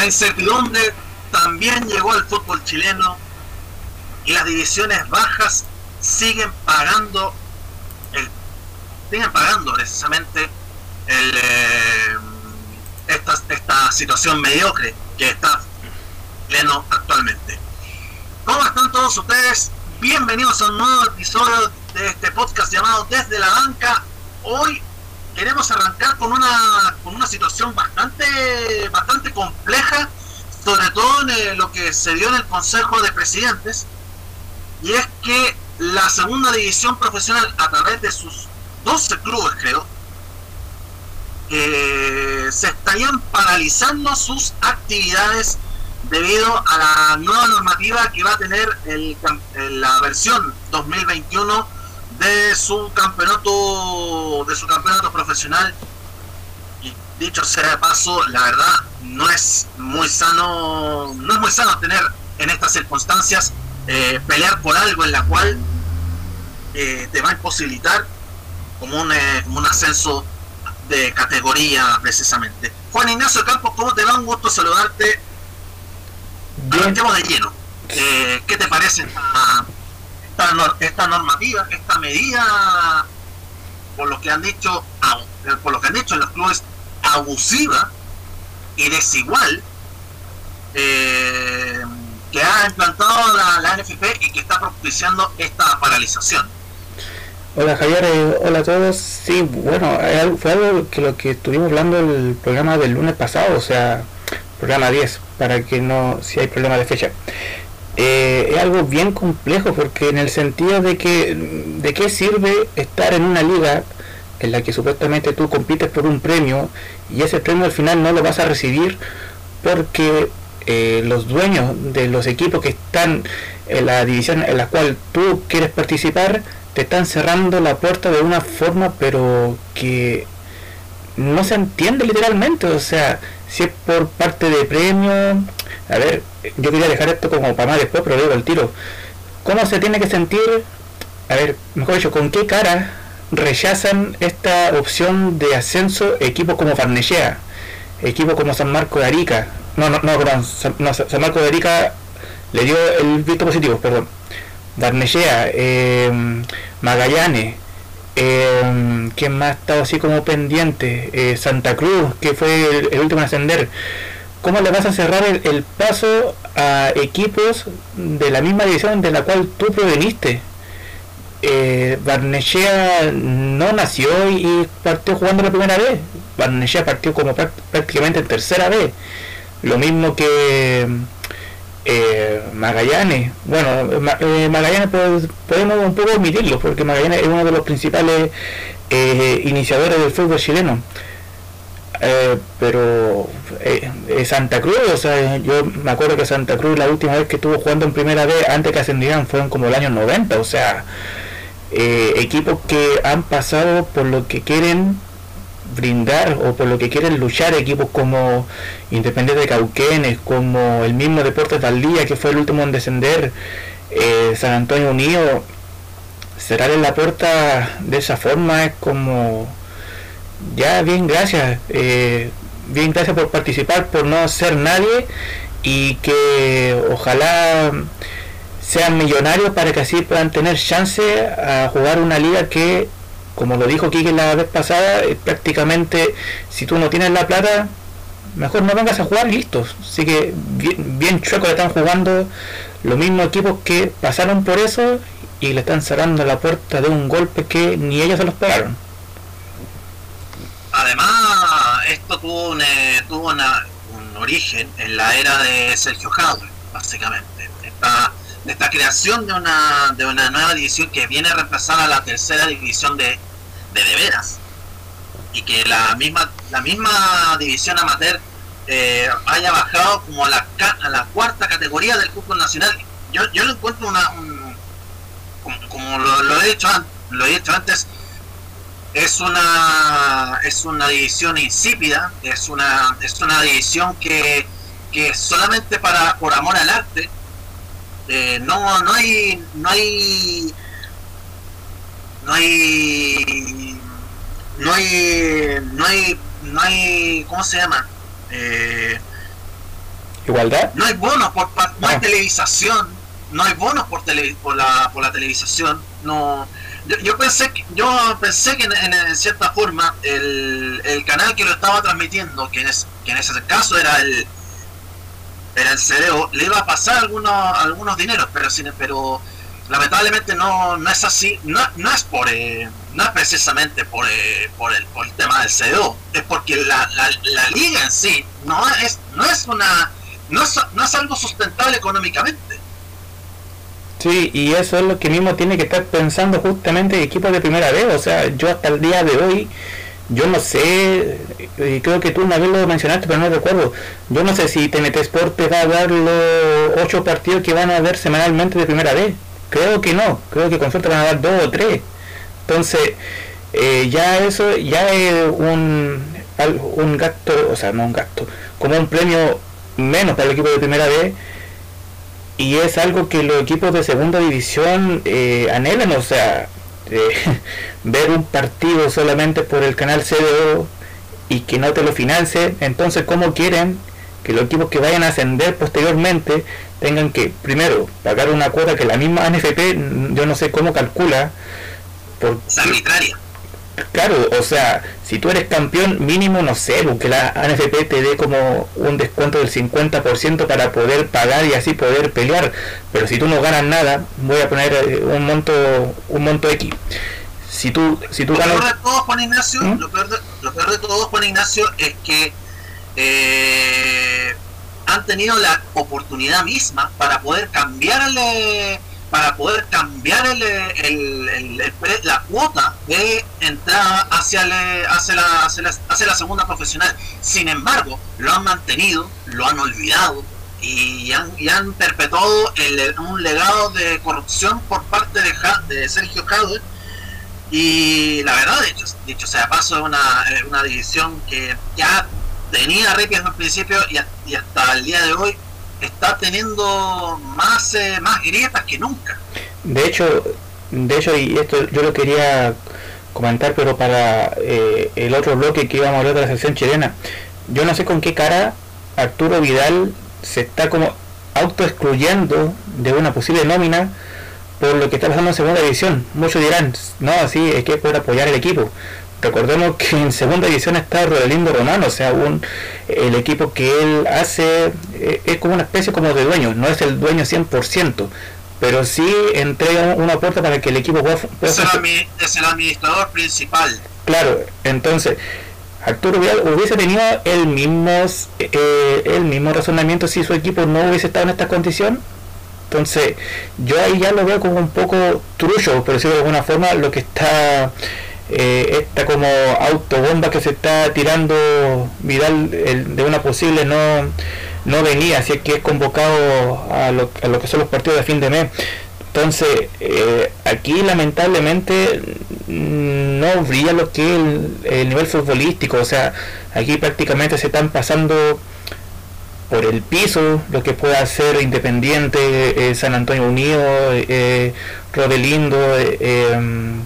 La incertidumbre también llegó al fútbol chileno y las divisiones bajas siguen pagando siguen pagando precisamente eh, esta, esta situación mediocre que está pleno actualmente. ¿Cómo están todos ustedes? Bienvenidos a un nuevo episodio de este podcast llamado Desde la Banca. Hoy queremos arrancar con una, con una situación bastante, bastante compleja, sobre todo en lo que se dio en el Consejo de Presidentes, y es que la segunda división profesional, a través de sus 12 clubes, creo, eh, se estarían paralizando sus actividades debido a la nueva normativa que va a tener el, la versión 2021 de su campeonato de su campeonato profesional y dicho sea de paso la verdad no es muy sano no es muy sano tener en estas circunstancias eh, pelear por algo en la cual eh, te va a imposibilitar como un, eh, como un ascenso de categoría precisamente Juan Ignacio Campos ¿cómo te va? un gusto saludarte Arranquemos de lleno. Eh, ¿Qué te parece esta, esta, normativa, esta medida, por lo que han dicho, eh, por lo que han dicho en los clubes, abusiva y desigual eh, que ha implantado la, la, NFP y que está propiciando esta paralización? Hola Javier, hola a todos. Sí, bueno, fue algo que lo que estuvimos hablando el programa del lunes pasado, o sea, programa 10, para que no, si hay problema de fecha. Eh, es algo bien complejo porque en el sentido de que de qué sirve estar en una liga en la que supuestamente tú compites por un premio y ese premio al final no lo vas a recibir porque eh, los dueños de los equipos que están en la división en la cual tú quieres participar te están cerrando la puerta de una forma pero que no se entiende literalmente. O sea si es por parte de premio, a ver, yo quería dejar esto como para más después, pero luego el tiro. ¿Cómo se tiene que sentir? A ver, mejor dicho, ¿con qué cara rechazan esta opción de ascenso equipos como Farnechea, equipos como San Marco de Arica? No, no, no, perdón, San, Marco de Arica le dio el visto positivo, perdón. Barnechea, eh, Magallanes, eh, ¿Quién más ha estado así como pendiente? Eh, Santa Cruz, que fue el, último en ascender. ¿Cómo le vas a cerrar el, paso a equipos de la misma división de la cual tú proveniste? Eh, Barnechea no nació y, partió jugando la primera vez. Barnechea partió como prácticamente en tercera vez. Lo mismo que eh, Magallanes, bueno, eh, Magallanes podemos un poco omitirlo porque Magallanes es uno de los principales eh, iniciadores del fútbol chileno. Pero Santa Cruz, o sea, yo me acuerdo que Santa Cruz la última vez que estuvo jugando en primera vez antes que ascendieran fueron como el año 90, o sea, equipos que han pasado por lo que quieren brindar o por lo que quieren luchar equipos como Independiente de Cauquenes, como el mismo Deportes Día que fue el último en descender, eh, San Antonio Unido, cerrar en la puerta de esa forma es como, ya bien, gracias, eh, bien, gracias por participar, por no ser nadie y que ojalá sean millonarios para que así puedan tener chance a jugar una liga que como lo dijo Kike la vez pasada, eh, prácticamente si tú no tienes la plata, mejor no vengas a jugar y listo. Así que bien, bien chueco le están jugando los mismos equipos que pasaron por eso y le están cerrando la puerta de un golpe que ni ellos se lo esperaron. Además, esto tuvo, un, eh, tuvo un origen en la era de Sergio Jadwe, básicamente. Esta, esta creación de una, de una nueva división que viene a reemplazar a la tercera división de, de veras y que la misma la misma división amateur eh, haya bajado como a la, a la cuarta categoría del fútbol nacional yo, yo lo encuentro una como, lo, he dicho lo he dicho antes es una es una división insípida es una es una división que, que solamente para por amor al arte eh, no no hay no hay no hay no hay no hay no hay cómo se llama eh, igualdad. No hay bonos por, no hay ah. televisación, no hay bonos por tele, por la por la televisación, no yo, pensé que, yo pensé que en, cierta forma el, el, canal que lo estaba transmitiendo, que en, que en ese caso era el era el CDO, le iba a pasar algunos algunos dineros, pero pero lamentablemente no, no es así, no, no es por eh, no es precisamente por, eh, por, el, por el tema del CDO, es porque la, la, la, liga en sí no es no es una no es, no es algo sustentable económicamente Sí, y eso es lo que mismo tiene que estar pensando justamente el equipo de primera vez. O sea, yo hasta el día de hoy, yo no sé, y creo que tú una vez lo mencionaste, pero no recuerdo. Yo no sé si TNT Sport va a dar los ocho partidos que van a ver semanalmente de primera vez. Creo que no, creo que con suerte van a dar dos o tres. Entonces, eh, ya eso ya es un, un gasto, o sea, no un gasto, como un premio menos para el equipo de primera vez y es algo que los equipos de segunda división eh, anhelan, o sea, eh, ver un partido solamente por el canal CDO y que no te lo financie, entonces ¿cómo quieren que los equipos que vayan a ascender posteriormente tengan que primero pagar una cuota que la misma NFP yo no sé cómo calcula por, arbitraria Claro, o sea, si tú eres campeón, mínimo, no sé, que la ANFP te dé como un descuento del 50% para poder pagar y así poder pelear. Pero si tú no ganas nada, voy a poner eh, un monto un monto X. Si tú, si tú lo Peor de todo, Juan Ignacio, ¿Mm? lo, peor de, lo peor de todo, Juan Ignacio, es que eh, han tenido la oportunidad misma para poder cambiarle para poder cambiar el, la cuota de entrada hacia, hacia, la, hacia, la, segunda profesional. Sin embargo, lo han mantenido, lo han olvidado y han, y han perpetuado un legado de corrupción por parte de, de Sergio Jaude. Y la verdad, dicho, dicho sea paso, es una, una división que ya tenía repias al principio y hasta el día de hoy está teniendo más, eh, más grietas que nunca. De hecho, de hecho, y esto yo lo quería comentar, pero para eh, el otro bloque que íbamos a hablar de la sección chilena, yo no sé con qué cara Arturo Vidal se está como auto excluyendo de una posible nómina por lo que está pasando en segunda división. Muchos dirán, no, así es que puede apoyar el equipo. Recordemos que en segunda división está Rodelindo Romano, o sea, un, el equipo que él hace eh, es como una especie como de dueño, no es el dueño 100%, pero sí entrega una puerta para que el equipo pueda... es, el administrador principal. Claro, entonces Arturo Vidal hubiese tenido el mismo, eh, el mismo razonamiento si su equipo no hubiese estado en esta condición. Entonces, yo ahí ya lo veo como un poco trullo, por decirlo de alguna forma, lo que está eh, esta como autobomba que se está tirando Vidal de una posible no no venía, así que es convocado a lo, a lo que son los partidos de fin de mes. Entonces, eh, aquí lamentablemente no brilla lo que es el, nivel futbolístico, o sea, aquí prácticamente se están pasando por el piso lo que pueda hacer Independiente, eh, San Antonio Unido, eh, Rodelindo, em,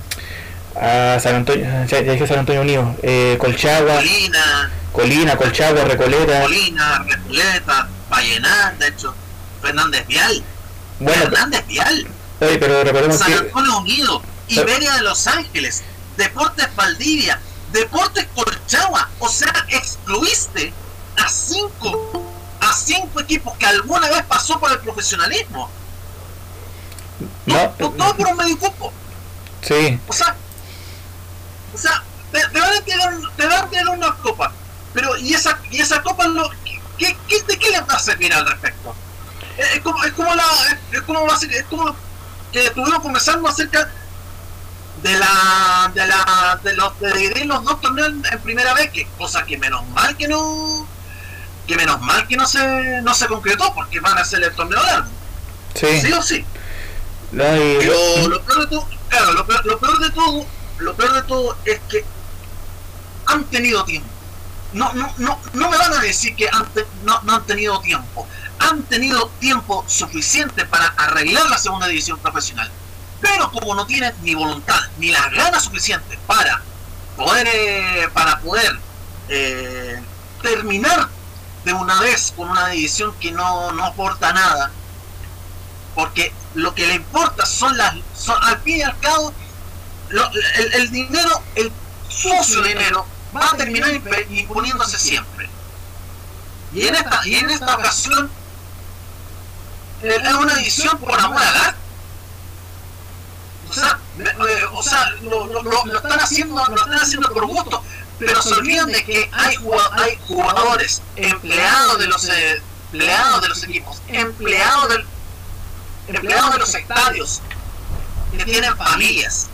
a San Antonio, ya, dije San Antonio Unido, eh, Colchagua, Colina, Colina, Colchagua, Recoleta, Colina, Recoleta, Vallenar, de hecho, Fernández Vial, bueno, Fernández Vial, oye, pero recordemos San Antonio Unido, Iberia de Los Ángeles, Deportes Valdivia, Deportes Colchagua, o sea, excluiste a cinco, a cinco equipos que alguna vez pasó por el profesionalismo. No, todo, por un medio cupo. Sí. O sea, o sea, te, van a tirar, te van a una copa. Pero, ¿y esa, y esa copa lo, ¿qué, qué, de qué les va a servir al respecto? Es, como, es como la, es, como, es como que estuvimos conversando acerca de la de la de los de los dos torneos en, primera vez que cosa que menos mal que no que menos mal que no se no se concretó porque van a hacer el torneo largo sí, sí o sí pero lo peor de todo claro lo peor, lo peor de todo lo peor de todo es que han tenido tiempo. No, no, no, no me van a decir que no, no han tenido tiempo. Han tenido tiempo suficiente para arreglar la segunda división profesional. Pero como no tienen ni voluntad ni las ganas suficientes para poder, eh, para poder eh, terminar de una vez con una división que no, no aporta nada. Porque lo que le importa son las, son, al fin y al cabo, el, dinero, el sucio dinero, va a terminar imponiéndose siempre. Y en esta, y en esta ocasión es una división por amor al. O sea, eh, o sea lo, lo, lo, están haciendo, lo están haciendo por gusto pero se olvidan de que hay, hay jugadores, empleados de los eh, empleados de los equipos, empleados del empleados de los estadios que tienen familias.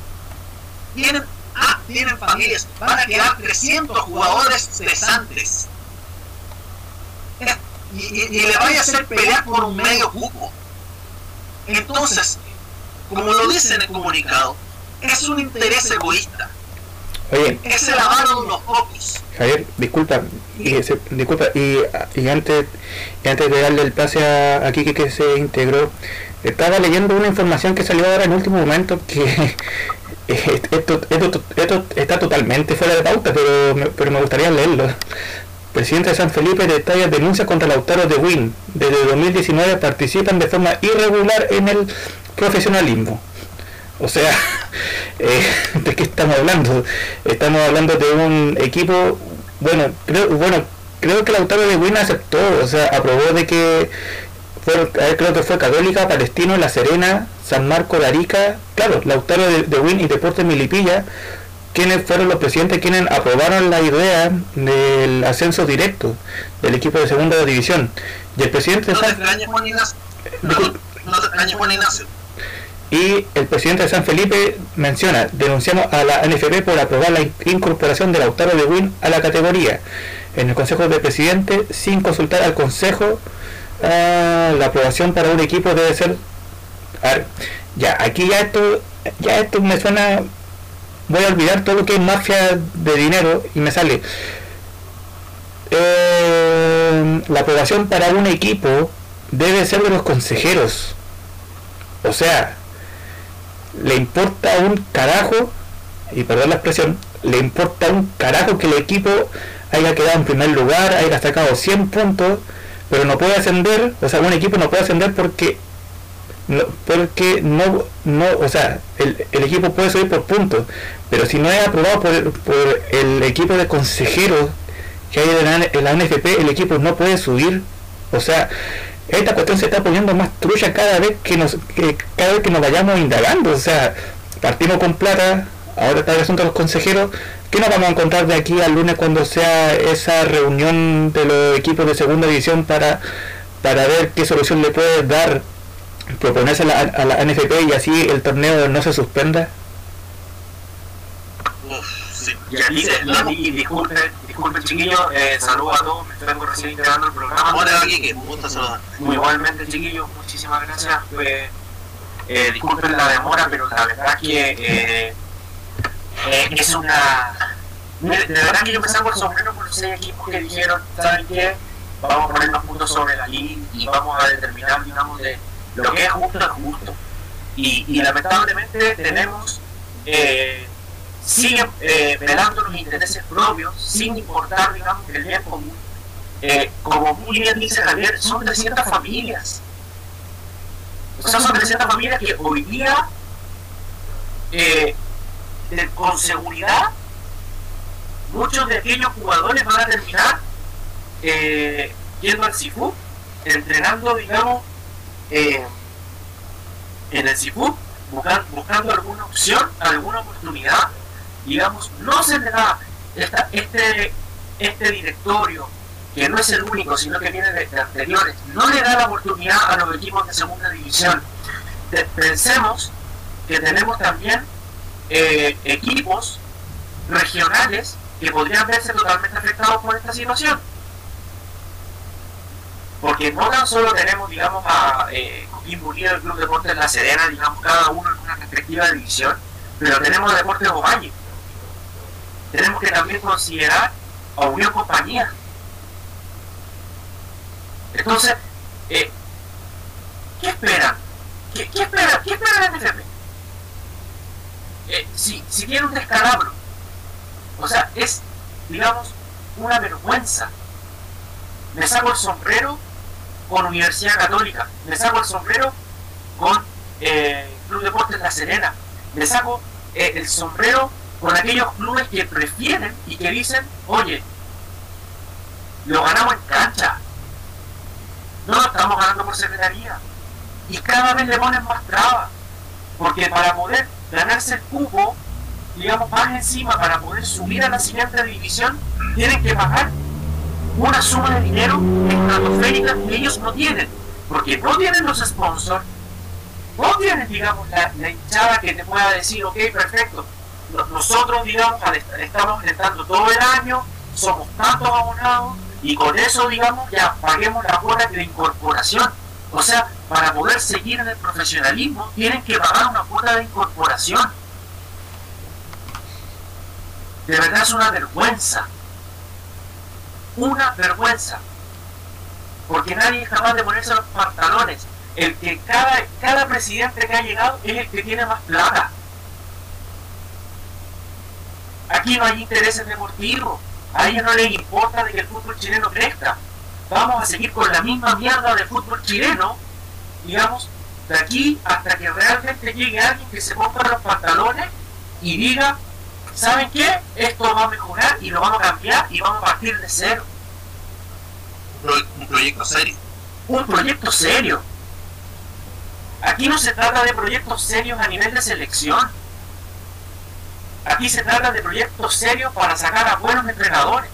Tienen, ah, tienen familias. Van a quedar 300 jugadores cesantes. Y, y, le vaya a hacer pelear por un medio cupo. Entonces, como lo dice en el comunicado, es un interés egoísta Oye, ese lavado unos pocos. Javier, disculpa, y, disculpa, y, y, antes, antes de darle el pase a, a Kiki que se integró, estaba leyendo una información que salió ahora en último momento que esto, está totalmente fuera de pauta, pero me, pero me gustaría leerlo. Presidente de San Felipe detalla denuncia contra Lautaro de Win. Desde 2019 participan de forma irregular en el profesionalismo. O sea, eh, ¿de qué estamos hablando? Estamos hablando de un equipo, bueno, creo, bueno, creo que el autor de Win aceptó, o sea, aprobó de que creo que fue Católica, Palestino, La Serena, San Marco de Arica, claro, Lautaro de, de Win y Deportes Milipilla, quienes fueron los presidentes quienes aprobaron la idea del ascenso directo del equipo de segunda división. Y el presidente... No extrañes, Juan Ignacio. No, te extrañes, Juan Ignacio y el presidente de San Felipe menciona, denunciamos a la NFP por aprobar la incorporación del Lautaro de Win a la categoría en el Consejo de Presidente sin consultar al Consejo. Ah, la aprobación para un equipo debe ser... ya, aquí ya esto, ya esto me suena... Voy a olvidar todo lo que es mafia de dinero y me sale... Eh, la aprobación para un equipo debe ser de los consejeros. O sea, le importa un carajo, y perdón la expresión, le importa un carajo que el equipo haya quedado en primer lugar, haya sacado 100 puntos, pero no puede ascender, o sea, un equipo no puede ascender porque no, porque no, no, o sea, el, el equipo puede subir por puntos, pero si no es aprobado por, por el equipo de consejeros que hay en la, NFP, el equipo no puede subir, o sea, esta cuestión se está poniendo más trucha cada vez que nos que cada vez que nos vayamos indagando. O sea partimos con plata ahora está el asunto de los consejeros. ¿qué nos vamos a encontrar de aquí al lunes cuando sea esa reunión de los equipos de segunda división para para ver qué solución le puede dar proponerse a la, a la NFP y así el torneo no se suspenda y, disculpe, disculpe chiquillo, eh, saludos a todos, me estoy recién integrando el programa. Hola, Kike, un gusto saludar. Igualmente, chiquillos, muchísimas gracias. eh, disculpen la demora, pero la verdad que eh, eh, es una... De verdad que yo me saco el sombrero por los seis equipos que dijeron, ¿saben qué? Vamos a poner los puntos sobre la línea y vamos a determinar, digamos, de lo que es justo es justo. Y, y lamentablemente tenemos... Eh, siguen eh, velando los intereses propios sin importar, digamos, el bien común. Eh, como muy bien dice Javier, son 300 familias. O sea, son 300 familias que hoy día, eh, con seguridad, muchos de aquellos jugadores van a terminar eh, yendo al CIFU, entrenando, digamos, en el CIFU, buscando, buscando alguna opción, alguna oportunidad digamos, no se le da este, este directorio, que no es el único, sino que viene de, anteriores, no le da la oportunidad a los equipos de segunda división. pensemos que tenemos también eh, equipos regionales que podrían verse totalmente afectados por esta situación. Porque no tan solo tenemos, digamos, a eh, Coquimbo el Club Deportes La Serena, digamos, cada uno en una respectiva división, pero tenemos Deportes Ovalle, tenemos que también considerar a Unión Compañía. Entonces, eh, ¿qué esperan? ¿Qué, qué esperan? ¿Qué esperan el NFP? Eh, si, si tiene un descalabro, o sea, es, digamos, una vergüenza me saco el sombrero con Universidad Católica, me saco el sombrero con eh, Club Deportes La Serena, me saco eh, el sombrero con aquellos clubes que prefieren y que dicen, oye, lo ganamos en cancha, no lo estamos ganando por secretaría. Y cada vez le ponen más trabas, porque para poder ganarse el cupo, digamos, más encima, para poder subir a la siguiente división, tienen que pagar una suma de dinero estratosférica que ellos no tienen, porque no tienen los sponsors, no tienen, digamos, la, hinchada que te pueda decir, ok, perfecto, nosotros, digamos, estamos estando todo el año, somos tantos abonados, y con eso, digamos, ya paguemos la cuota de incorporación. O sea, para poder seguir en el profesionalismo, tienen que pagar una cuota de incorporación. De verdad es una vergüenza. Una vergüenza. Porque nadie es capaz de ponerse los pantalones. El que cada, cada presidente que ha llegado es el que tiene más plata. Aquí no hay intereses deportivos a ellos no les importa de que el fútbol chileno crezca. Vamos a seguir con la misma mierda del fútbol chileno, digamos, de aquí hasta que realmente llegue alguien que se ponga los pantalones y diga, ¿saben qué? Esto va a mejorar y lo vamos a cambiar y vamos a partir de cero. Un proyecto serio. Un proyecto serio. Aquí no se trata de proyectos serios a nivel de selección Aquí se trata de proyectos serios para sacar a buenos entrenadores,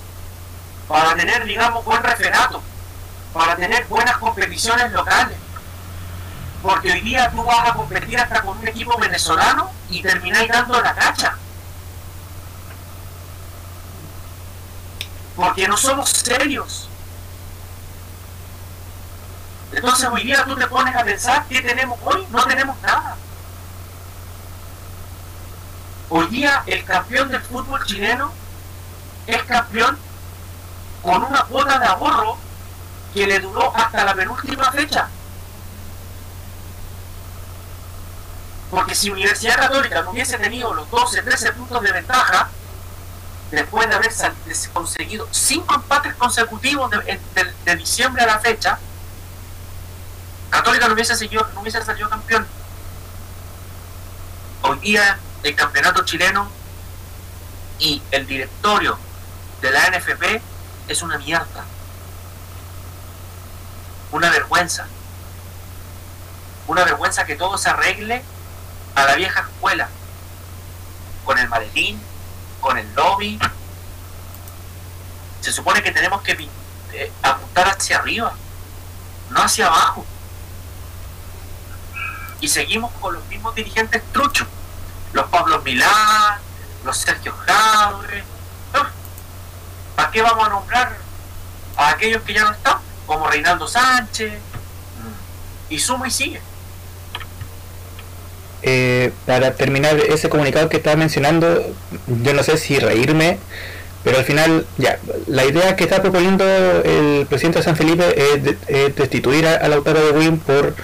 para tener, digamos, buen referato, para tener buenas competiciones locales. Porque hoy día tú vas a competir hasta con un equipo venezolano y termináis dando la cacha. Porque no somos serios. Entonces hoy día tú te pones a pensar, ¿qué tenemos hoy? No tenemos nada. Hoy día el campeón del fútbol chileno es campeón con una cuota de ahorro que le duró hasta la penúltima fecha. Porque si Universidad Católica no hubiese tenido los 12, 13 puntos de ventaja, después de haber conseguido cinco empates consecutivos de, diciembre a la fecha, Católica no hubiese, seguido, no hubiese salido campeón. Hoy día el campeonato chileno y el directorio de la NFP es una mierda. Una vergüenza. Una vergüenza que todo se arregle a la vieja escuela. Con el maletín, con el lobby. Se supone que tenemos que eh, apuntar hacia arriba, no hacia abajo. Y seguimos con los mismos dirigentes truchos los Pablo Milán, los Sergio Jaure. ¿Para qué vamos a nombrar a aquellos que ya no están? Como Reinaldo Sánchez. Y suma y sigue. Eh, para terminar ese comunicado que estaba mencionando, yo no sé si reírme, pero al final, ya, la idea que está proponiendo el presidente de San Felipe es, destituir a, Lautaro de Win por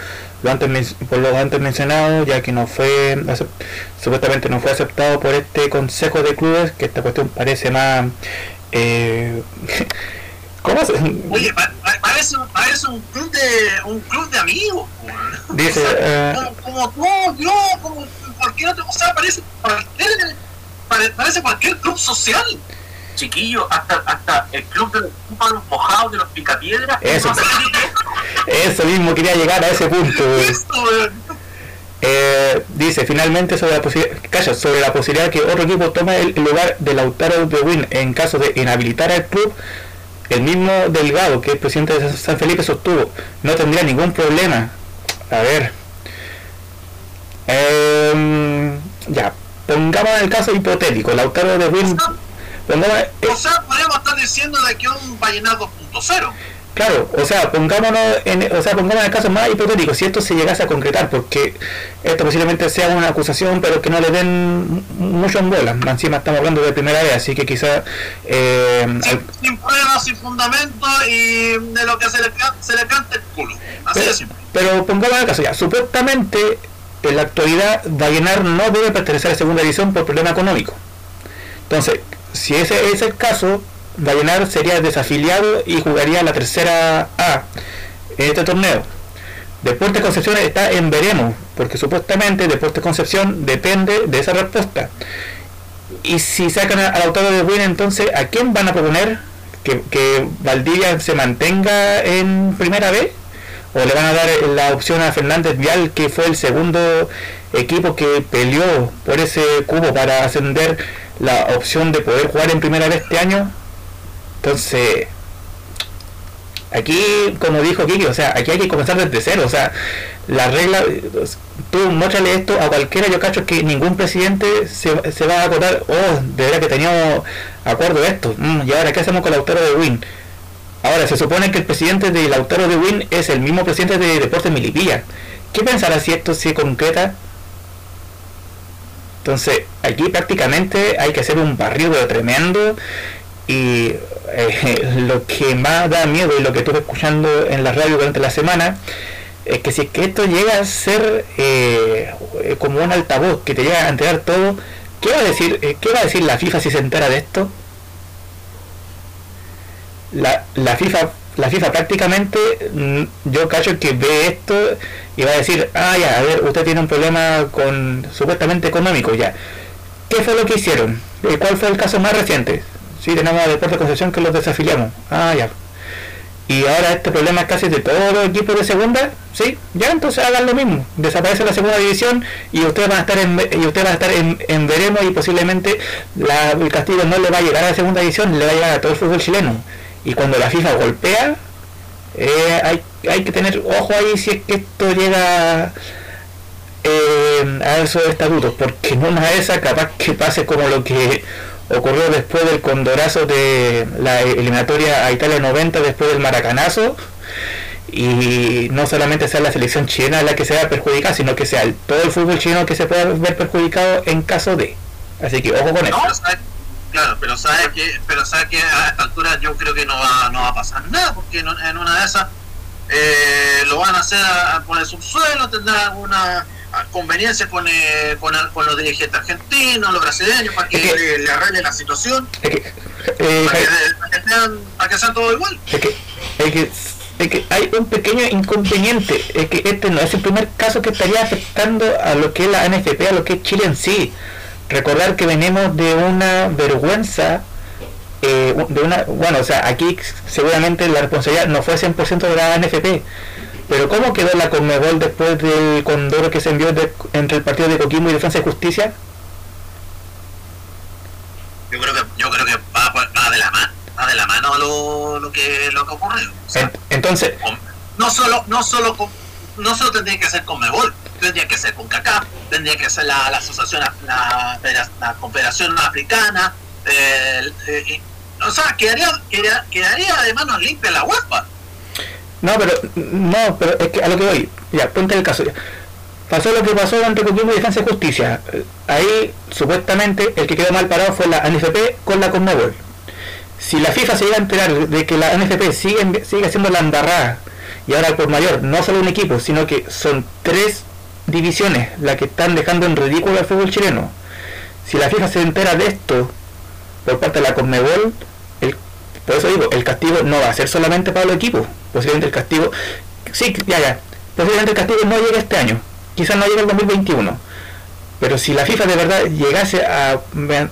lo antes, por lo antes mencionado, ya que no fue supuestamente no fue aceptado por este Consejo de Clubes, que esta cuestión parece más... Eh, ¿Cómo se? Oye, parece, parece un club de un club de amigos. Dice, eh, como, tú, yo, como cualquier otro, o sea, parece cualquier, parece cualquier club social chiquillo, hasta, hasta el club de los mojados de los picapiedras. Eso, eso mismo quería llegar a ese punto. Eh, dice finalmente sobre la posibilidad sobre la posibilidad que otro equipo tome el lugar de Lautaro de Win en caso de inhabilitar al club el mismo Delgado que el presidente de San Felipe sostuvo no tendría ningún problema a ver eh, ya pongamos el caso hipotético Lautaro de Win o sea, podríamos estar diciendo de que un Vallenar 2.0. Claro, o sea, pongámonos en, o sea, pongámonos en el caso más hipotético, si esto se llegase a concretar, porque esto posiblemente sea una acusación, pero que no le den mucho en bola. Encima estamos hablando de primera vez, así que quizá... Eh, sin, pruebas, sin fundamento y de lo que se le, se le canta el culo. Así pero, de simple. Pero pongamos en el caso ya, supuestamente en la actualidad Vallenar no debe pertenecer a segunda división por problema económico. Entonces, si ese es el caso, Vallenar sería desafiliado y jugaría la tercera A en este torneo. Deportes Concepción está en veremos, porque supuestamente Deportes Concepción depende de esa respuesta. Y si sacan al autor de Win, entonces, ¿a quién van a proponer que, que Valdivia se mantenga en primera B? ¿O le van a dar la opción a Fernández Vial, que fue el segundo equipo que peleó por ese cubo para ascender la opción de poder jugar en primera vez este año? Entonces, aquí, como dijo Kiki, o sea, aquí hay que comenzar desde cero, o sea, la regla, tú muéstrale esto a cualquiera, yo cacho que ningún presidente se, se va a acordar, oh, de verdad que teníamos acuerdo de esto, mm, y ahora, ¿qué hacemos con el autor de Win? Ahora, se supone que el presidente del autor de Win es el mismo presidente de Deportes Milipilla. ¿Qué pensará si esto se concreta? Entonces, aquí prácticamente hay que hacer un barrio tremendo y eh, lo que más da miedo y lo que estuve escuchando en la radio durante la semana es que si es que esto llega a ser eh, como un altavoz que te llega a enterar todo, ¿qué va a decir, eh, qué va a decir la FIFA si se entera de esto? La, la FIFA la FIFA prácticamente mm, yo cacho que ve esto y va a decir, ah ya, a ver, usted tiene un problema con supuestamente económico ya. ¿Qué fue lo que hicieron? ¿Cuál fue el caso más reciente? Sí, tenemos a Deportes Concepción que los desafiliamos. Ah, ya. Y ahora este problema es casi de todos los equipos de segunda, ¿sí? Ya entonces hagan lo mismo. Desaparece la segunda división y ustedes van a estar en, y ustedes van a estar en, veremos y posiblemente la, el castigo no le va a llegar a la segunda división, le va a llegar a todo el fútbol chileno. Y cuando la FIFA golpea, eh, hay, hay que tener ojo ahí si es que esto llega eh, a esos estatutos, porque no una de esas capaz que pase como lo que ocurrió después del condorazo de la eliminatoria a Italia 90 después del maracanazo. Y no solamente sea la selección chilena la que se vea perjudicada sino que sea todo el fútbol chileno que se pueda ver perjudicado en caso de. Así que ojo con eso. claro pero sabe que pero sabe que a esta altura yo creo que no va no va a pasar nada porque en, una de esas eh, lo van a hacer por el subsuelo tendrá alguna conveniencia con, eh, con, con, los dirigentes argentinos, los brasileños, para que, le, le, arreglen la situación, es que, eh, para, que, para, que sean, para, que, sean, todo igual. Es que, es que, es que hay un pequeño inconveniente, es que este no es el primer caso que estaría afectando a lo que es la NFP, a lo que es Chile en sí. Recordar que venimos de una vergüenza eh, de una, bueno, o sea, aquí seguramente la responsabilidad no fue 100% de la NFP, pero ¿cómo quedó la Conmebol después del condoro que se envió entre el partido de Coquimbo y Defensa y Justicia? Yo creo que, yo creo que va, va de la mano, va de la mano lo, lo que lo que ocurre. Entonces, no solo, no solo no solo tendría que ser Conmebol, tendría que ser con CACAP, tendría que ser la, la asociación, la, la, Confederación Africana, eh, eh, o sea, quedaría, quedaría, quedaría de manos limpias la UEFA no, pero no, pero es que a lo que voy, ya, ponte el caso. Pasó lo que pasó entre Coquimbo y Defensa y Justicia. Ahí, supuestamente, el que quedó mal parado fue la NFP con la Conmebol. Si la FIFA se llega a enterar de que la NFP sigue, sigue haciendo la embarrada, y ahora por mayor, no solo un equipo, sino que son tres divisiones las que están dejando en ridículo al fútbol chileno. Si la FIFA se entera de esto por parte de la Conmebol, el, por eso digo, el castigo no va a ser solamente para los equipos, posiblemente el castigo, sí, ya, ya, posiblemente el castigo no llegue este año, quizás no llegue el 2021, pero si la FIFA de verdad llegase a,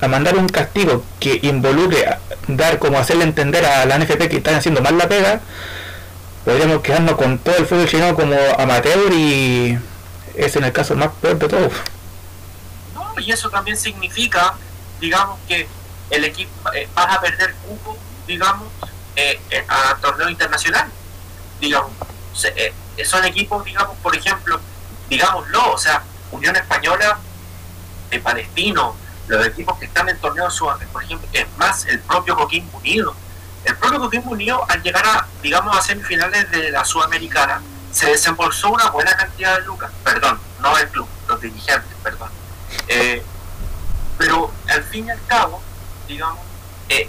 a mandar un castigo que involucre a dar como hacerle entender a la NFP que están haciendo mal la pega, podríamos quedarnos con todo el fútbol chino como amateur y es en el caso más peor de todo. No, y eso también significa, digamos, que el equipo eh, vas a perder cupo, digamos, eh, eh, a torneo internacional digamos, eh, son equipos, digamos, por ejemplo, digámoslo, o sea, Unión Española de Palestino, los equipos que están en torneos por ejemplo, es más, el propio Coquimbo Unido. El propio Coquimbo Unido, al llegar a, digamos, a semifinales de la Sudamericana, se desembolsó una buena cantidad de lucas, perdón, no el club, los dirigentes, perdón. Eh, pero al fin y al cabo, digamos, eh,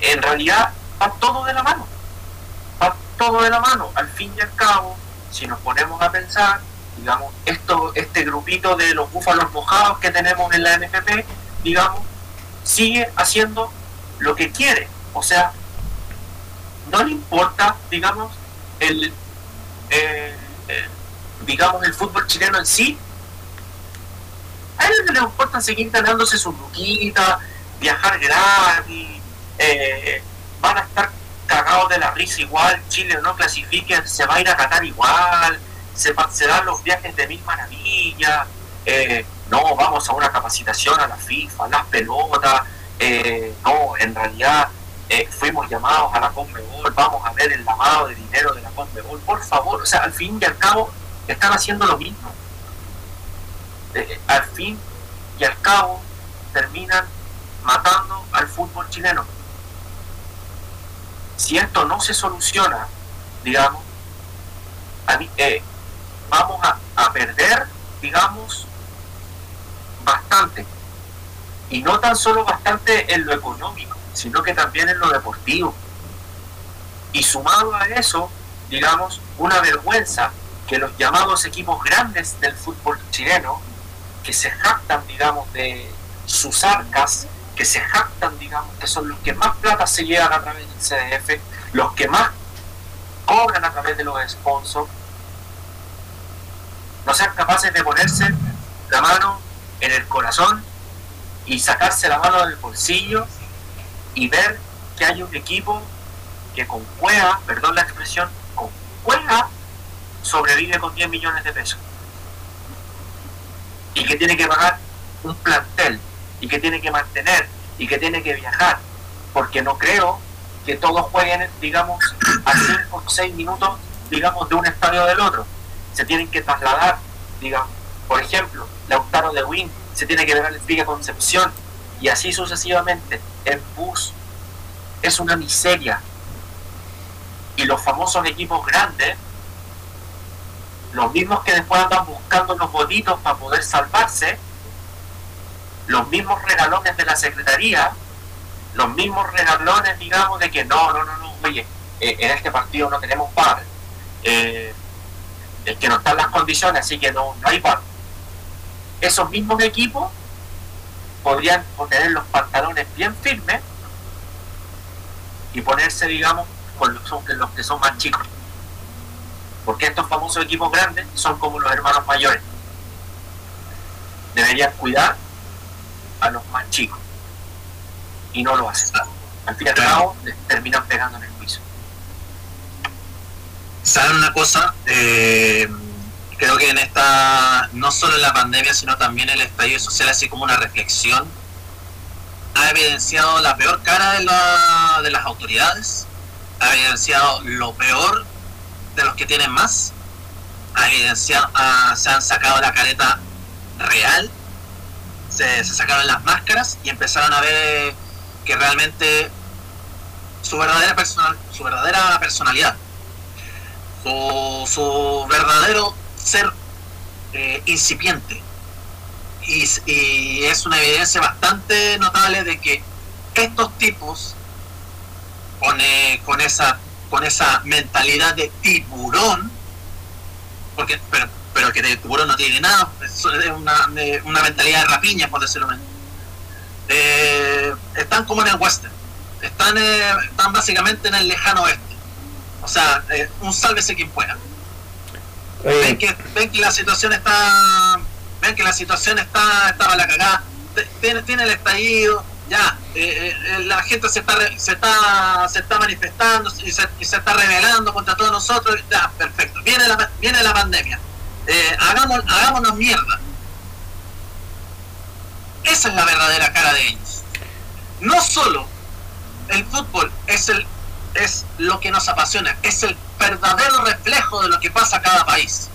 en realidad va todo de la mano todo de la mano. Al fin y al cabo, si nos ponemos a pensar, digamos, esto, este grupito de los búfalos mojados que tenemos en la NFP, digamos, sigue haciendo lo que quiere, O sea, no le importa, digamos, el, eh, digamos, el fútbol chileno en sí. A él le importa seguir ganándose su luquita, viajar gratis, eh, van a estar cagados de la risa igual, Chile no clasifique, se va a ir a Qatar igual, se, se dan los viajes de mil maravillas, no, vamos a una capacitación a la FIFA, las pelotas, no, en realidad eh, fuimos llamados a la Conmebol, vamos a ver el lavado de dinero de la Conmebol, por favor, o sea, al fin y al cabo están haciendo lo mismo. Eh, al fin y al cabo terminan matando al fútbol chileno. Si esto no se soluciona, digamos, eh, vamos a, a perder, digamos, bastante. Y no tan solo bastante en lo económico, sino que también en lo deportivo. Y sumado a eso, digamos, una vergüenza que los llamados equipos grandes del fútbol chileno, que se jactan, digamos, de sus arcas, que se jactan, digamos, que son los que más plata se llevan a través del CDF, los que más cobran a través de los sponsors, no sean capaces de ponerse la mano en el corazón y sacarse la mano del bolsillo y ver que hay un equipo que con cueva, perdón la expresión, con cueva sobrevive con 10 millones de pesos. Y que tiene que pagar un plantel, y que tiene que mantener, y que tiene que viajar, porque no creo que todos jueguen, digamos, a 5 o 6 minutos, digamos, de un estadio del otro. Se tienen que trasladar, digamos, por ejemplo, Lautaro de Win se tiene que ver al Pique Concepción, y así sucesivamente. El bus es una miseria. Y los famosos equipos grandes, los mismos que después andan buscando los botitos para poder salvarse, los mismos regalones de la Secretaría, los mismos regalones, digamos, de que no, no, no, no, oye, eh, en este partido no tenemos par, eh, es que no están las condiciones, así que no, no hay par. Esos mismos equipos podrían tener los pantalones bien firmes y ponerse, digamos, con los, los que son más chicos. Porque estos famosos equipos grandes son como los hermanos mayores. Deberían cuidar a los más chicos. Y no lo hacen. Al fin y al cabo, terminan pegando en el piso. ¿Saben una cosa? Eh, creo que en esta, no solo en la pandemia, sino también el estallido social, así como una reflexión, ha evidenciado la peor cara de, la, de las autoridades, ha evidenciado lo peor de los que tienen más, ha evidenciado, se han sacado la careta real, se, sacaron las máscaras y empezaron a ver que realmente su verdadera, personal, su verdadera personalidad, su, su verdadero ser eh, incipiente. Y, es una evidencia bastante notable de que estos tipos, con, con, esa, con esa mentalidad de tiburón, porque, pero que de tiburón no tiene nada, es una, una mentalidad de rapiña, por decirlo menos. Eh, están como en el western, están, eh, están básicamente en el lejano oeste. O sea, un sálvese quien pueda. Ven que, ven que la situación está, ven que la situación está, estaba la cagada, tiene, tiene el estallido, ya, eh, eh, la gente se está, se está, se está manifestando y se, está rebelando contra todos nosotros, ya, perfecto, viene la, viene la pandemia, eh, hagamos, hagámonos mierda. Esa es la verdadera cara de ellos. No solo el fútbol es el es lo que nos apasiona, es el verdadero reflejo de lo que pasa a cada país.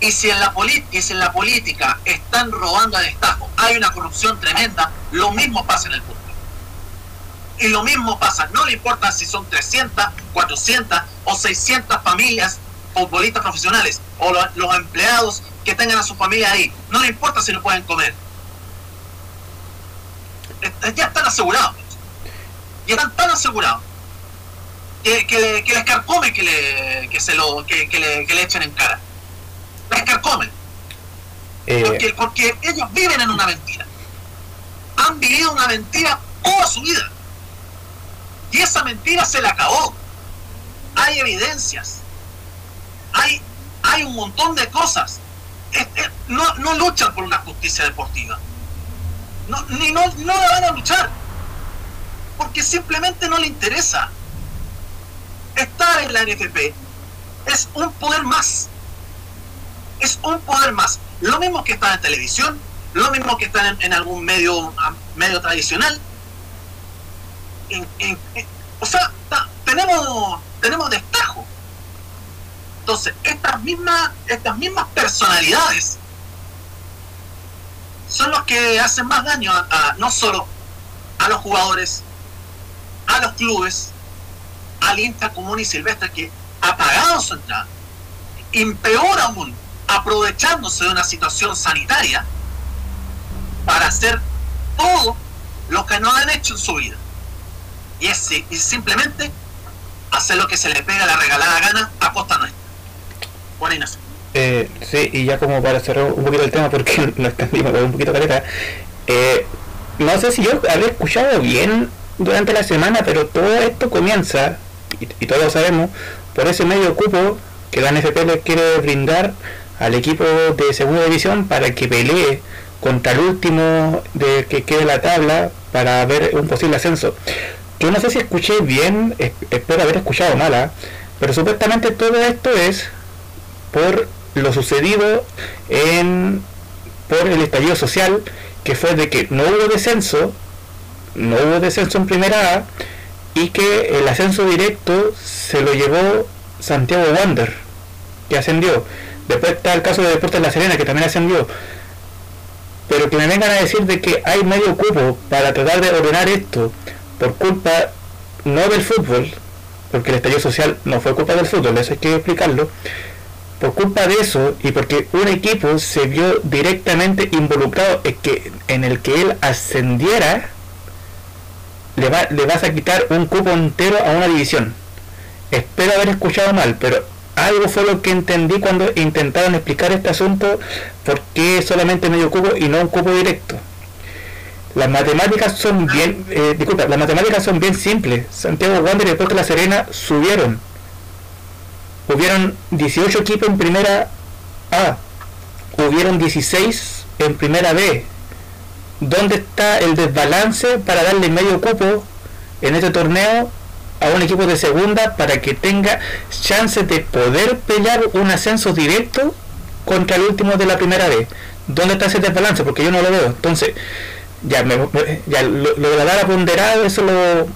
Y si en la, y si en la política están robando a destajo, hay una corrupción tremenda, lo mismo pasa en el fútbol. Y lo mismo pasa, no le importa si son 300, 400 o 600 familias futbolistas profesionales o los empleados que tengan a su familia ahí, no le importa si no pueden comer. Ya están asegurados. Y están tan asegurados que, que, que les carcome que, le, que, se lo, que, que, le, que le echen en cara. Les carcomen. Eh, porque, porque ellos viven en una mentira. Han vivido una mentira toda su vida. esa mentira se le acabó. Hay evidencias. Hay, hay un montón de cosas. no, no luchan por una justicia deportiva. No, ni no, no la van a luchar. Porque simplemente no le interesa. Estar en la NFP es un poder más. Es un poder más. Lo mismo que estar en televisión, lo mismo que estar en, algún medio, medio tradicional. o sea, tenemos, tenemos destajo. Entonces, estas mismas, estas mismas personalidades son los que hacen más daño no solo a los jugadores, a los clubes, al intra común y silvestre que ha pagado su entrada, y peor aún, aprovechándose de una situación sanitaria para hacer todo lo que no han hecho en su vida. Y es, y simplemente hacer lo que se le pega la regalada gana a costa nuestra. Eh, sí, y ya como para cerrar un poquito el tema, porque lo extendimos un poquito caleta, eh, no sé si yo había escuchado bien durante la semana, pero todo esto comienza, y, todos sabemos, por ese medio cupo que la NFP le quiere brindar al equipo de segunda división para que pelee contra el último de que quede la tabla para ver un posible ascenso. Yo no sé si escuché bien, espero haber escuchado mala, pero supuestamente todo esto es por lo sucedido en por el estallido social que fue de que no hubo descenso no hubo descenso en primera A y que el ascenso directo se lo llevó Santiago Wander que ascendió. Después está el caso de Deportes de La Serena que también ascendió. Pero que me vengan a decir de que hay medio cupo para tratar de ordenar esto por culpa no del fútbol porque el estallido social no fue culpa del fútbol eso hay que explicarlo por culpa de eso y porque un equipo se vio directamente involucrado en, que, en el que él ascendiera, le, va, le vas a quitar un cupo entero a una división. Espero haber escuchado mal, pero algo fue lo que entendí cuando intentaron explicar este asunto, por qué solamente medio cupo y no un cupo directo. Las matemáticas son bien, eh, disculpa, las matemáticas son bien simples. Santiago Wander y después de La Serena subieron hubieron 18 equipos en primera A, hubieron 16 en primera B. ¿Dónde está el desbalance para darle medio cupo en este torneo a un equipo de segunda para que tenga chances de poder pelear un ascenso directo contra el último de la primera B? ¿Dónde está ese desbalance? Porque yo no lo veo. Entonces, ya, me, ya lo, de la eso lo,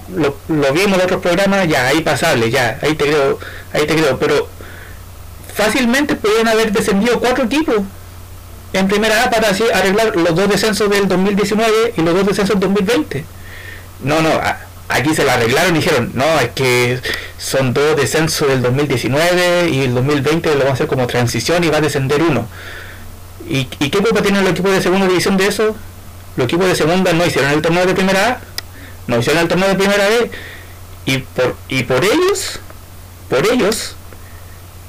lo, vimos en otros programas, ya ahí pasable, ya, ahí te creo, ahí te creo, pero fácilmente podrían haber descendido cuatro equipos en primera A para así arreglar los dos descensos del 2019 y los dos descensos del 2020. No, no, aquí se la arreglaron y dijeron, no, es que son dos descensos del 2019 y el 2020 lo vamos a hacer como transición y va a descender uno. ¿Y, y qué culpa tiene el equipo de segunda división de eso? Los equipos de segunda no hicieron el torneo de primera A, no hicieron el torneo de primera B, y por, y por ellos, por ellos,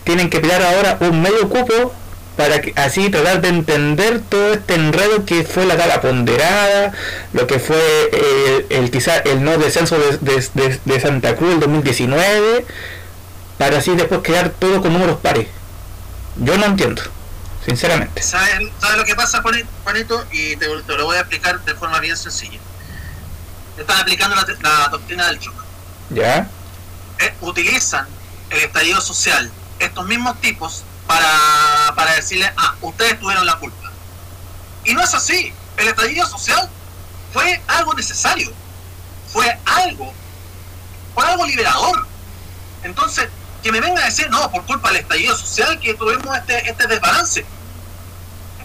tienen que pelear ahora un medio cupo para que, así tratar de entender todo este enredo que fue la gala ponderada, lo que fue eh, el, quizá el no descenso de, de, Santa Cruz el 2019, para así después quedar todo con números pares. Yo no entiendo sinceramente. ¿Sabes, lo que pasa, Juanito? Y te, lo voy a explicar de forma bien sencilla. Están aplicando la, doctrina del choque. ¿Ya? Eh, utilizan el estallido social, estos mismos tipos, para, para decirle, ah, ustedes tuvieron la culpa. Y no es así. El estallido social fue algo necesario. Fue algo, fue algo liberador. Entonces, que me venga a decir, no, por culpa del estallido social que tuvimos este, este desbalance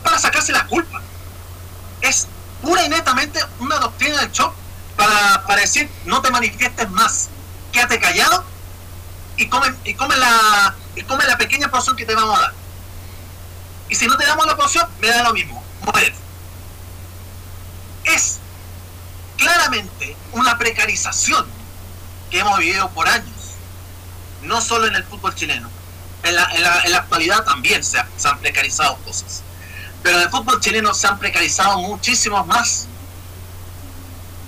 para sacarse la culpa. Es pura y netamente una doctrina del shock para, decir no te manifiestes más, quédate callado y come, y come la y come la pequeña porción que te vamos a dar. Y si no te damos la porción, me da lo mismo, Es claramente una precarización que hemos vivido por años, no solo en el fútbol chileno, en la, en la, en la actualidad también se han precarizado cosas pero en el fútbol chileno se han precarizado muchísimos más.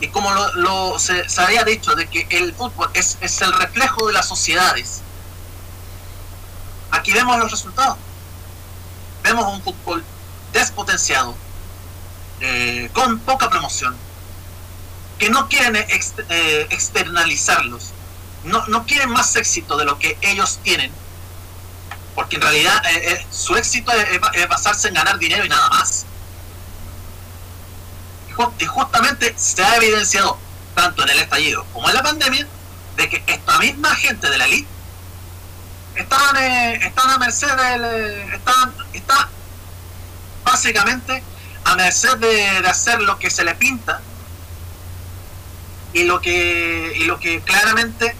y como lo, se, había dicho, de que el fútbol es, es el reflejo de las sociedades, aquí vemos los resultados. Vemos un fútbol despotenciado, eh, con poca promoción, que no quieren eh, externalizarlos, no, no quieren más éxito de lo que ellos tienen, porque en realidad eh, su éxito es basarse en ganar dinero y nada más y justamente se ha evidenciado, tanto en el estallido como en la pandemia, de que esta misma gente de la elite estaban, eh, a merced del. Eh, está básicamente a merced de, hacer lo que se le pinta y lo que, y lo que claramente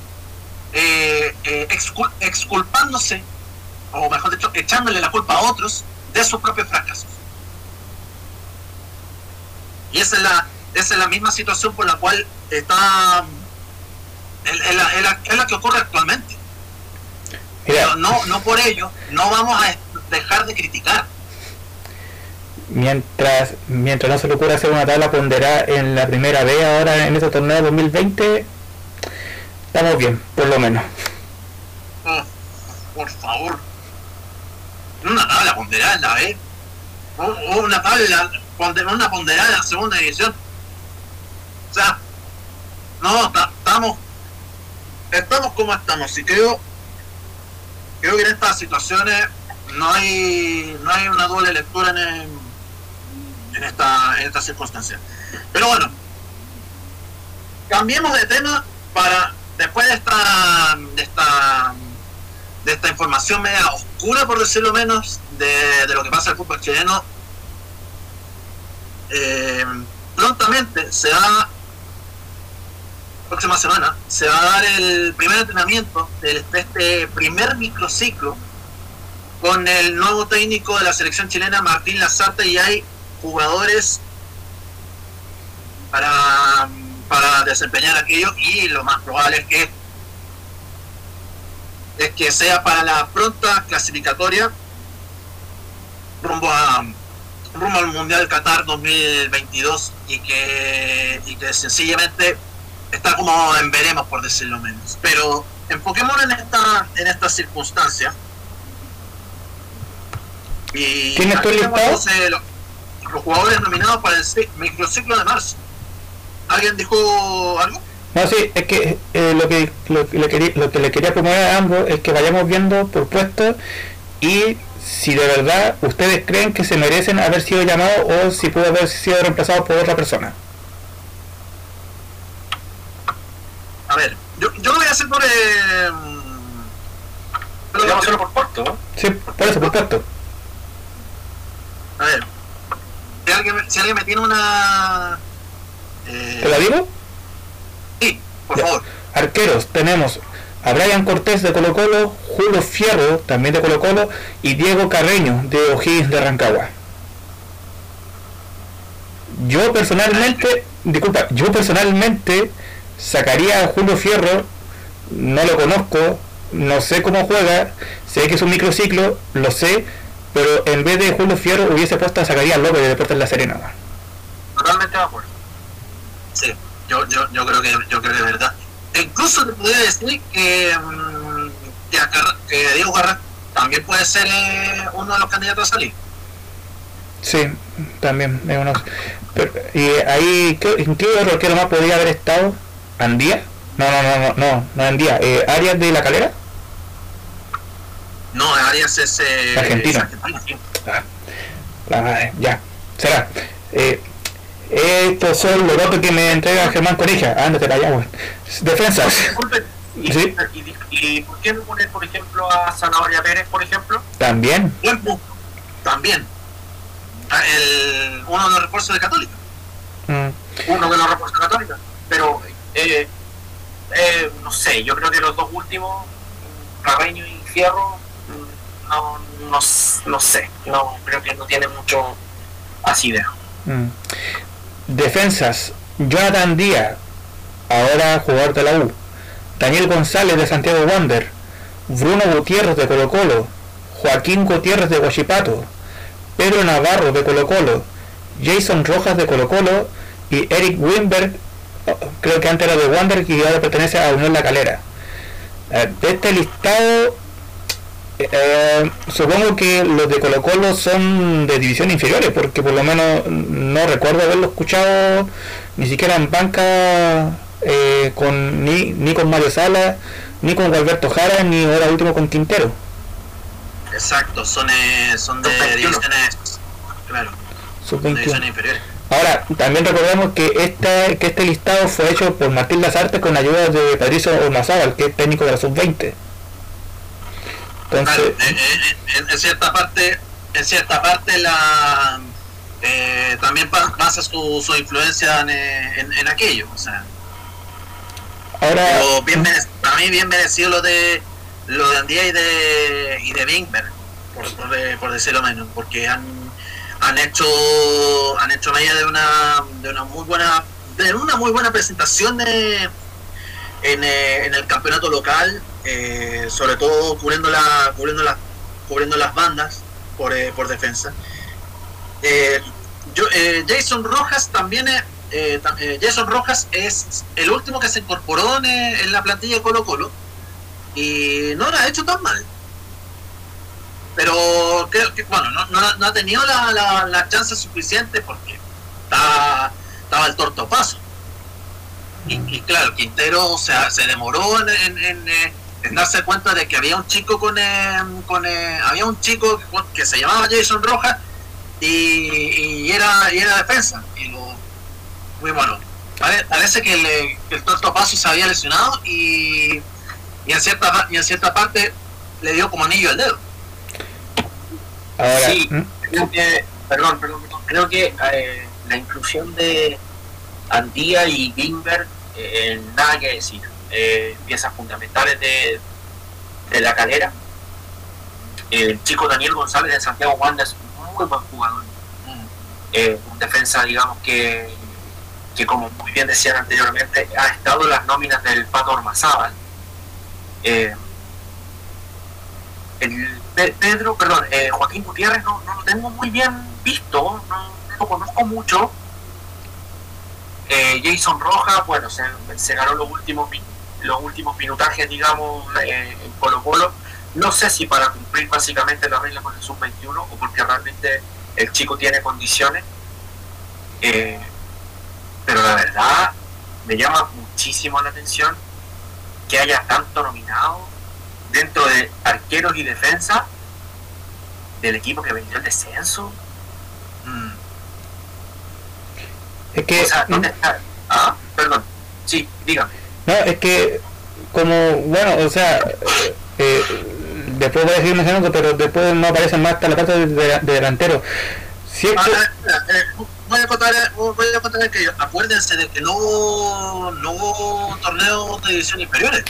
eh, exculpándose, o mejor dicho, echándole la culpa a otros de sus propios fracasos. Y esa es la, esa es la misma situación por la cual está es, la, que ocurre actualmente. Pero no, no por ello, no vamos a dejar de criticar. Mientras, mientras no se le ocurra hacer una tabla ponderada en la primera vez ahora en este torneo 2020, estamos bien, por lo menos. Ah, por favor. Una tabla ponderada la B. O una tabla una ponderada segunda división. O sea, no, estamos estamos como estamos y creo creo que en estas situaciones no hay no hay una doble lectura en, en esta en esta circunstancia. Pero bueno, cambiemos de tema para después de esta de esta de esta información media oscura por decirlo menos de, de lo que pasa el fútbol chileno eh, prontamente se va, próxima semana, se va a dar el primer entrenamiento de este primer microciclo con el nuevo técnico de la selección chilena, Martín Lazarte, y hay jugadores para, para desempeñar aquello y lo más probable es que es que sea para la pronta clasificatoria rumbo a rumbo al Mundial Qatar 2022 y que, y que sencillamente está como en veremos, por decirlo menos. Pero enfoquémonos en esta, en esta circunstancia. Y ¿Quién está los, los, jugadores nominados para el microciclo de marzo. ¿Alguien dijo algo? No, sí, es que eh, lo, que, lo, que le quería, lo que le quería promover a ambos es que vayamos viendo por puestos y si de verdad ustedes creen que se merecen haber sido llamados o si pudo haber sido reemplazado por otra persona. A ver, yo, yo lo voy a hacer por... Eh, pero hacerlo por puesto, ¿no? Sí, por eso, por puesto. A ver, si alguien, si alguien me tiene una... Eh... ¿Te la digo? Por favor. Arqueros, tenemos a Brian Cortés de Colo Colo, Julio Fierro, también de Colo Colo, y Diego Carreño de O'Higgins de Rancagua. Yo personalmente, disculpa, yo personalmente sacaría a Julio Fierro, no lo conozco, no sé cómo juega, sé que es un microciclo, lo sé, pero en vez de Julio Fierro hubiese puesto a Zacarías López de Deportes La Serena. Totalmente de acuerdo. Yo, yo, yo creo que yo creo que es verdad incluso te podría decir que, mm, que, Diego Garra también puede ser eh, uno de los candidatos a salir. Sí, también es uno. y ahí, ¿en qué otro que más podría haber estado? ¿Andía? No, no, no, no, no, no Andía. Eh, ¿Arias de la calera? No, Arias es eh, Argentina. Ah, ya, será. Eh, estos son los datos que me entrega Germán Corija. Ándate para allá, Defensas. ¿Y, ¿Sí? y, por qué no poner, por ejemplo, a Zanahoria Pérez, por ejemplo? También. Buen También. Ah, el, uno de los refuerzos de Católica. Mm. Uno de los refuerzos de Católica. Pero, eh, eh, no sé, yo creo que los dos últimos, Carreño y Fierro, no, no, no sé. No, creo que no tienen mucho así de. Mm. Defensas, Jonathan Díaz, ahora jugador de la U. Daniel González de Santiago Wander. Bruno Gutiérrez de Colo Colo. Joaquín Gutiérrez de Huachipato. Pedro Navarro de Colo Colo. Jason Rojas de Colo Colo. Y Eric Wimberg creo que antes era de Wander y ahora pertenece a Unión La Calera. De este listado, eh, supongo que los de Colo Colo son de división inferiores, porque por lo menos no recuerdo haberlo escuchado ni siquiera en banca eh, con ni, ni con Mario Sala, ni con Alberto Jara, ni ahora último con Quintero. Exacto, son, eh, son de divisiones, claro, divisiones inferiores. Ahora, también recordemos que esta, que este listado fue hecho por Martín Lazarte con ayuda de Patricio Ormazábal, que es técnico de la sub-20. Entonces, en, cierta parte, en cierta parte la eh, también pasa su, su influencia en, en, aquello, o sea. Ahora, pero bien, para mí bien merecido lo de lo de Andía y de y de Bingberg, por, por, por decirlo menos, porque han han hecho han hecho media de una de una muy buena de una muy buena presentación de, en, eh, en el campeonato local eh, sobre todo cubriendo la cubriendo las cubriendo las bandas por, eh, por defensa yo, Jason Rojas también Jason Rojas es el último que se incorporó en, en la plantilla de Colo Colo y no lo ha hecho tan mal pero creo que, bueno, no, no, ha tenido la, la, la, chance suficiente porque estaba, el torto paso. Y, claro, Quintero o sea, se demoró en, en, darse cuenta de que había un chico con, eh, con eh, había un chico que, se llamaba Jason Rojas y, y, era, y era defensa. Y lo, muy bueno. Parece que el, el torto paso se había lesionado y, y, en cierta, y en cierta parte le dio como anillo al dedo sí, ¿Mm? creo que, perdón, perdón, creo que eh, la inclusión de Andía y Bimber, eh, nada que decir, eh, piezas fundamentales de, de la calera. El chico Daniel González de Santiago Wanda es un muy buen jugador. Mm. un defensa, digamos, que, que como muy bien decían anteriormente, ha estado en las nóminas del Pato Ormazábal. el Pedro, perdón, eh, Joaquín Gutiérrez no, no, lo tengo muy bien visto, no, lo conozco mucho. Eh, Jason Rojas, bueno, se, se, ganó los últimos los últimos minutajes, digamos, eh, en Colo Colo. No sé si para cumplir básicamente la regla con el sub-21 o porque realmente el chico tiene condiciones. pero la verdad me llama muchísimo la atención que haya tanto nominado dentro de arqueros y defensa del equipo que vendió el descenso. Mm. Es que. ¿dónde está? Ah, perdón. Sí, dígame. No, es que, como, bueno, o sea, eh, después voy a seguir mencionando, pero después no aparecen más hasta la parte de, delantero. Si ah, eh, eh, voy a contar, voy a contar que acuérdense de que no, no hubo torneos de edición inferiores.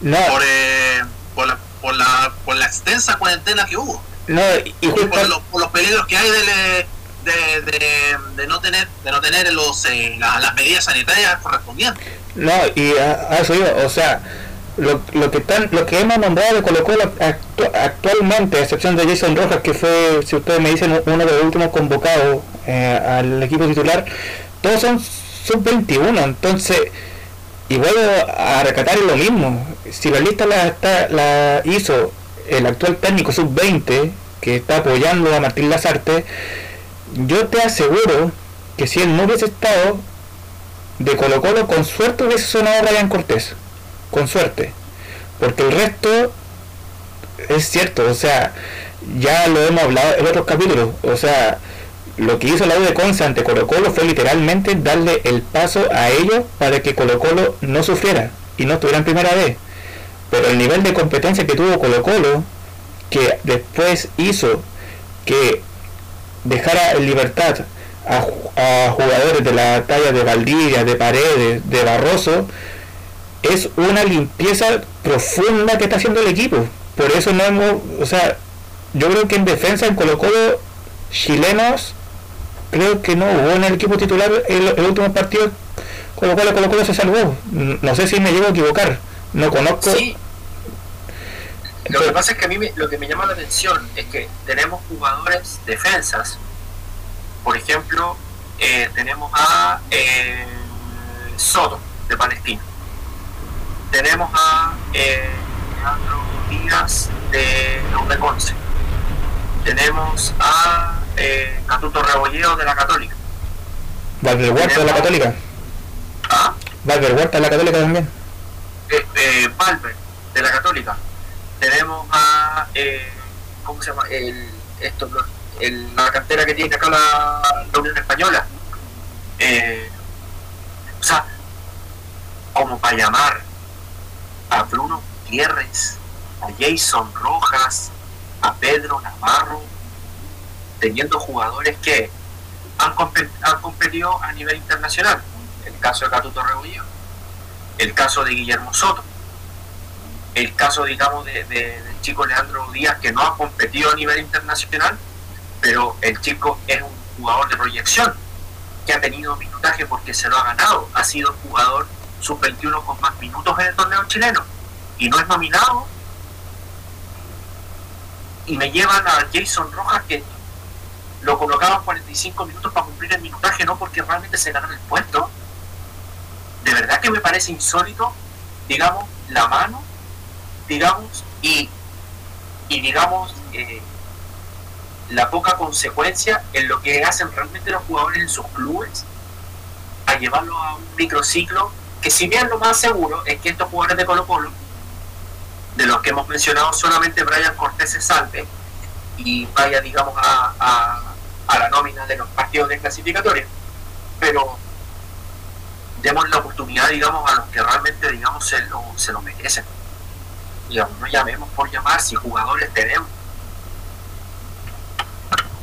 No. Por, eh, por la, por la, por la extensa cuarentena que hubo. No, y por, los, peligros que hay de, de, de, no tener de no tener los eh, las medidas sanitarias correspondientes. No, y a, eso o sea, lo, lo que están, lo que hemos nombrado de Colo Colo actualmente, a excepción de Jason Rojas, que fue, si ustedes me dicen, uno de los últimos convocados eh, al equipo titular, todos son sub-21, entonces y vuelvo a recatar lo mismo. Si la lista la, la hizo el actual técnico sub-20, que está apoyando a Martín Lazarte, yo te aseguro que si él no hubiese estado de Colo Colo, con suerte hubiese sonado Ryan Cortés. Con suerte. Porque el resto es cierto, o sea, ya lo hemos hablado en otros capítulos. O sea, lo que hizo la U de Conce ante Colo Colo fue literalmente darle el paso a ellos para que Colo Colo no sufriera y no estuviera en primera vez. Pero el nivel de competencia que tuvo Colo Colo, que después hizo que dejara en libertad a, jugadores de la talla de Valdivia, de Paredes, de Barroso, es una limpieza profunda que está haciendo el equipo. Por eso no hemos, o sea, yo creo que en defensa en Colo Colo chilenos creo que no hubo en el equipo titular el, el último partido con lo cual Colo Colo se salvó. No sé si me llevo a equivocar, no conozco. Lo que pasa es que a mí lo que me llama la atención es que tenemos jugadores defensas. Por ejemplo, eh, tenemos a eh, Soto, de Palestina. Tenemos a eh, Leandro Díaz, de de Conce. Tenemos a eh, Catuto Rebolleo, de la Católica. Valver Huerta, de la Católica. ¿Ah? Valver Huerta, de la Católica también. Eh, eh, Valver, de la Católica. Tenemos a... Eh, ¿Cómo se llama? El, esto, el, la cartera que tiene acá la, Unión Española. Eh, o sea, como para llamar a Bruno Gutiérrez, a Jason Rojas, a Pedro Navarro, teniendo jugadores que han, compet- han competido a nivel internacional. El caso de Catuto Rebolledo, el caso de Guillermo Soto, el caso, digamos, de, de- del chico Leandro Díaz, que no ha competido a nivel internacional, pero el chico es un jugador de proyección, que ha tenido minutaje porque se lo ha ganado, ha sido jugador sub-21 con más minutos en el torneo chileno, y no es nominado, y me llevan a Jason Rojas, que lo colocaban 45 minutos para cumplir el minutaje, no porque realmente se ganó el puesto. De verdad que me parece insólito, digamos, la mano, digamos, y, y digamos, eh, la poca consecuencia en lo que hacen realmente los jugadores en sus clubes, a llevarlo a un microciclo, que si bien lo más seguro es que estos jugadores de Colo Colo, de los que hemos mencionado solamente Brian Cortés se salve y vaya, digamos, a, a, a la nómina de los partidos de clasificatoria. Pero demos la oportunidad, digamos, a los que realmente, digamos, se lo, se lo merecen. Digamos, no llamemos por llamar si jugadores tenemos.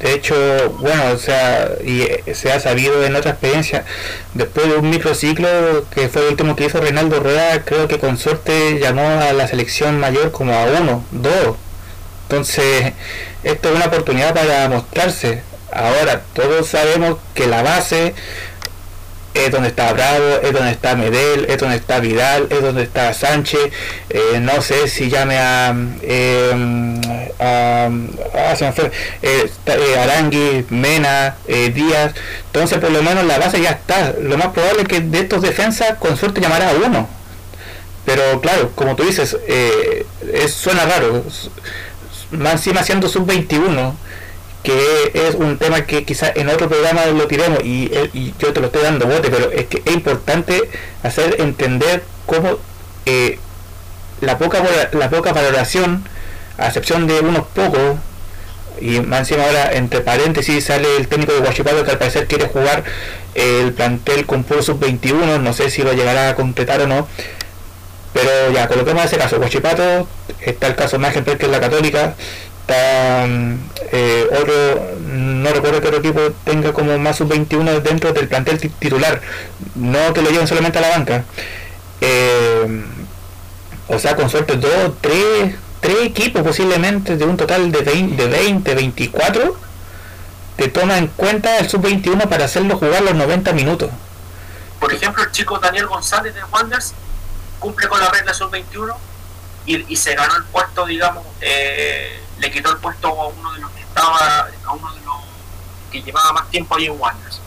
De hecho, bueno, o sea, y eh, se ha sabido en otra experiencia, después de un microciclo que fue el último que hizo Reinaldo Rueda, creo que con suerte llamó a la selección mayor como a uno, dos. Entonces, esto es una oportunidad para mostrarse. Ahora, todos sabemos que la base es donde está Bravo, es donde está Medel, es donde está Vidal, es donde está Sánchez, eh, no sé si llame a, eh, a, fue, eh, eh, Arangui, Mena, eh, Díaz, entonces por lo menos la base ya está, lo más probable es que de estos defensas con suerte llamará a uno, pero claro, como tú dices, eh, es, suena raro, más encima siendo sub-21, que es un tema que quizás en otro programa lo tiremos y, y, yo te lo estoy dando bote, pero es que es importante hacer entender cómo eh, la poca la poca valoración, a excepción de unos pocos, y más encima ahora entre paréntesis sale el técnico de Guachipato que al parecer quiere jugar el plantel con puro sub-21, no sé si lo llegará a completar o no, pero ya, coloquemos ese caso, Guachipato, está el caso ejemplar que es la católica, está eh, otro, no recuerdo que otro equipo tenga como más sub-21 dentro del plantel titular, no que lo lleven solamente a la banca. Eh, o sea, con suerte dos, tres, tres equipos posiblemente de un total de 20, de 20 24, te toma en cuenta el sub-21 para hacerlo jugar los 90 minutos. Por ejemplo, el chico Daniel González de Wanderers cumple con la regla sub-21 y, y, se ganó el puesto, digamos, eh, le quitó el puesto a uno de los que estaba, a uno de los que llevaba más tiempo ahí en Wanderers.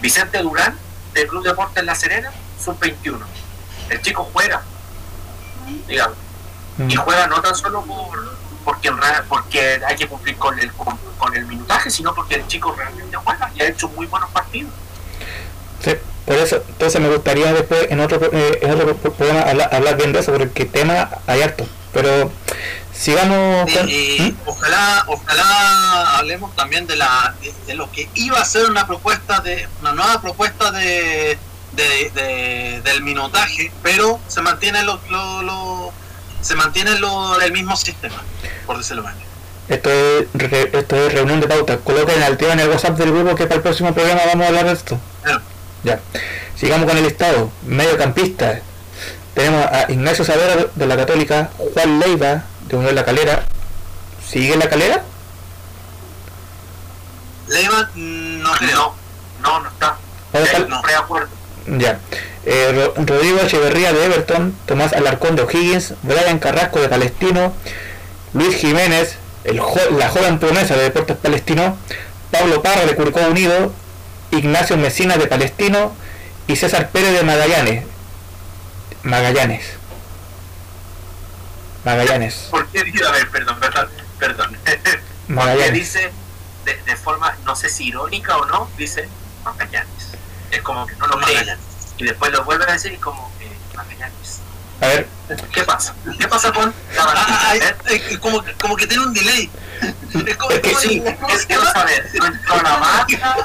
Vicente Durán, del Club Deportes La Serena, sub-21. El chico juega, digamos, mm. y juega no tan solo por, porque, hay que cumplir con el, con, con, el minutaje, sino porque el chico realmente juega y ha hecho muy buenos partidos. Sí, por eso, entonces me gustaría después en otro, eh, en otro programa hablar, hablar, bien de eso, porque tema hay harto. Pero sigamos y ¿Mm? ojalá ojalá hablemos también de la de, lo que iba a ser una propuesta de una nueva propuesta de, de, de del minutaje pero se mantiene lo, lo, lo se mantiene lo, el mismo sistema por decirlo menos esto es, re, esto es reunión de pauta coloquen al tío en el whatsapp del grupo que para el próximo programa vamos a hablar de esto. Ya. Sigamos con el estado mediocampista. Tenemos a Ignacio Savera de la Católica Juan Leiva Unión La Calera. ¿Sigue La Calera? No creo. No, no está. No, no. Ya. Eh, Rodrigo Echeverría de Everton, Tomás Alarcón de O'Higgins, Brian Carrasco de Palestino, Luis Jiménez, el jo la joven promesa de Deportes Palestino, Pablo Parra de Curicó Unido, Ignacio Mesina de Palestino y César Pérez de Magallanes. Magallanes. Magallanes. ¿Por qué dice? A ver, perdón, perdón, perdón. Porque Magallanes. dice de, de forma, no sé si irónica o no, dice Magallanes. Es como que no lo creen. Magallanes. Y después lo vuelven a decir y como eh, Magallanes. A ver, ¿Qué pasa? ¿Qué pasa con la Ah, ah, eh, como, que- como que tiene un delay. Es como, Es que Sí, es que no saber. Con la marca,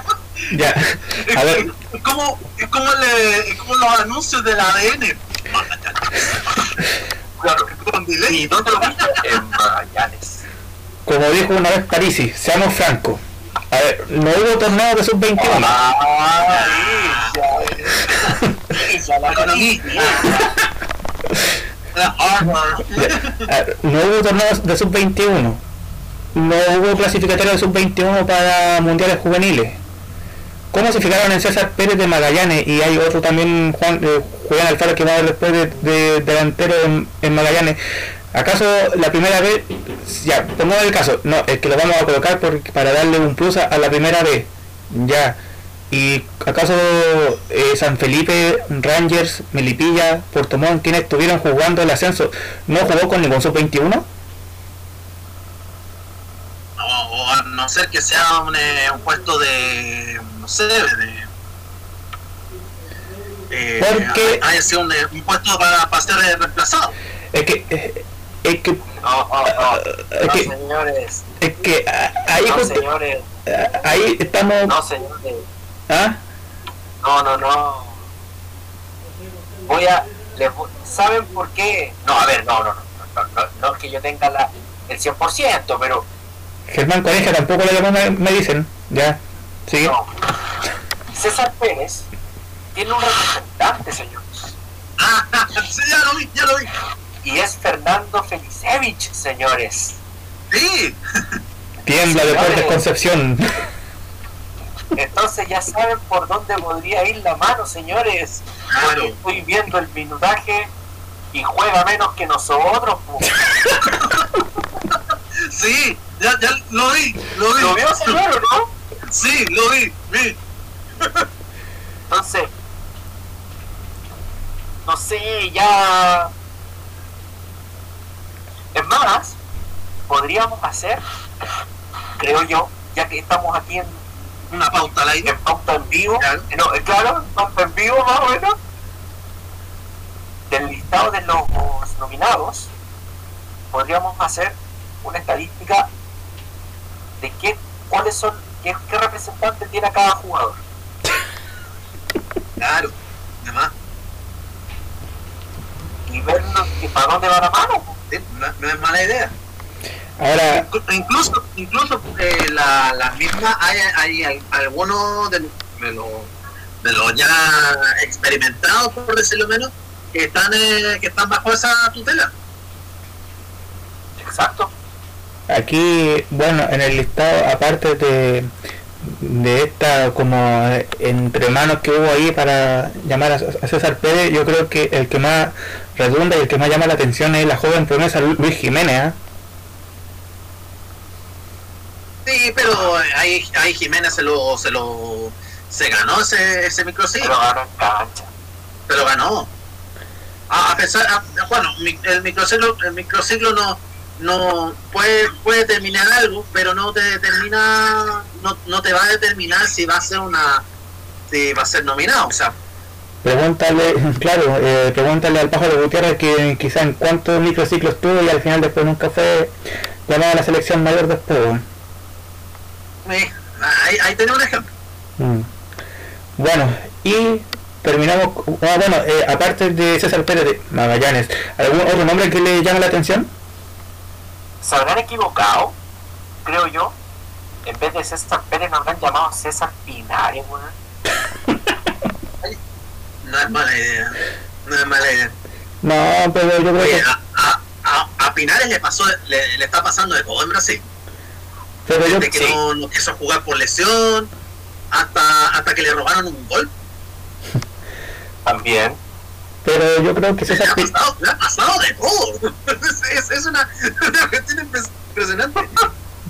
ya. A ver, Es como, es como, le- es como los anuncios del ADN. Claro. Con delay. ¿Y dónde lo viste? En Magallanes. como dijo una vez Parisi, seamos francos. A ver, no hubo torneo de sub-21. Ah, ya, la Economía. La Harvard. A ver, no hubo torneos de sub-21. No hubo clasificatorio de sub-21 para mundiales juveniles. ¿Cómo se fijaron en César Pérez de Magallanes? Y hay otro también, Juan, eh, Julián Alfaro, que va después de, de delantero en, Magallanes. ¿Acaso la primera vez, ya, pongamos el caso, no, es que lo vamos a colocar por- para darle un plus a, a la primera vez, ya. ¿Y acaso eh, San Felipe, Rangers, Melipilla, Puerto Montt, quienes estuvieron jugando el ascenso, no jugó con ningún sub-21? O, o a no ser que sea un, eh, un puesto de, no sé, de... eh, Porque- haya sido un, un puesto para, para ser reemplazado. Es que, es que, No, no, no. es que, señores. es que ah, ahí, No, justo- señores. ah, ahí estamos, No, señores. ¿ah? No, no, no. Voy a. les voy- ¿Saben por qué? No, a ver, no, no, no. No, no, no es que yo tenga la, el 100%, pero Germán Coneja tampoco lo llamó, me, me dicen, ya, sigue. no. César Pérez tiene un representante, señores. Ah, sí, ya lo vi, ya lo vi. Y es Fernando Felicevich, señores. Sí, Tiembla Deportes. Concepción. Entonces ya saben por dónde podría ir la mano, señores. claro. Porque estoy viendo el minutaje y juega menos que nosotros. Sí, ya, ya lo vi, lo vi. ¿Lo vio, señor, no? Sí, lo vi, vi. Entonces, no sé, ya. Es más, podríamos hacer, creo yo, ya que estamos aquí en, Una pauta al aire. en pauta en vivo, Claro. no, eh, claro, pauta en vivo más o menos, del listado de los nominados, podríamos hacer una estadística de qué, cuáles son, qué, qué representante tiene cada jugador. Claro, además, y que para dónde va la mano. no, no es mala idea. Ahora, Inclu- Incluso, incluso eh, la, las mismas, hay, hay, al- algunos de, de los de los ya experimentados, por decirlo menos, que están, eh, que están bajo esa tutela. Exacto. Aquí, bueno, en el listado, aparte de, de esta como entre manos que hubo ahí para llamar a, a César Pérez, yo creo que el que más redunda y el que más llama la atención es la joven promesa Lu- Luis Jiménez. ¿ah? Sí, pero ahí, ahí Jiménez se lo, se lo se ganó ese, ese microciclo, se lo ganó. A, a pesar, a- bueno, el microciclo, el microciclo no, no puede, puede terminar algo, pero no te determina, no, no te va a determinar si va a ser una, si va a ser nominado, o sea, Pregúntale, claro, eh, pregúntale al pájaro Gutiérrez que quizá en cuántos microciclos tuvo y al final después nunca fue llamado a la selección mayor después. eh, ahí, ahí tenemos un ejemplo. Mm. Bueno, y terminamos. ah, bueno, eh, aparte de César Pérez de Magallanes, ¿algún otro nombre que le llame la atención? Se habrán equivocado, creo yo. En vez de César Pérez nos habrán llamado César Pinares, weón. No es mala idea, no es mala idea. No, pero yo creo Oye, que. a, a, Pinares le pasó, le, le está pasando de todo en Brasil. Pero yo, Desde que sí. no, no quiso jugar por lesión, hasta, hasta que le robaron un gol. También. Pero yo creo que César ha pasado, ha pasado de todo. Es, es- una, una cuestión impres- impresionante.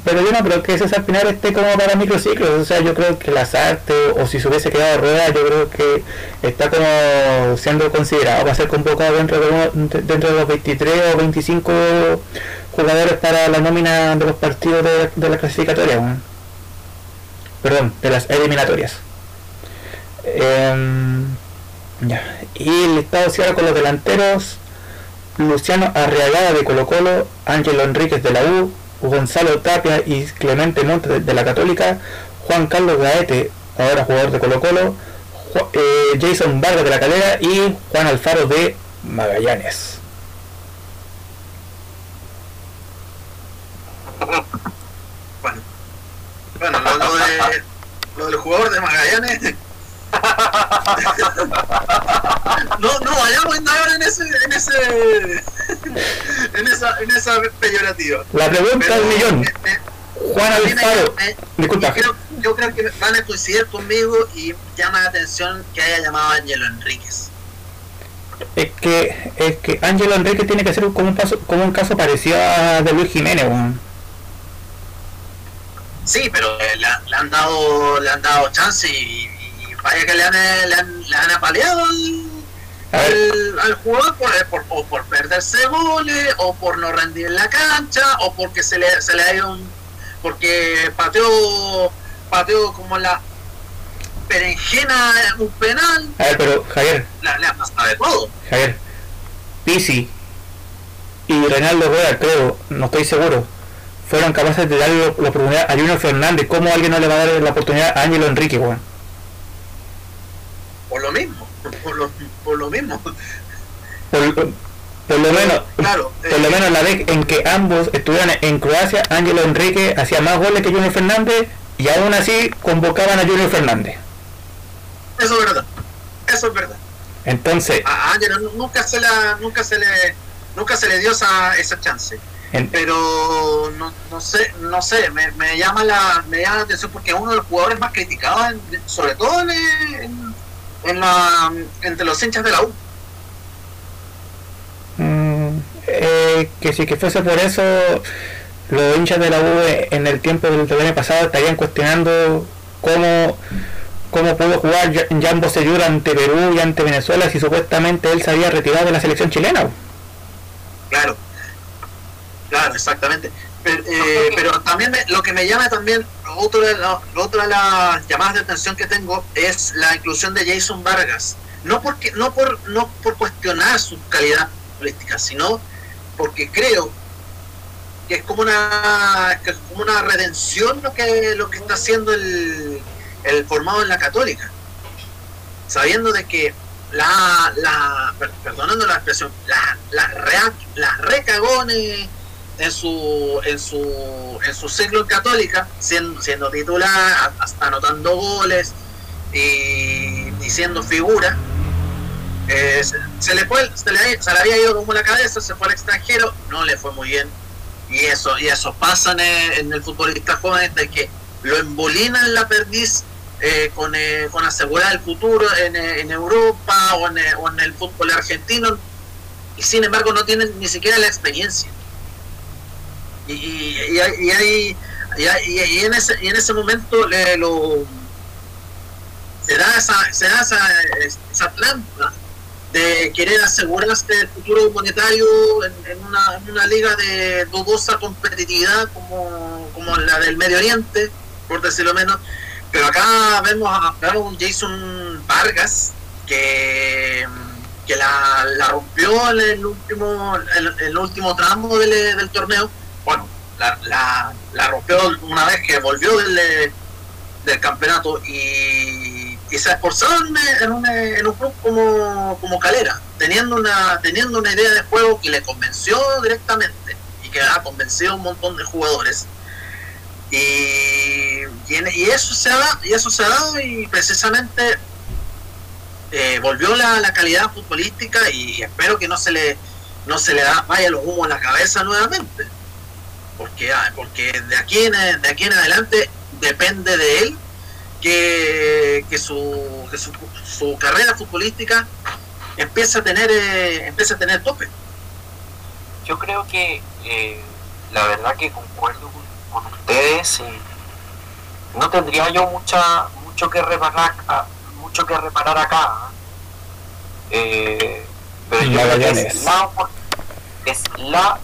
pero yo no creo que César Pinar esté como para microciclos. O sea, yo creo que las artes, o si se hubiese quedado rueda, yo creo que está como siendo considerado va a ser convocado dentro de, dentro de los 23 o 25 jugadores para la nómina de los partidos de, de la clasificatoria. Perdón, de las eliminatorias. Em, y el estado cierra con los delanteros. Luciano Arriagada de Colo Colo, Ángelo Enríquez de la U, Gonzalo Tapia y Clemente Montes de la Católica, Juan Carlos Gaete, ahora jugador de Colo Colo, eh, Jason Vargas de la Calera y Juan Alfaro de Magallanes. Bueno, bueno lo del jugador de Magallanes no, no vayamos a en ese, en ese, en esa, en esa peyorativa. La pregunta del millón. Juan Alfaro, disculpa. Yo creo, que van a coincidir conmigo y llama la atención que haya llamado a Ángelo Enríquez. Es que, es que Ángelo Enríquez tiene que ser como un, caso, como un caso parecido a de Luis Jiménez. Sí, pero le, le, han dado le han dado chance y, vaya que le han, le han, le han apaleado al, al, jugador por, o por perderse goles, o por no rendir en la cancha, o porque se le, se le ha ido un. porque pateó, pateó como la berenjena un penal. A ver, pero Javier. Le, ha pasado de todo. Javier, Pisi y Reinaldo Rueda, creo, no estoy seguro, fueron capaces de darle la oportunidad a Junior Fernández. ¿Cómo alguien no le va a dar la oportunidad a Ángelo Enrique, Juan? Por lo mismo, por lo, por lo mismo. Por, por lo menos, claro, por lo eh, menos la vez en que ambos estuvieran en Croacia, Ángelo Enrique hacía más goles que Junior Fernández y aún así convocaban a Junior Fernández. Eso es verdad, eso es verdad. Entonces, a Ángelo nunca se la, nunca se le, nunca se le dio esa, esa chance. En, pero no, no sé no sé me, me llama la me llama la atención porque es uno de los jugadores más criticados en, sobre todo en, en, en la, entre los hinchas de la U. Mm, eh, que si que fuese por eso, los hinchas de la U en el tiempo del año pasado estarían cuestionando cómo, cómo pudo jugar Jan Bosellur ante Perú y ante Venezuela si supuestamente él se había retirado de la selección chilena. Claro, claro, exactamente. Pero, eh, pero también me, lo que me llama también, otro de otra de las llamadas de atención que tengo es la inclusión de Jason Vargas. No porque no por no por cuestionar su calidad política, sino porque creo que es como una como una redención lo que lo que está haciendo el, el formado en la católica. Sabiendo de que la, la perdonando la expresión, la, la, rea, la recagones en su en su en su ciclo en católica siendo, siendo titular hasta anotando goles y, y siendo figura eh, se, se, le fue se le, se le había ido como la cabeza se fue al extranjero no le fue muy bien. Y eso y eso pasa en el, en el futbolista joven de que lo embolina en la perdiz eh, con, eh, con asegurar el futuro en, en Europa o en, o en el fútbol argentino. Y sin embargo no tienen ni siquiera la experiencia y, y, y, hay, y, y, en ese, en ese momento le, lo, se da esa, se da esa, esa planta de querer asegurarse el futuro monetario en, una, en una liga de dudosa competitividad como, como la del Medio Oriente, por decirlo menos. Pero acá vemos a, un Jason Vargas que, que la, rompió en el último, el, último tramo del torneo bueno, la, rompió una vez que volvió del, del campeonato y, y se esforzó en, un, en, un, club como, como Calera, teniendo una, teniendo una idea de juego que le convenció directamente y que ha convencido a un montón de jugadores. Y, y, y, eso se ha dado, y eso se ha dado y precisamente eh, volvió la, la, calidad futbolística y espero que no se le no se le da, vaya los humos en la cabeza nuevamente porque porque de aquí en, de aquí en adelante depende de él que, que, su, que su, su, carrera futbolística empiece a tener eh, empiece a tener tope yo creo que eh, la verdad que concuerdo con ustedes. no tendría yo mucha mucho que reparar mucho que reparar acá. ¿eh? pero yo creo que es la, es la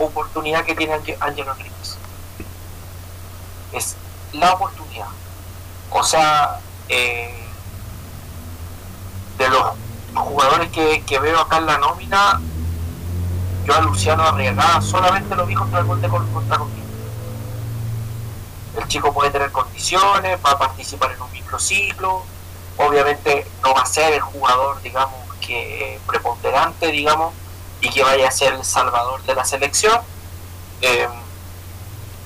oportunidad que tiene Ángelo Enríquez. Es la oportunidad. O sea, eh, de los jugadores que, que, veo acá en la nómina, yo a Luciano Arriagada solamente lo vi contra el gol de contra conmigo. El chico puede tener condiciones, va a participar en un microciclo, obviamente no va a ser el jugador, digamos, que preponderante, digamos, y que vaya a ser el salvador de la selección. Eh,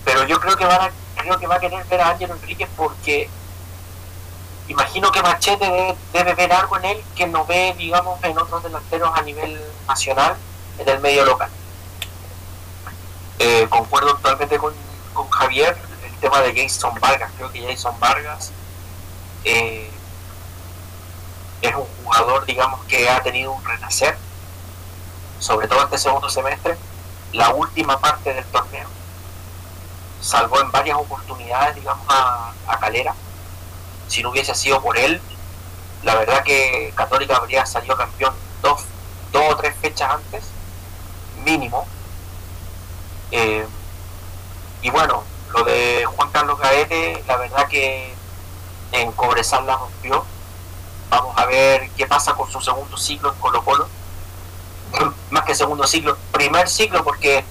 pero yo creo que van a, creo que va a querer ver a Ángel Enríquez porque imagino que Machete debe, ver algo en él que no ve, digamos, en otros delanteros a nivel nacional, en el medio local. Eh, concuerdo totalmente con, Javier, el tema de Jason Vargas. Creo que Jason Vargas eh, es un jugador, digamos, que ha tenido un renacer, sobre todo este segundo semestre, la última parte del torneo. Salvó en varias oportunidades, digamos, a Calera si no hubiese sido por él, la verdad que Católica habría salido campeón dos, dos o tres fechas antes, mínimo. Eh, y bueno, lo de Juan Carlos Gaete, la verdad que en Cobresal la rompió. Vamos a ver qué pasa con su segundo ciclo en Colo Colo. Más que segundo ciclo, primer ciclo porque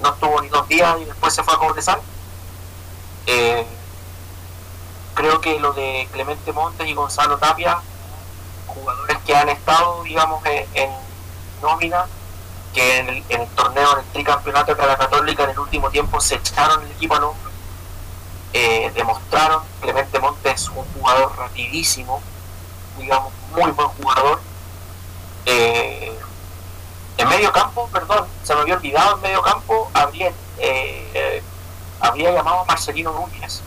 no estuvo ni dos días y después se fue a Cobresal. Eh, creo que lo de Clemente Montes y Gonzalo Tapia, jugadores que han estado, digamos, en, nómina, que en el, torneo, en el tricampeonato de la Católica en el último tiempo se echaron el equipo al hombro, eh, demostraron, Clemente Montes es un jugador rapidísimo, digamos, muy buen jugador. Eh, en medio campo, perdón, se me había olvidado en medio campo, habría, eh, habría llamado a Marcelino Núñez.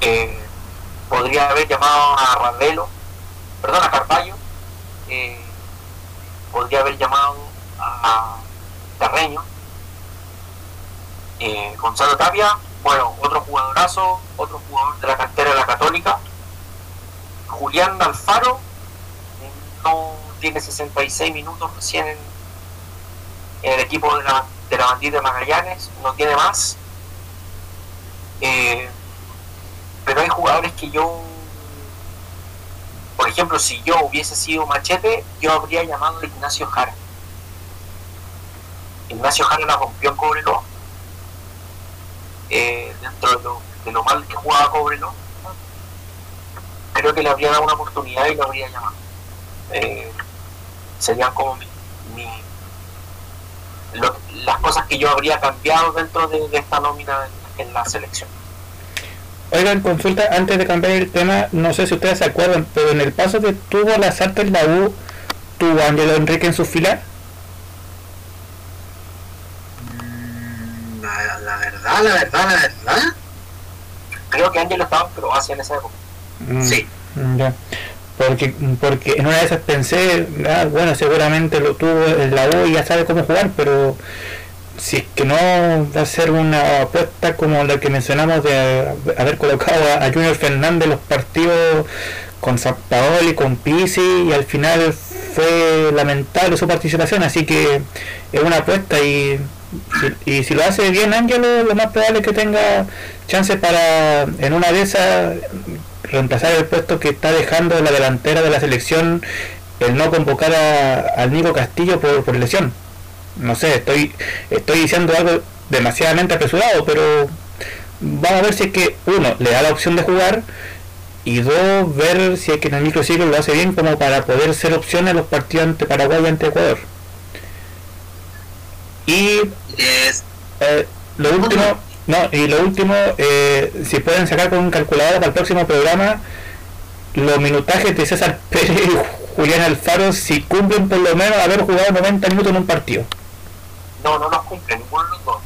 Eh, podría haber llamado a Ravelo, perdón, a Carballo, eh, podría haber llamado a Terreño, eh, Gonzalo Tapia, bueno, otro jugadorazo, otro jugador de la cantera de la Católica, Julián Alfaro, no tiene 66 minutos recién en, el equipo de la, de la bandita de Magallanes, no tiene más. Eh, pero hay jugadores que yo, por ejemplo, si yo hubiese sido machete, yo habría llamado a Ignacio Jara. Ignacio Jara la rompió en Cobreloa. Eh, dentro de lo, mal que jugaba Cobreloa, creo que le habría dado una oportunidad y lo habría llamado. Eh, serían como mi, las cosas que yo habría cambiado dentro de, esta nómina en la selección. Oigan, consulta, antes de cambiar el tema, no sé si ustedes se acuerdan, pero en el paso que tuvo la Salta en la U, ¿tuvo Ángelo Enrique en su fila? Mm, la, verdad, la verdad, la verdad. Creo que Ángelo estaba en Croacia en esa época. Mm, sí. Ya. Porque, porque en una de esas pensé, ah, bueno, seguramente lo tuvo en la U y ya sabe cómo jugar, pero si es que no va a ser una apuesta como la que mencionamos de haber colocado a, Junior Fernández los partidos con San y con Pisi y al final fue lamentable su participación así que es una apuesta y, y si lo hace bien Ángelo lo más probable es que tenga chance para en una de esas reemplazar el puesto que está dejando la delantera de la selección el no convocar a, al Nico Castillo por, por lesión no sé, estoy, estoy diciendo algo demasiadamente apresurado, pero vamos a ver si es que uno le da la opción de jugar y dos ver si es que en el microciclo lo hace bien como para poder ser opción en los partidos ante Paraguay y ante Ecuador. Y eh, lo último, no, y lo último, eh, si pueden sacar con un calculador para el próximo programa los minutajes de César Pérez y Julián Alfaro si cumplen por lo menos haber jugado 90 minutos en un partido. No, no los cumple ninguno de los dos.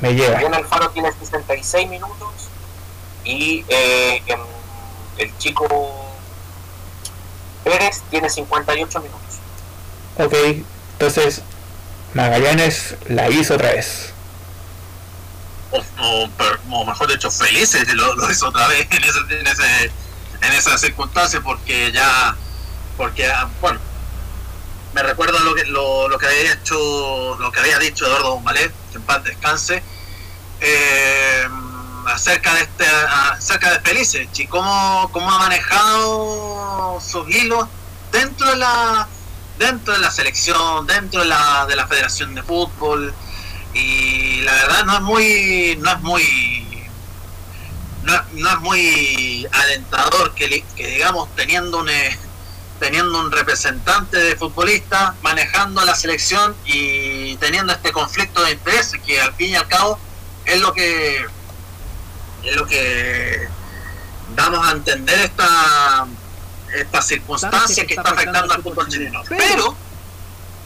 Me lleva. Bien Alfaro tiene 66 minutos y eh, el chico Pérez tiene 58 minutos. Ok, entonces Magallanes la hizo otra vez. O, mejor dicho, felices lo, hizo otra vez en, ese, en, ese, en esa circunstancia, porque ya, porque, ah, bueno, me recuerdo lo que, lo, lo que había hecho, lo que había dicho Eduardo Bombalet, que en paz descanse, eh, acerca de este, acerca de Felices y cómo, cómo ha manejado sus hilos dentro de la dentro de la selección, dentro de la, de la Federación de Fútbol, y la verdad no es muy no es muy no, es muy alentador que, digamos teniendo un eh, teniendo un representante de futbolista manejando la selección y teniendo este conflicto de interés que al fin y al cabo es lo que es lo que damos a entender esta esta circunstancia que está afectando al fútbol chileno. pero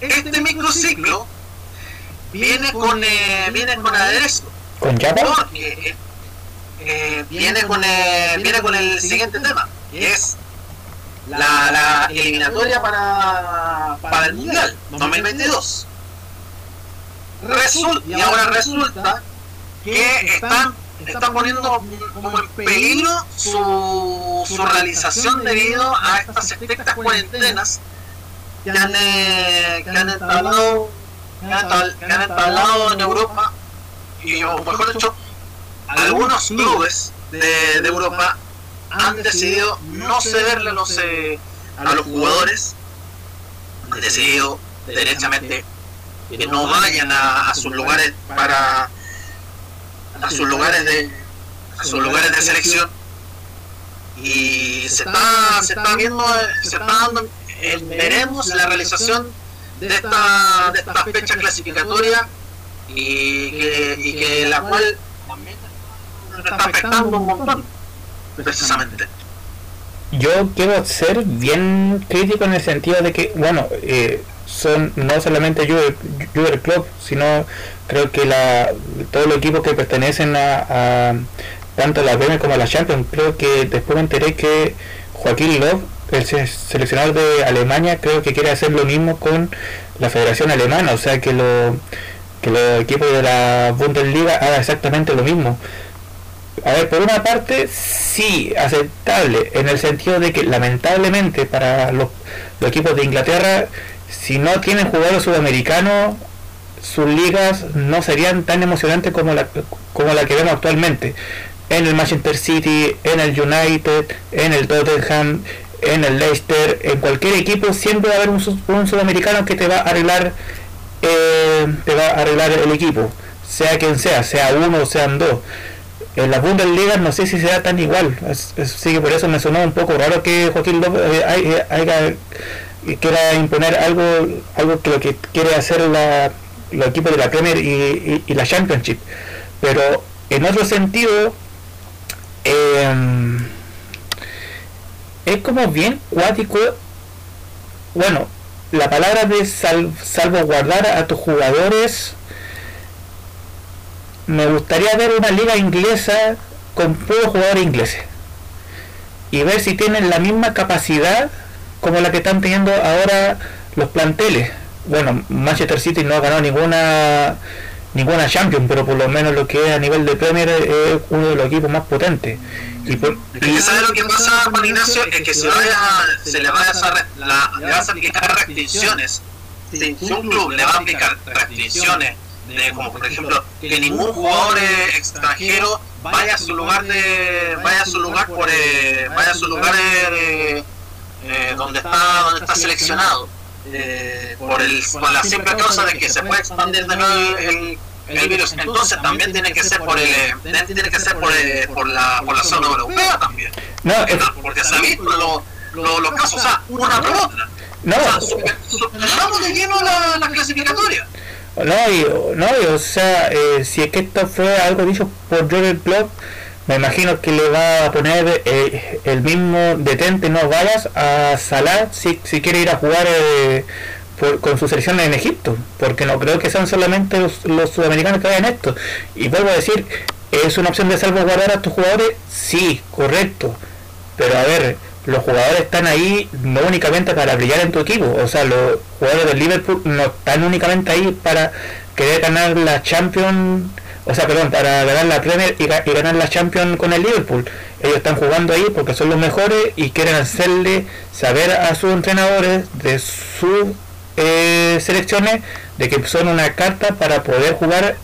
este microciclo viene con eh, viene con aderezo. ¿Con Porque eh, viene con eh, viene con el siguiente tema, que es la, la eliminatoria para, para el Mundial 2022. Resulta, y ahora resulta que están, están poniendo como en peligro su, su realización debido a estas estrictas cuarentenas que han, eh, que han entablado que han entablado en Europa, y o mejor dicho, algunos clubes de, Europa han decidido no cederle a los, eh, a los jugadores, han decidido derechamente que no vayan a, sus lugares para a sus lugares de a sus lugares de selección. Y se está se está viendo se está dando veremos la realización de esta, de esta fecha clasificatoria y que, y que la cual está afectando un montón, precisamente. Yo quiero ser bien crítico en el sentido de que, bueno, eh, son no solamente Juve Club, sino creo que la, todos los equipos que pertenecen a, a tanto a la Premier como a la Champions, creo que después me enteré que Joaquín Love el seleccionador de Alemania creo que quiere hacer lo mismo con la Federación Alemana, o sea que, lo, que los equipos de la Bundesliga hagan exactamente lo mismo. A ver, por una parte, sí, aceptable, en el sentido de que lamentablemente para los, equipos de Inglaterra, si no tienen jugadores sudamericanos, sus ligas no serían tan emocionantes como la, como la que vemos actualmente. En el Manchester City, en el United, en el Tottenham, en el Leicester, en cualquier equipo, siempre va a haber un, sudamericano que te va a arreglar eh, te va a arreglar el equipo, sea quien sea, sea uno o sean dos. En la Bundesliga no sé si sea tan igual, así que por eso me sonó un poco raro que Joaquín López eh, eh, quiera imponer algo, algo que lo que quiere hacer la, los equipos de la Premier y, y, la Championship. Pero en otro sentido, eh, es como bien cuático. Bueno, la palabra de salvaguardar a tus jugadores. Me gustaría ver una liga inglesa con puros jugadores ingleses y ver si tienen la misma capacidad como la que están teniendo ahora los planteles. Bueno, Manchester City no ha ganado ninguna ninguna Champions, pero por lo menos lo que es a nivel de Premier es uno de los equipos más potentes. Y, por, y ¿sabe lo que pasa, Juan Ignacio? Es que se, vaya, se le va a la, aplicar restricciones. Si un club le va a aplicar restricciones, de, como por ejemplo que ningún jugador extranjero vaya a su lugar de vaya a su lugar por eh, vaya a su lugar de, eh, donde está donde está seleccionado eh, por el por la simple causa de que se puede expandir de nuevo el el virus. Entonces también tiene que ser por el, tiene que ser por, el, por, la, por la zona europea también. No, porque, porque se han visto los casos, o sea, una por otra. No, o sea, de lleno la, la clasificatoria. No, y, no, y, o sea, eh, si es que esto fue algo dicho por Jordan Klopp, me imagino que le va a poner eh, el mismo detente, no vayas a Salah si, si quiere ir a jugar eh, con su selección en Egipto, porque no creo que sean solamente los, sudamericanos que hagan esto. Y vuelvo a decir, ¿es una opción de salvaguardar a tus jugadores? Sí, correcto. Pero a ver, los jugadores están ahí no únicamente para brillar en tu equipo, o sea, los jugadores del Liverpool no están únicamente ahí para querer ganar la Champions o sea, perdón, para ganar la Premier y, ganar la Champions con el Liverpool. Ellos están jugando ahí porque son los mejores y quieren hacerle saber a sus entrenadores de sus eh, selecciones de que son una carta para poder jugar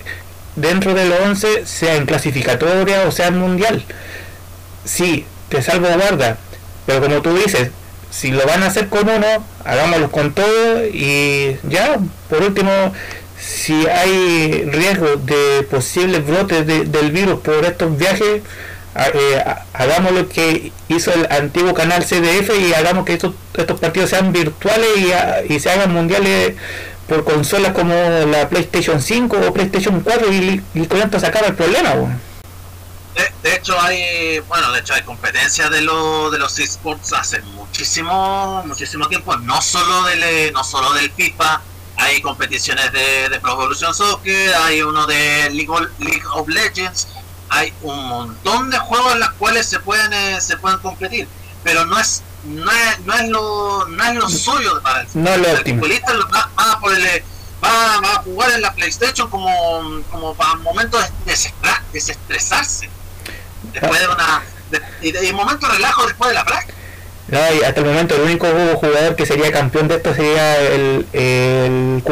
dentro de los 11, sea en clasificatoria o sea en mundial. Sí, te salvo guarda, pero como tú dices, si lo van a hacer con uno, hagámoslo con todo y ya, por último, si hay riesgo de posibles brotes del virus por estos viajes, eh, hagamos lo que hizo el antiguo canal CDF y hagamos que estos, estos partidos sean virtuales y, se hagan mundiales por consolas como la PlayStation 5 o PlayStation 4 y, con esto se el problema. De, hecho hay, bueno, de hecho hay competencias de, lo, de los esports hace muchísimo, muchísimo tiempo, no solo del, no solo del FIFA, hay competiciones de, de Pro Evolution Soccer, hay uno de League of, Legends, hay un montón de juegos en los cuales se pueden eh, se pueden competir, pero no es no es, no es lo no es lo suyo para el, no el futbolista va, va, va, va, a jugar en la PlayStation como, como para momentos de desestresarse después de una y, de, momento de relajo después de la práctica no, y hasta el momento el único jugador que sería campeón de esto sería el, el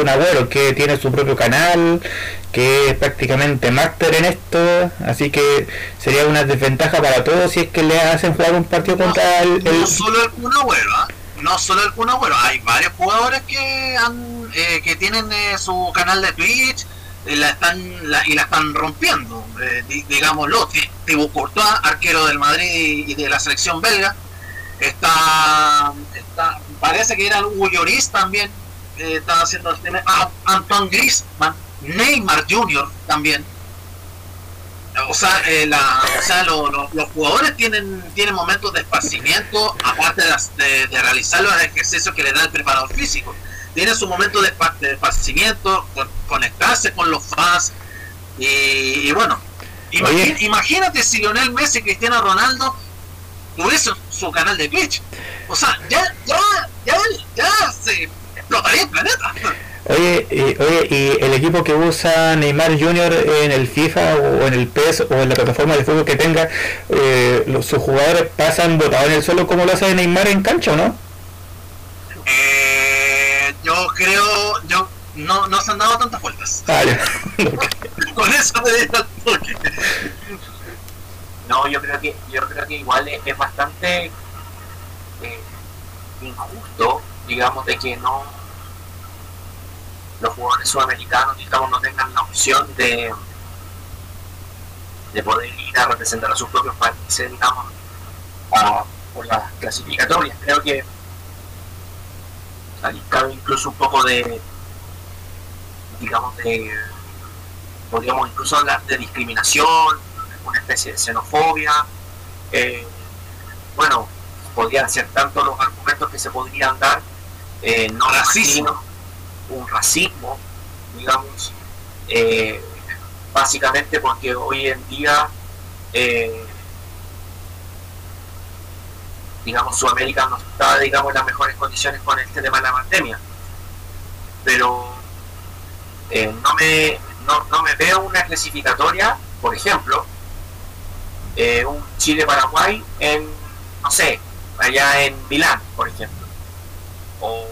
que tiene su propio canal, que es prácticamente máster en esto, así que sería una desventaja para todos si es que le hacen jugar un partido contra el, No solo el Kun ¿ah? no solo el Kun hay varios jugadores que han, eh, que tienen eh, su canal de Twitch y la están, la, y la están rompiendo, eh, digámoslo. Thibaut Courtois, arquero del Madrid y de la selección belga, Está, está, parece que era Hugo Lloris también, eh, estaba haciendo ah, Anton Griezmann, Neymar Jr. también. O sea, eh, la, o sea los jugadores tienen, tienen momentos de esparcimiento, aparte de, de, realizar los ejercicios que le da el preparador físico. Tienen su momento de, de esparcimiento, conectarse con los fans. Y, bueno, imagínate si Lionel Messi y Cristiano Ronaldo tuviese su canal de Twitch. O sea, ya, ya, ya, ya se explotaría el planeta. Oye, y, oye, y el equipo que usa Neymar Jr. en el FIFA o en el PES o en la plataforma de fútbol que tenga, eh, los, sus jugadores pasan botados en el suelo como lo hace Neymar en cancha, ¿no? Eh, yo creo, yo no, no se han dado tantas vueltas. Ah, Con eso me digo no, yo creo que, yo creo que igual es, bastante eh, injusto, digamos, de que no los jugadores sudamericanos, digamos, no tengan la opción de de poder ir a representar a sus propios países, digamos, por las clasificatorias. Creo que cabe incluso un poco de, digamos, de, podríamos incluso hablar de discriminación, una especie de xenofobia. Eh, bueno, podrían ser tantos los argumentos que se podrían dar, eh, no racismo, un racismo, digamos, eh, básicamente porque hoy en día, digamos, Sudamérica no está, digamos, en las mejores condiciones con este tema de la pandemia. Pero no, me, no, no me veo una clasificatoria, por ejemplo, eh, un Chile-Paraguay en, no sé, allá en Milán, por ejemplo, o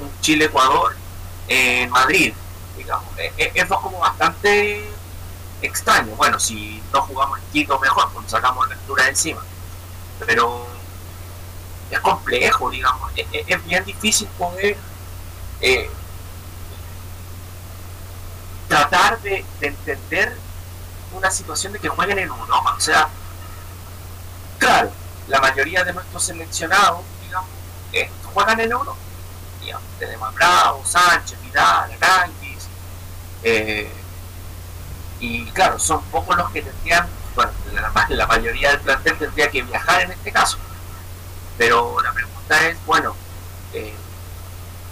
un Chile-Ecuador en Madrid, digamos. E, e, eso es como bastante extraño. Bueno, si no jugamos en Quito, mejor, pues sacamos la lectura de encima. Pero es complejo, digamos. E, es, bien difícil poder eh, tratar de entender una situación de que jueguen en Europa. O sea, claro, la mayoría de nuestros seleccionados, digamos, eh, juegan en Europa. Digamos, tenemos Bravo, Sánchez, Vidal, Aranguis. Eh, y claro, son pocos los que tendrían, bueno, la, la, mayoría del plantel tendría que viajar en este caso. Pero la pregunta es, bueno, eh,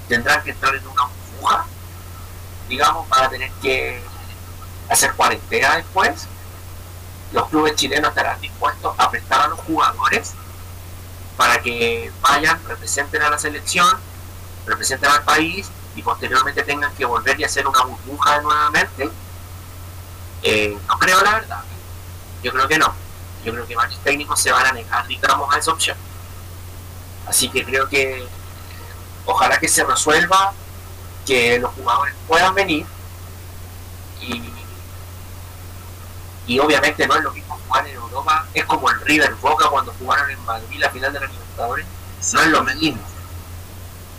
tendrán que entrar en una fuga, digamos, para tener que hacer cuarentena después, los clubes chilenos estarán dispuestos a prestar a los jugadores para que vayan, representen a la selección, representen al país y posteriormente tengan que volver y hacer una burbuja nuevamente. Eh, no creo la verdad. Yo creo que no. Yo creo que varios técnicos se van a negar, digamos, a esa opción. Así que creo que ojalá que se resuelva, que los jugadores puedan venir y, y obviamente no es lo mismo jugar en Europa, es como el River Boca cuando jugaron en Madrid la final de la Libertadores, no es lo mismo,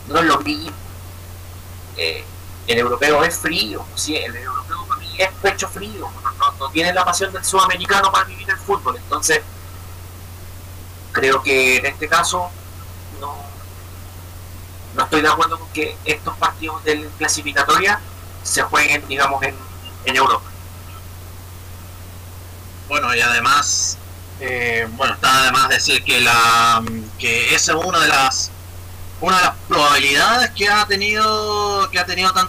no es lo mismo. Eh, el europeo es frío, sí, el europeo para mí es pecho frío, no, tiene la pasión del sudamericano para vivir el fútbol, entonces creo que en este caso no, no estoy de acuerdo con que estos partidos de clasificatoria se jueguen, digamos, en, en Europa. Bueno, y además, eh, bueno, está además decir que la que esa es una de las una de las probabilidades que ha tenido que ha tenido tan,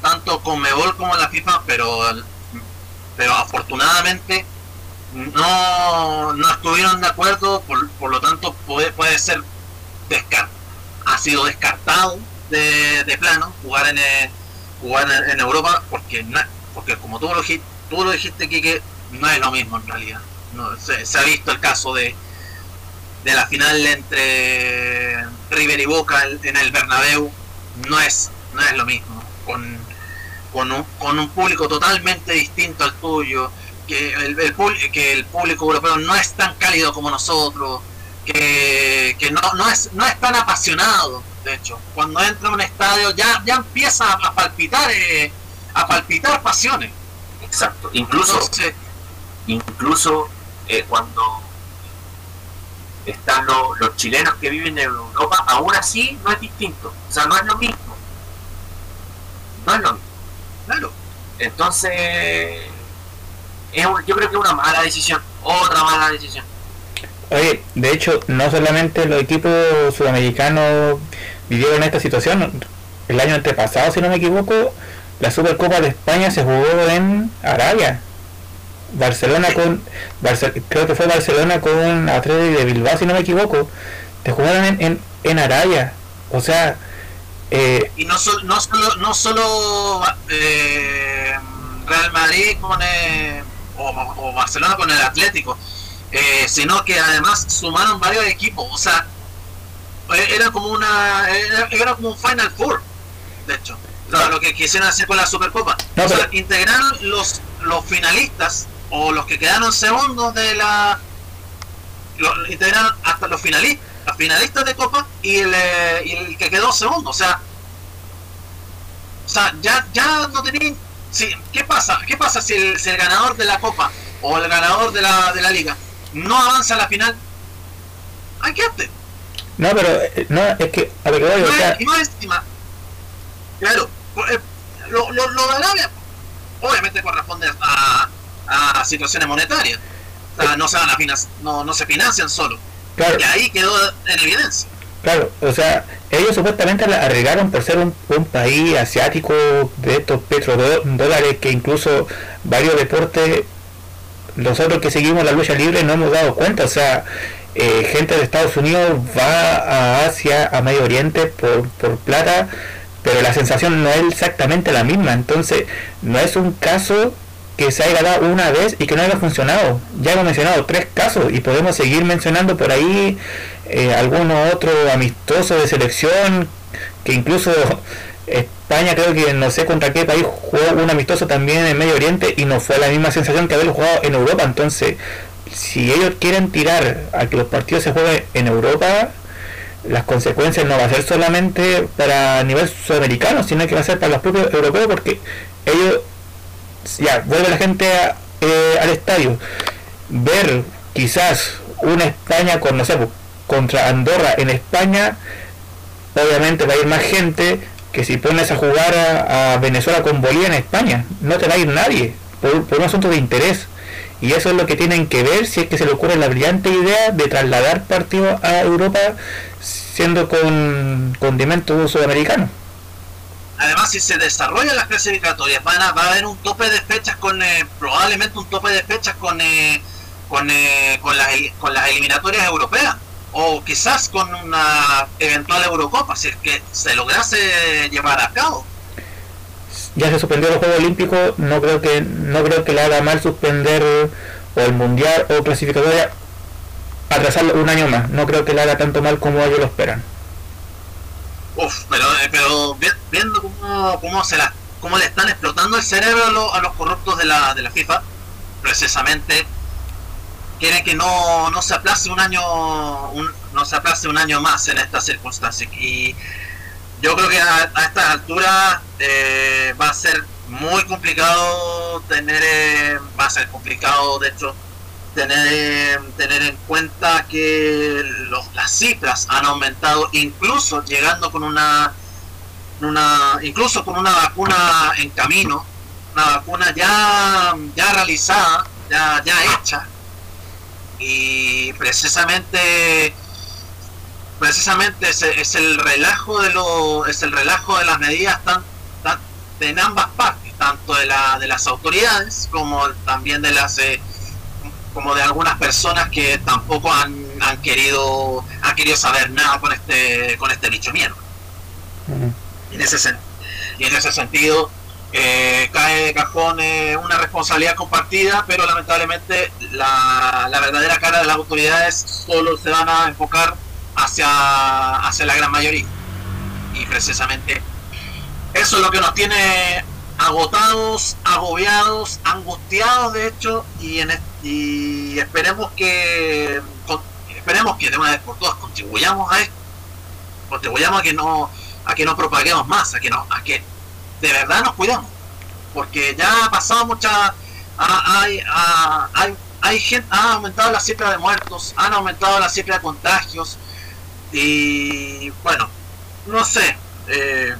tanto Conmebol como la FIFA, pero pero afortunadamente no, no estuvieron de acuerdo, por, por lo tanto puede, puede ser descartado ha sido descartado de, de plano jugar en eh, jugar en, Europa porque porque como tú lo, tú lo dijiste no es lo mismo en realidad no, se, ha visto el caso de de la final entre River y Boca en el Bernabéu no es no es lo mismo con con un, con un público totalmente distinto al tuyo que el, el, que el público europeo no es tan cálido como nosotros que, que no, no, es, no es tan apasionado, de hecho. Cuando entra a un estadio ya, ya empieza a palpitar, eh, a palpitar pasiones. Exacto. Incluso, incluso eh, cuando están los chilenos que viven en Europa, aún así no es distinto. O sea, no es lo mismo. No es lo mismo. Claro. Entonces, es yo creo que es una mala decisión. Otra mala decisión. Oye, de hecho, no solamente los equipos sudamericanos vivieron esta situación, el año antepasado, si no me equivoco, la Supercopa de España se jugó en Arabia. Barcelona con creo que fue Barcelona con Atlético de Bilbao si no me equivoco te jugaron en, en, Arabia. O sea eh, y no, no solo no solo eh, Real Madrid con eh, o Barcelona con el Atlético eh, sino que además sumaron varios equipos, o sea, eh, era como una era, como un Final Four, de hecho, lo que quisieron hacer con la Supercopa. o sea, integraron los los finalistas o los que quedaron segundos de la lo, integraron hasta los finalistas, los finalistas de Copa y el, eh, y el que quedó segundo, o sea, o sea, ya ya no tenían sí, ¿qué pasa? ¿Qué pasa si el, si el ganador de la Copa o el ganador de la, de la liga no avanza a la final, hay que hacer. No, pero eh, no, es que a que voy, no o sea... Claro, eh, lo, lo, lo, de Arabia obviamente corresponde a, a situaciones monetarias. O sea, no se, van a no, no se financian solo. Claro. Y ahí quedó en evidencia. Claro, o sea, ellos supuestamente la arreglaron por ser un, un país asiático de estos petrodólares que incluso varios deportes nosotros que seguimos la lucha libre no hemos dado cuenta, o sea, eh, gente de Estados Unidos va a Asia, a Medio Oriente por, por plata, pero la sensación no es exactamente la misma, entonces no es un caso que se haya dado una vez y que no haya funcionado. Ya hemos mencionado tres casos y podemos seguir mencionando por ahí eh, algunos otros amistosos de selección que incluso España creo que no sé contra qué país jugó un amistoso también en Medio Oriente y no fue la misma sensación que haberlo jugado en Europa. Entonces, si ellos quieren tirar a que los partidos se jueguen en Europa, las consecuencias no va a ser solamente para nivel sudamericano, sino que va a ser para los propios europeos porque ellos, ya, vuelve la gente eh, al estadio, ver quizás una España con, no sé, contra Andorra en España, obviamente va a ir más gente, que si pones a jugar a, Venezuela con Bolivia en España, no te va a ir nadie, por, un asunto de interés. Y eso es lo que tienen que ver si es que se le ocurre la brillante idea de trasladar partidos a Europa siendo con condimento sudamericano. Además, si se desarrollan las clasificatorias, van a, va a haber un tope de fechas con, eh, probablemente un tope de fechas con, eh, con, eh, con, las, con las eliminatorias europeas o quizás con una eventual Eurocopa, si es que se lograse llevar a cabo. ya se suspendió los Juegos Olímpicos, no creo que no creo que le haga mal suspender o el Mundial o clasificatoria atrasarlo un año más. No creo que le haga tanto mal como ellos lo esperan. Uf, pero, eh, pero viendo cómo, cómo, se la, cómo le están explotando el cerebro a los, corruptos de la, de la FIFA, precisamente quiere que no, no se aplace un año no se aplace un año más en estas circunstancias y yo creo que a, estas alturas eh, va a ser muy complicado tener eh, va a ser complicado de hecho tener tener en cuenta que las cifras han aumentado incluso llegando con una una incluso con una vacuna en camino una vacuna ya ya realizada ya ya hecha. Y precisamente precisamente es, el relajo de lo es el relajo de las medidas tan, en ambas partes tanto de, la, de las autoridades como también de las eh, como de algunas personas que tampoco han, han querido han querido saber nada con este con este bicho mierda en ese y en ese sentido eh, cae de cajón eh, una responsabilidad compartida, pero lamentablemente la, la, verdadera cara de las autoridades solo se van a enfocar hacia, hacia la gran mayoría. Y precisamente eso es lo que nos tiene agotados, agobiados, angustiados de hecho, y, en, y esperemos que esperemos que de una vez por todas contribuyamos a esto, contribuyamos a que no a que no propaguemos más, a que no a que de verdad nos cuidamos. Porque ya ha pasado mucha. Hay, hay gente, ha aumentado la cifra de muertos, han aumentado la cifra de contagios. Y bueno, no sé. Eh,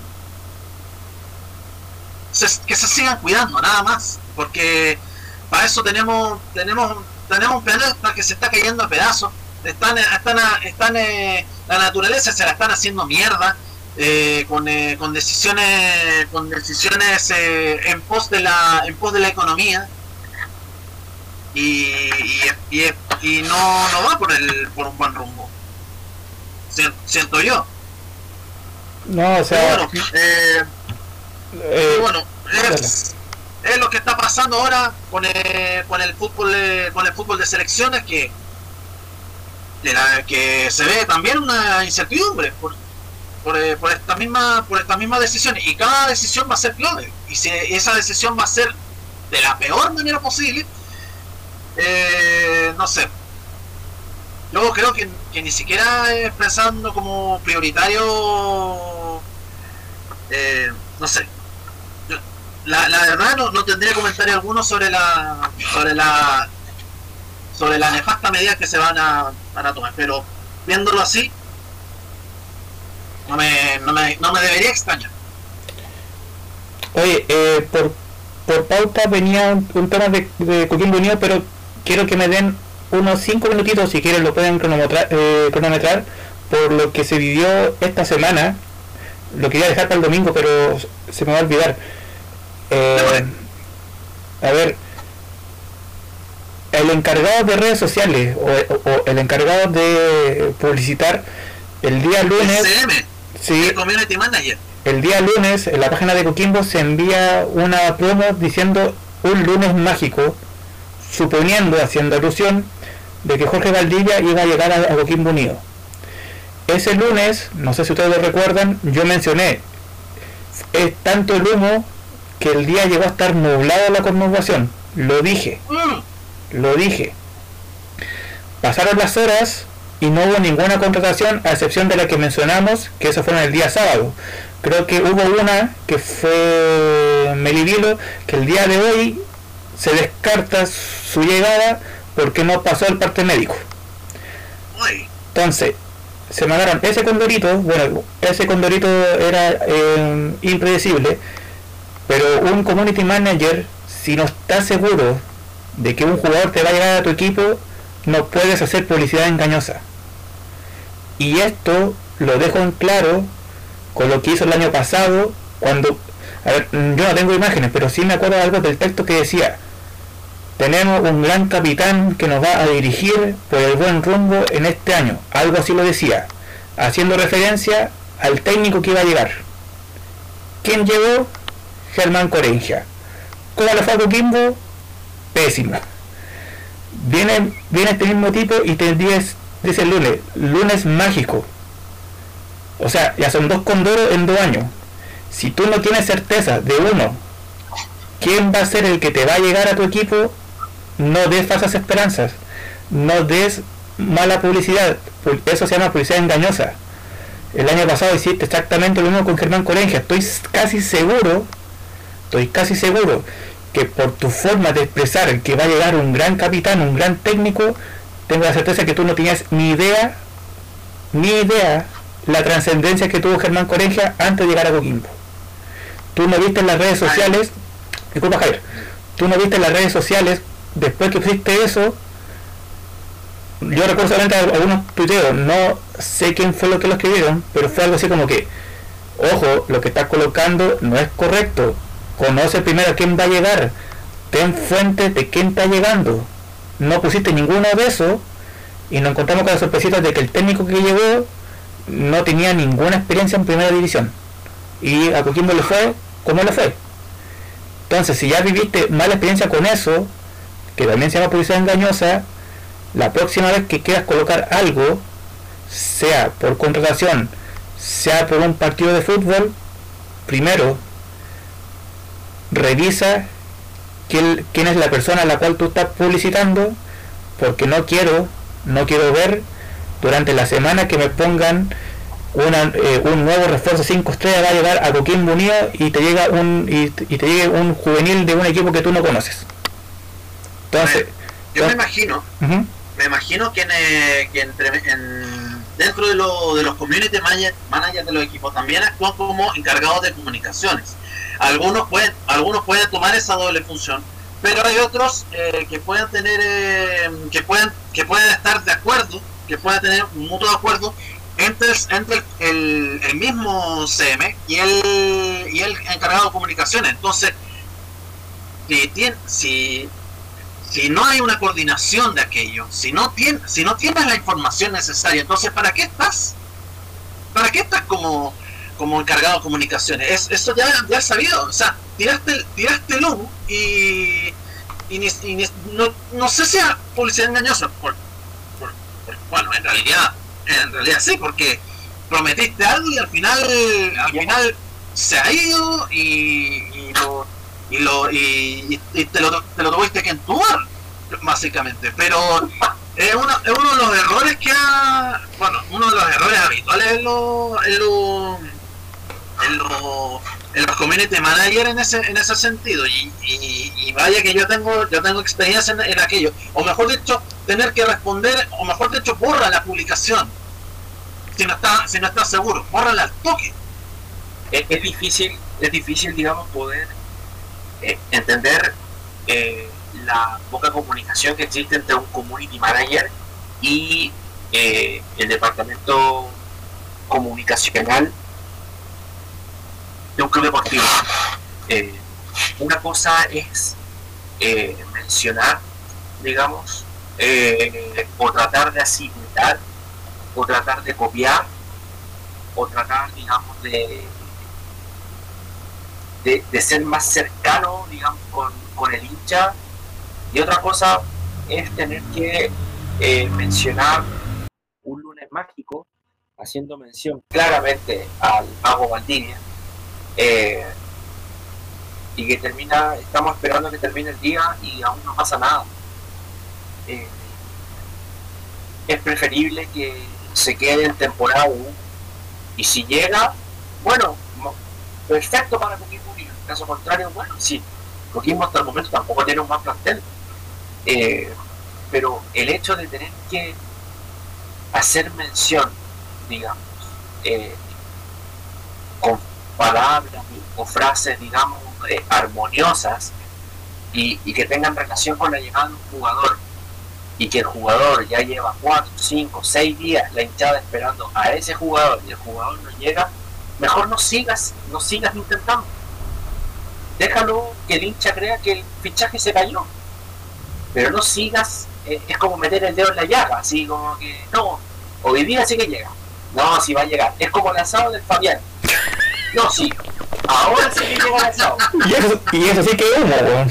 que se sigan cuidando, nada más. Porque para eso tenemos tenemos tenemos un planeta que se está cayendo a pedazos. Están, están, están, eh, la naturaleza se la están haciendo mierda eh, con, eh, con, decisiones con decisiones eh, en pos de la en pos de la economía. Y, y, y, no, no va por el por un buen rumbo. Siento yo. No o sea bueno, bueno es, es, lo que está pasando ahora con el, con el fútbol con el fútbol de selecciones que de que se ve también una incertidumbre porque por, eh, por esta misma por estas mismas decisiones. Y cada decisión va a ser clave. Y si esa decisión va a ser de la peor manera posible eh, no sé. Yo creo que, ni siquiera es pensando como prioritario eh, no sé la, la verdad no, no tendría comentario alguno sobre la sobre la sobre la nefasta medida que se van a, van a tomar pero viéndolo así no me, no me, no me debería extrañar. Oye, eh, por, por pauta venía un, tema de, de Coquimbo pero quiero que me den unos 5 minutitos, si quieren lo pueden cronometrar, eh, cronometrar, por lo que se vivió esta semana. Lo quería dejar para el domingo, pero se me va a olvidar. Eh, a ver, el encargado de redes sociales o, o, el encargado de publicitar el día lunes... Sí. community manager. El día lunes en la página de Coquimbo se envía una promo diciendo un lunes mágico, suponiendo, haciendo alusión, de que Jorge Valdivia iba a llegar a, Coquimbo Unido. Ese lunes, no sé si ustedes lo recuerdan, yo mencioné, es tanto el humo que el día llegó a estar nublado la conurbación. Lo dije. Lo dije. Pasaron las horas y no hubo ninguna contratación a excepción de la que mencionamos, que eso fue en el día sábado. Creo que hubo una que fue Melivilo, que el día de hoy se descarta su llegada porque no pasó el parte médico. Entonces, se mandaron ese condorito, bueno, ese condorito era eh, impredecible, pero un community manager, si no está seguro de que un jugador te va a llegar a tu equipo, no puedes hacer publicidad engañosa. Y esto lo dejo en claro con lo que hizo el año pasado, cuando, a ver, yo no tengo imágenes, pero sí me acuerdo de algo del texto que decía, tenemos un gran capitán que nos va a dirigir por el buen rumbo en este año, algo así lo decía, haciendo referencia al técnico que iba a llegar. ¿Quién llegó? Germán Corengia. ¿Cómo le fue a Coquimbo? Viene, viene este mismo tipo y te dice, dice el lunes, lunes mágico. O sea, ya son dos condoros en dos años. Si tú no tienes certeza de uno, quién va a ser el que te va a llegar a tu equipo, no des falsas esperanzas. No des mala publicidad. Eso se llama publicidad engañosa. El año pasado hiciste exactamente lo mismo con Germán Corengia. Estoy casi seguro, estoy casi seguro que por tu forma de expresar que va a llegar un gran capitán, un gran técnico, tengo la certeza que tú no tenías ni idea, ni idea la trascendencia que tuvo Germán Corengia antes de llegar a Coquimbo. Tú no viste en las redes sociales, disculpa Javier, tú no viste en las redes sociales, después que hiciste eso, yo recuerdo solamente algunos tuiteos, no sé quién fue lo que lo escribieron, pero fue algo así como que, ojo, lo que estás colocando no es correcto, conoce primero a quién va a llegar, ten fuente de quién está llegando. No pusiste ninguno de eso y nos encontramos con la sorpresita de que el técnico que llegó no tenía ninguna experiencia en primera división. Y a Coquimbo le fue como le fue. Entonces, si ya viviste mala experiencia con eso, que también se llama publicidad engañosa, la próxima vez que quieras colocar algo, sea por contratación, sea por un partido de fútbol, primero revisa quién, quién es la persona a la cual tú estás publicitando, porque no quiero, no quiero ver durante la semana que me pongan una, eh, un nuevo refuerzo 5 estrellas va a llegar a Coquimbo Unido y te llega un y, te llegue un juvenil de un equipo que tú no conoces. Entonces, yo me imagino, me imagino que, en, eh, que entre, en, dentro de, lo, de los community managers de los equipos también actúan como encargados de comunicaciones. Algunos pueden, algunos pueden tomar esa doble función, pero hay otros eh, que pueden tener, eh, que pueden, que pueden estar de acuerdo, que pueden tener un mutuo acuerdo entre, entre el, el, mismo CM y el, y el encargado de comunicaciones. Entonces, si, tiene, si, si no hay una coordinación de aquello, si no, tiene, si no tienes la información necesaria, entonces ¿para qué estás? ¿Para qué estás como, como encargado de comunicaciones? eso ya, ya sabido, o sea, tiraste, tiraste humo y, y, no, no, sé si es publicidad engañosa, bueno, en realidad en realidad sí, porque prometiste algo y al final, al final se ha ido y, y lo y lo y, te, lo, te lo tuviste que entubar básicamente pero es uno, es uno de los errores que ha bueno uno de los errores habituales en los en los en los en los community managers en ese en ese sentido. Y, vaya que yo tengo yo tengo experiencia en, aquello. O mejor dicho tener que responder o mejor dicho borra la publicación. Si no está, si no está seguro, bórrala al toque. Es, es, difícil, es difícil, digamos, poder eh, entender eh, la poca comunicación que existe entre un community manager y eh, el departamento comunicacional de un club deportivo. Eh, una cosa es eh, mencionar, digamos, eh, o tratar de asimilar o tratar de copiar o tratar, digamos, de, de, ser más cercano, digamos, con, con, el hincha. Y otra cosa es tener que mencionar un lunes mágico, haciendo mención claramente al Mago Valdivia. Eh, y que termina, estamos esperando que termine el día y aún no pasa nada. Eh, es preferible que se quede en temporada 1 y si llega, bueno, perfecto para Coquimbo Unido. En caso contrario, bueno, sí, Coquimbo hasta el momento tampoco tiene un más plantel. Eh, pero el hecho de tener que hacer mención, digamos, con palabras o frases, digamos, eh, armoniosas y, que tengan relación con la llegada de un jugador y que el jugador ya lleva 4, 5, 6 días la hinchada esperando a ese jugador y el jugador no llega, mejor no sigas, no sigas intentando. Déjalo que el hincha crea que el fichaje se cayó. Pero no sigas, eh, es como meter el dedo en la llaga, así como que no, hoy día sí que llega. No, si va a llegar. Es como el asado del Fabián. No, sí, Ahora sí que llega el asado. Y eso, y eso sí que es humo, weón.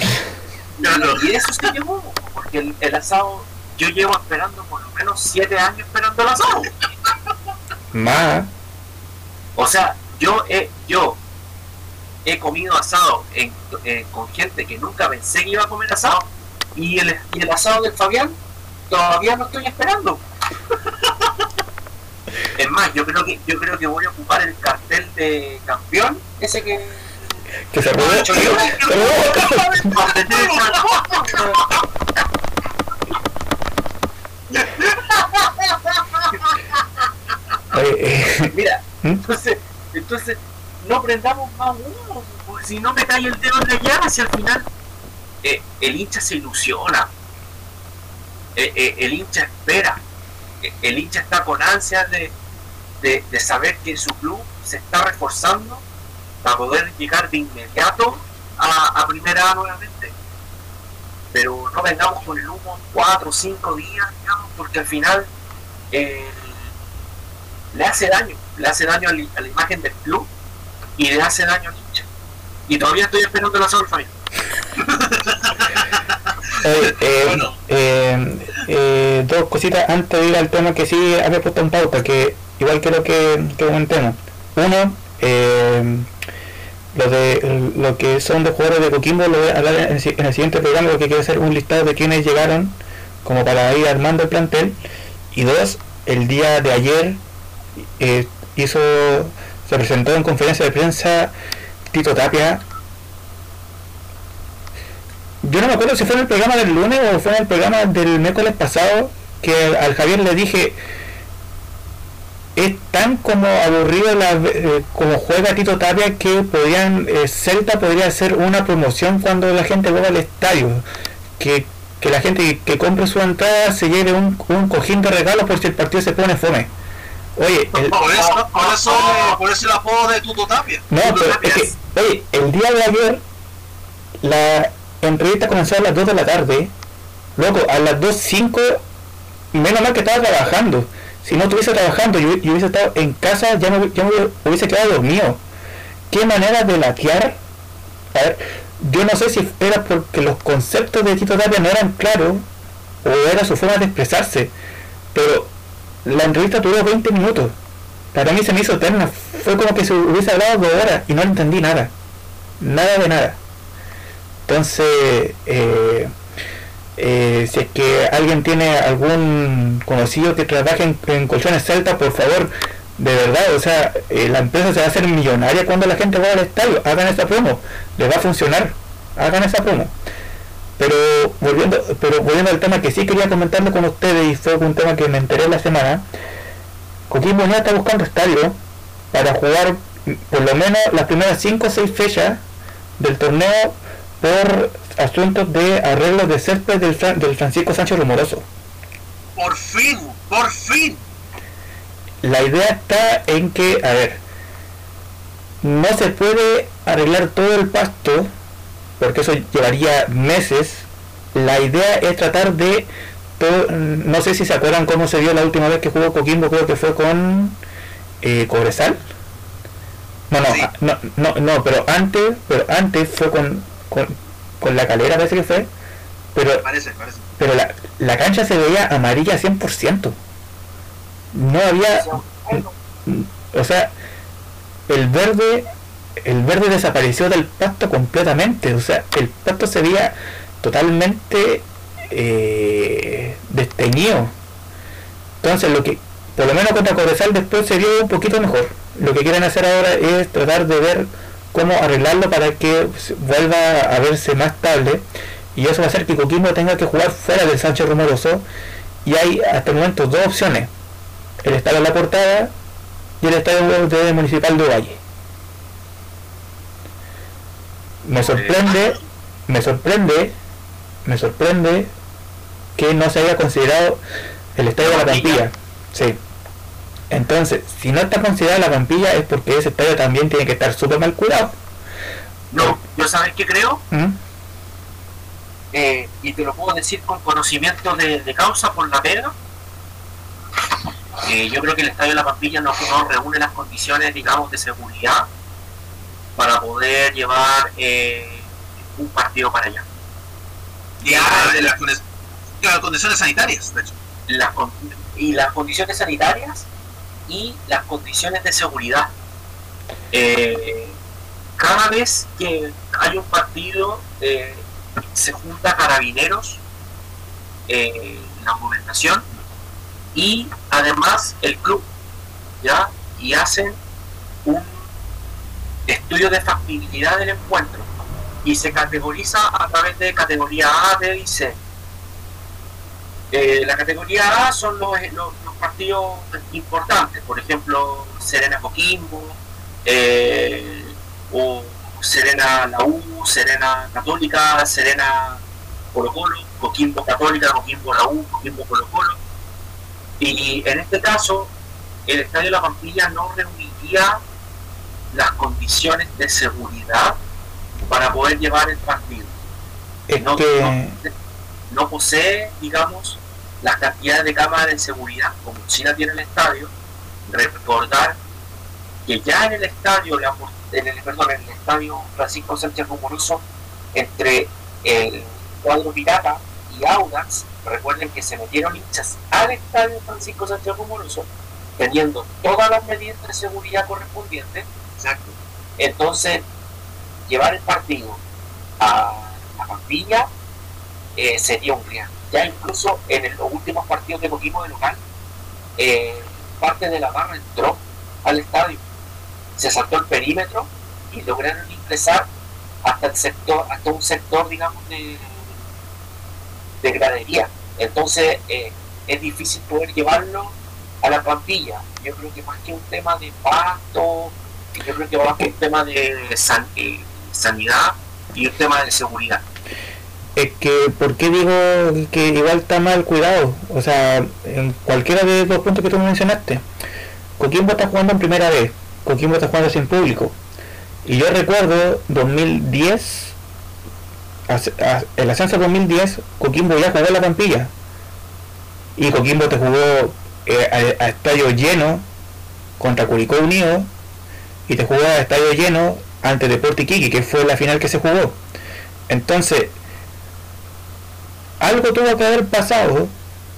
Y eso sí que es humo, porque el, el asado, yo llevo esperando por lo menos 7 años esperando el asado. Más. O sea, yo he, yo he comido asado en- eh, con gente que nunca pensé que iba a comer asado y el, y el asado del Fabián todavía no estoy esperando. Es más, yo creo que yo creo que voy a ocupar el cartel de campeón, ese que Que se robó. Eh, Mira, ¿Mm? entonces, entonces no prendamos más humo, porque si no me cae el dedo en la llave, si al final eh, el hincha se ilusiona, Eh, eh, el hincha espera, el hincha está con ansias de, de, de saber que su club se está reforzando para poder llegar de inmediato a, a primera A nuevamente. Pero no vengamos con el humo cuatro o cinco días, digamos, porque al final eh, le hace daño, le hace daño a, li- a la imagen del club y le hace daño al hincha. Y todavía estoy esperando la oye, eh, Bueno. eh, eh, dos cositas antes de ir al tema que sí había puesto en pauta, que igual quiero que, que comentemos. Uno, eh, lo de lo que son de jugadores de Coquimbo lo voy a hablar en, en el siguiente programa porque quiero hacer un listado de quienes llegaron como para ir armando el plantel y dos el día de ayer eh, hizo se presentó en conferencia de prensa Tito Tapia yo no me acuerdo si fue en el programa del lunes o fue en el programa del miércoles pasado que al Javier le dije es tan como aburrido la, eh, como juega Tito Tapia que podrían eh, Celta podría hacer una promoción cuando la gente vuelva al estadio que, que la gente que, compre su entrada se lleve un, un cojín de regalos por si el partido se pone fome oye el, Por eso, por eso, por eso el apodo de Tuto Tapia. no, pero es que, oye, el día de ayer la entrevista comenzó a las 2 de la tarde. Loco, a las 2.05, menos mal que estaba trabajando. Si no estuviese trabajando y hubi- y hubiese estado en casa, ya me, me hubiese quedado dormido. ¿Qué manera de latear? A ver, yo no sé si era porque los conceptos de Tito Tapia no eran claros o era su forma de expresarse, pero la entrevista duró 20 minutos. Para mí se me hizo eterna. Fue como que se hubiese hablado dos horas y no entendí nada. Nada de nada. Entonces, eh, eh, si es que alguien tiene algún conocido que trabaje en, colchones celta, por favor, de verdad, o sea, eh, la empresa se va a hacer millonaria cuando la gente vaya al estadio. Hagan esa promo, les va a funcionar. Hagan esa promo. Pero volviendo, pero volviendo al tema que sí quería comentarlo con ustedes y fue un tema que me enteré la semana, Coquimbo Unido está buscando estadio para jugar por lo menos las primeras 5 o 6 fechas del torneo por asuntos de arreglos de césped del, del Francisco Sánchez Rumoroso. Por fin, por fin. La idea está en que, a ver, no se puede arreglar todo el pasto, porque eso llevaría meses. La idea es tratar de, todo- no sé si se acuerdan cómo se dio la última vez que jugó Coquimbo, creo que fue con eh, Cobresal. No, no, Sí. ah, no, no, no, pero antes, pero antes fue con, con, con la calera, parece que fue. Pero Parece, parece. pero la, la cancha se veía amarilla 100%. No había, o sea, el verde, el verde desapareció del pasto completamente. O sea, el pasto se veía totalmente eh, desteñido. Entonces, lo que, por lo menos contra Cobresal después se vio un poquito mejor. Lo que quieren hacer ahora es tratar de ver cómo arreglarlo para que se- vuelva a verse más estable. Y eso va a hacer que Coquimbo tenga que jugar fuera del Sánchez Rumoroso. Y hay hasta el momento dos opciones. El estadio de la portada y el estadio de Municipal de Valle. Me sorprende, me sorprende, me sorprende que no se haya considerado el estadio de la Pampilla. Sí. Entonces, si no está considerada la Pampilla es porque ese estadio también tiene que estar súper mal cuidado. No, yo sabes qué creo, ¿Mm? Eh, y te lo puedo decir con conocimiento de, de causa por la pega. Eh, yo creo que el Estadio de la Pampilla no, no reúne las condiciones, digamos, de seguridad para poder llevar eh, un partido para allá. Ya, de las, condiciones sanitarias, de hecho. y las condiciones sanitarias y las condiciones de seguridad. Eh, cada vez que hay un partido, eh, se junta carabineros, eh, la gobernación y además el club, ¿ya? Y hacen un estudio de factibilidad del encuentro y se categoriza a través de categoría A, B y C. Eh, la categoría A son los, los, partidos importantes, por ejemplo, Serena Coquimbo, eh, o Serena La U, Serena Católica, Serena Colo Colo, Coquimbo Católica, Coquimbo La U, Coquimbo Colo Colo. Y en este caso, el Estadio de la Pampilla no reuniría las condiciones de seguridad para poder llevar el partido. no, posee, digamos, las cantidades de cámaras de seguridad como China tiene el estadio. Recordar que ya en el estadio, en el, perdón, en el estadio Francisco Sánchez Rumoroso, entre el cuadro pirata y Audax, recuerden que se metieron hinchas al estadio Francisco Sánchez Rumoroso, teniendo todas las medidas de seguridad correspondientes. Exacto. Entonces, llevar el partido a la Pampilla eh, sería un riesgo. Ya incluso en los últimos partidos de Coquimbo de local, eh, parte de la barra entró al estadio, se saltó el perímetro y lograron ingresar hasta el sector, hasta un sector, digamos, de, de gradería. Entonces eh, es difícil poder llevarlo a la plantilla. Yo creo que más que un tema de pasto, yo creo que más que un tema de san, sanidad y el tema de seguridad. Es que, ¿por qué digo que igual está mal cuidado? O sea, en cualquiera de los puntos que tú mencionaste. Coquimbo está jugando en primera vez, Coquimbo está jugando sin público. Y yo recuerdo 2010, el ascenso 2010, Coquimbo ya jugó la Pampilla. Y Coquimbo te jugó eh, a, estadio lleno contra Curicó Unido y te jugó a estadio lleno ante Deporte Iquique, que fue la final que se jugó. Entonces, algo tuvo que haber pasado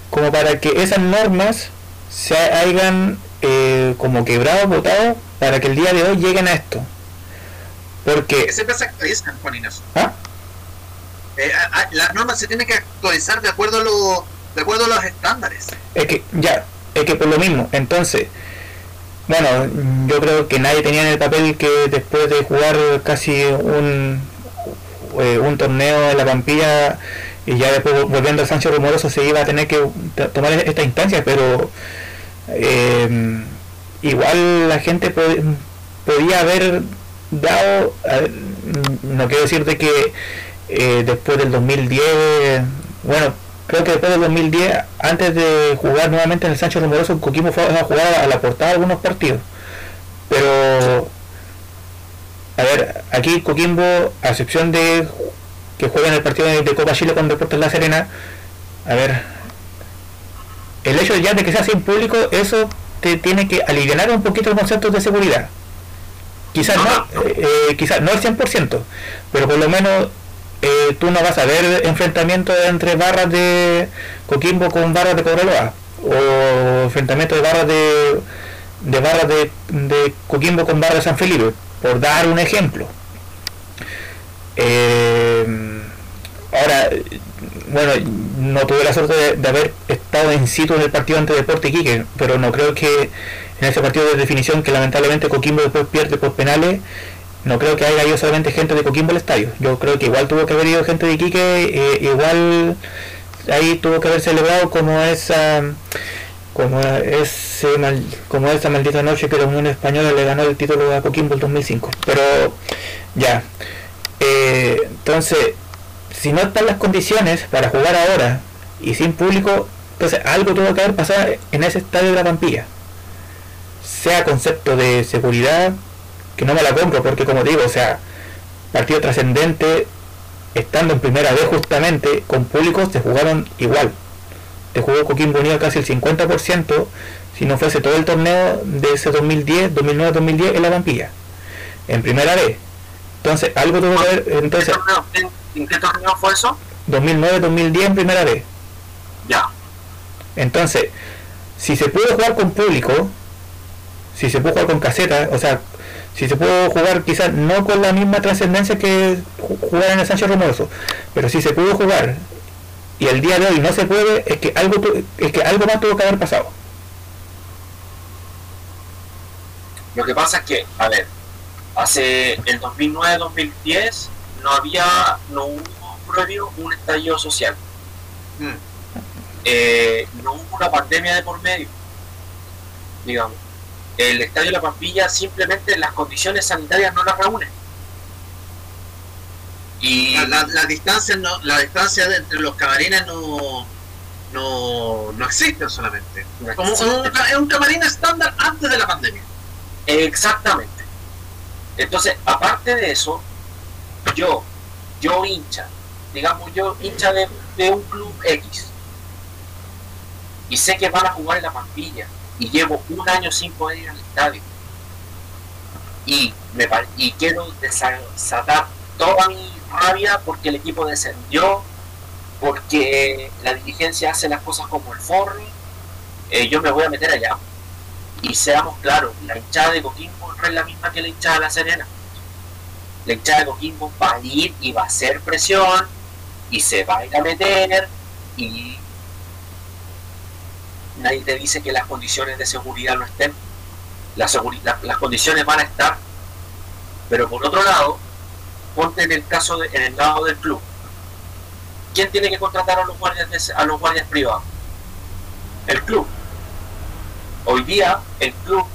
como para que esas normas se hayan eh, como quebrado, votado, para que el día de hoy lleguen a esto. Porque... Se actualizan, Juan ¿Ah? Eh, las normas se tienen que actualizar de acuerdo a, lo, de acuerdo a los estándares. Es que, ya, es que por lo mismo, entonces bueno, yo creo que nadie tenía en el papel que después de jugar casi un, eh, un torneo en la Pampilla y ya después volviendo al Sancho Rumoroso se iba a tener que tomar esta instancia, pero eh, igual la gente podía haber dado, no quiero decirte que eh, después del 2010, bueno, creo que después del 2010, antes de jugar nuevamente en el Sancho Rumoroso, Coquimbo fue a jugar a la portada de algunos partidos. Pero, a ver, aquí Coquimbo, a excepción de que juega en el partido de, Copa Chile con Deportes La Serena, a ver, el hecho ya de que sea sin público, eso te tiene que aliviar un poquito el concepto de seguridad. Quizás no, eh, eh, quizás no el 100%, pero por lo menos eh, tú no vas a ver enfrentamientos entre barras de Coquimbo con barras de Cobreloa o enfrentamientos de barras de, de barras de, Coquimbo con barras de San Felipe, por dar un ejemplo. Eh, ahora, bueno, no tuve la suerte de, haber estado en sitio en el partido ante Deporte Quique, pero no creo que en ese partido de definición que lamentablemente Coquimbo después pierde por penales, no creo que haya ido solamente gente de Coquimbo al estadio. Yo creo que igual tuvo que haber ido gente de Iquique, eh, igual ahí tuvo que haber celebrado como esa como ese como esa maldita noche que la Unión Española le ganó el título a Coquimbo en 2005. Pero ya. Eh, entonces, si no están las condiciones para jugar ahora y sin público, entonces algo tuvo que haber pasado en ese estadio de la Pampilla. Sea concepto de seguridad, que no me la compro porque como digo, o sea, partido trascendente, estando en primera vez justamente, con públicos se jugaron igual. Te jugó Coquimbo Unido casi el 50%, si no fuese todo el torneo de ese 2010, 2009-2010 en la Vampilla. En primera vez. Entonces, algo tuvo que ver. Entonces, ¿En qué torneo fue eso? 2009-2010 primera vez. Ya. Entonces, si se puede jugar con público, si se puede jugar con caseta, o sea, si se puede jugar quizás no con la misma trascendencia que jugar en el Sánchez Rumoroso, pero si se puede jugar y el día de hoy no se puede, es que algo, es que algo más tuvo que haber pasado. Lo que pasa es que, a ver, hace el 2009-2010 no había, no hubo previo un estallido social. Mm. Eh, no hubo una pandemia de por medio, digamos. El estadio de la Pampilla simplemente las condiciones sanitarias no las reúnen. Y la, distancia no, la distancia entre los camarines no, no, no existen solamente. Como, es un camarín estándar antes de la pandemia. Exactamente. Entonces, aparte de eso, yo, yo hincha, digamos yo hincha de, un club X, y sé que van a jugar en la Pampilla, y llevo un año sin poder ir al estadio, y, me, y quiero desatar toda mi rabia porque el equipo descendió, porque la dirigencia hace las cosas como el forro, eh, yo me voy a meter allá. Y seamos claros, la hinchada de Coquimbo no es la misma que la hinchada de La Serena la hinchada de Coquimbo va a ir y va a hacer presión y se va a ir a meter y nadie te dice que las condiciones de seguridad no estén. Las, condiciones van a estar. Pero por otro lado, ponte en el caso de, en el lado del club. ¿Quién tiene que contratar a los guardias a los guardias privados? El club. Hoy día el club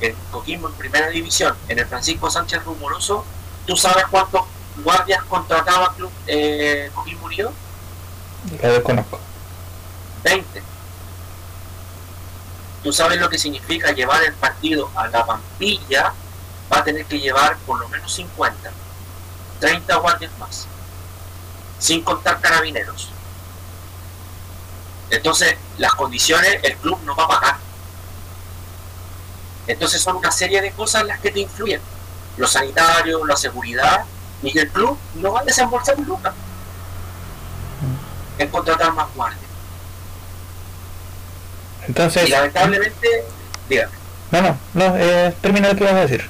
en Coquimbo en primera división, en el Francisco Sánchez Rumoroso, ¿Tú sabes cuántos guardias contrataba Club eh, Coquimbo Unido? Lo desconozco. 20. ¿Tú sabes lo que significa llevar el partido a la Pampilla? Va a tener que llevar por lo menos 50. 30 guardias más. Sin contar carabineros. Entonces, las condiciones el club no va a pagar. Entonces son una serie de cosas las que te influyen los sanitarios, la seguridad, y el club no va a desembolsar nunca en contratar más guardias. Entonces. Y lamentablemente, dígame. No, no, no, eh, termina lo que vas a decir.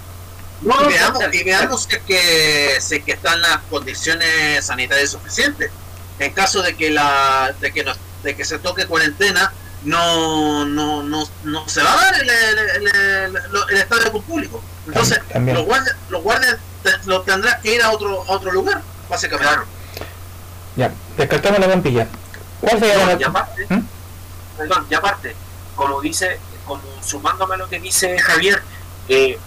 No, y veamos, y veamos que, que, que están las condiciones sanitarias suficientes. En caso de que la de que, nos, de que se toque cuarentena, no, no, no, no se va a dar el, el, el, estadio público. Entonces, los guardias, los guardias los tendrán que ir a otro, a otro lugar, básicamente. Ya, descartamos la vampilla. ¿Cuál sería la... Y aparte, ¿Mm? perdón, y aparte, como dice, como sumándome a lo que dice Javier, eh,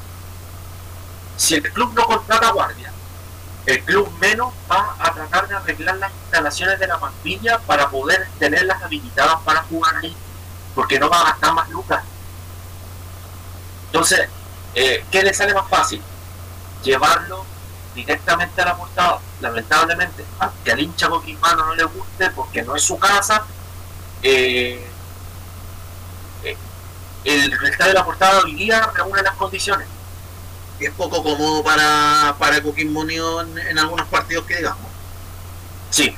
si el club no contrata guardia, el club menos va a tratar de arreglar las instalaciones de la vampilla para poder tenerlas habilitadas para jugar ahí porque no va a gastar más lucas. Entonces, eh, ¿qué le sale más fácil? Llevarlo directamente a la portada, lamentablemente, aunque al hincha coquimano no le guste porque no es su casa, eh, eh, el estadio de la portada hoy día reúne las condiciones. es poco cómodo para, para Coquimbo en, en algunos partidos que digamos. Sí,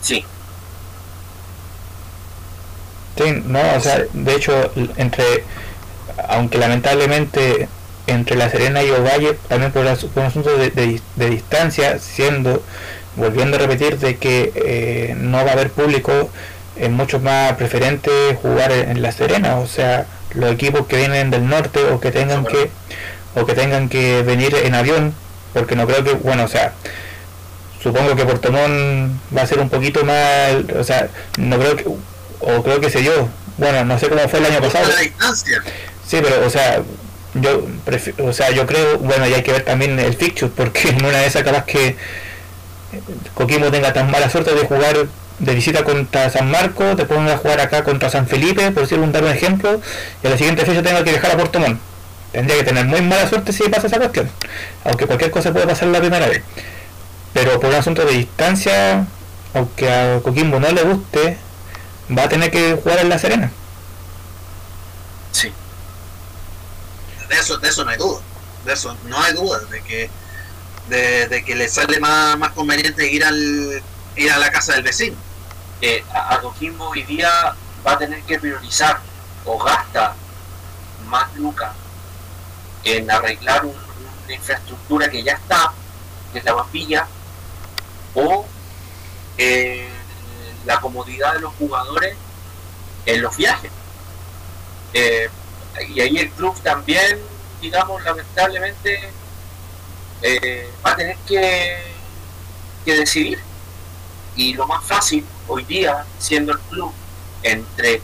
sí. Sí, no, o sea, de hecho, entre, aunque lamentablemente entre La Serena y Ovalle, también por, un asunto de, distancia, siendo, volviendo a repetir, de que eh, no va a haber público, es mucho más preferente jugar en, La Serena, o sea, los equipos que vienen del norte o que tengan que o que tengan que venir en avión, porque no creo que, bueno, o sea, supongo que Portomón va a ser un poquito más, o sea, no creo que o creo que se dio. Bueno, no sé cómo fue el año pasado. Sí, pero, o sea, yo o sea, yo creo, bueno, y hay que ver también el fixture, porque en una de esas capaz que Coquimbo tenga tan mala suerte de jugar de visita contra San Marcos, te pongan a jugar acá contra San Felipe, por decir un dar un ejemplo, y a la siguiente fecha tenga que dejar a Puerto Montt. Tendría que tener muy mala suerte si pasa esa cuestión, aunque cualquier cosa puede pasar la primera vez. Pero por un asunto de distancia, aunque a Coquimbo no le guste, va a tener que jugar en La Serena. Sí. De eso, de eso no hay duda. De eso no hay duda. De que de, que le sale más, más conveniente ir al ir a la casa del vecino. Eh, hoy día va a tener que priorizar o gasta más lucas en arreglar una infraestructura que ya está, que es la Guapilla, o eh, la comodidad de los jugadores en los viajes. Eh, y ahí el club también, digamos, lamentablemente eh, va a tener que, que decidir. Y lo más fácil hoy día, siendo el club entre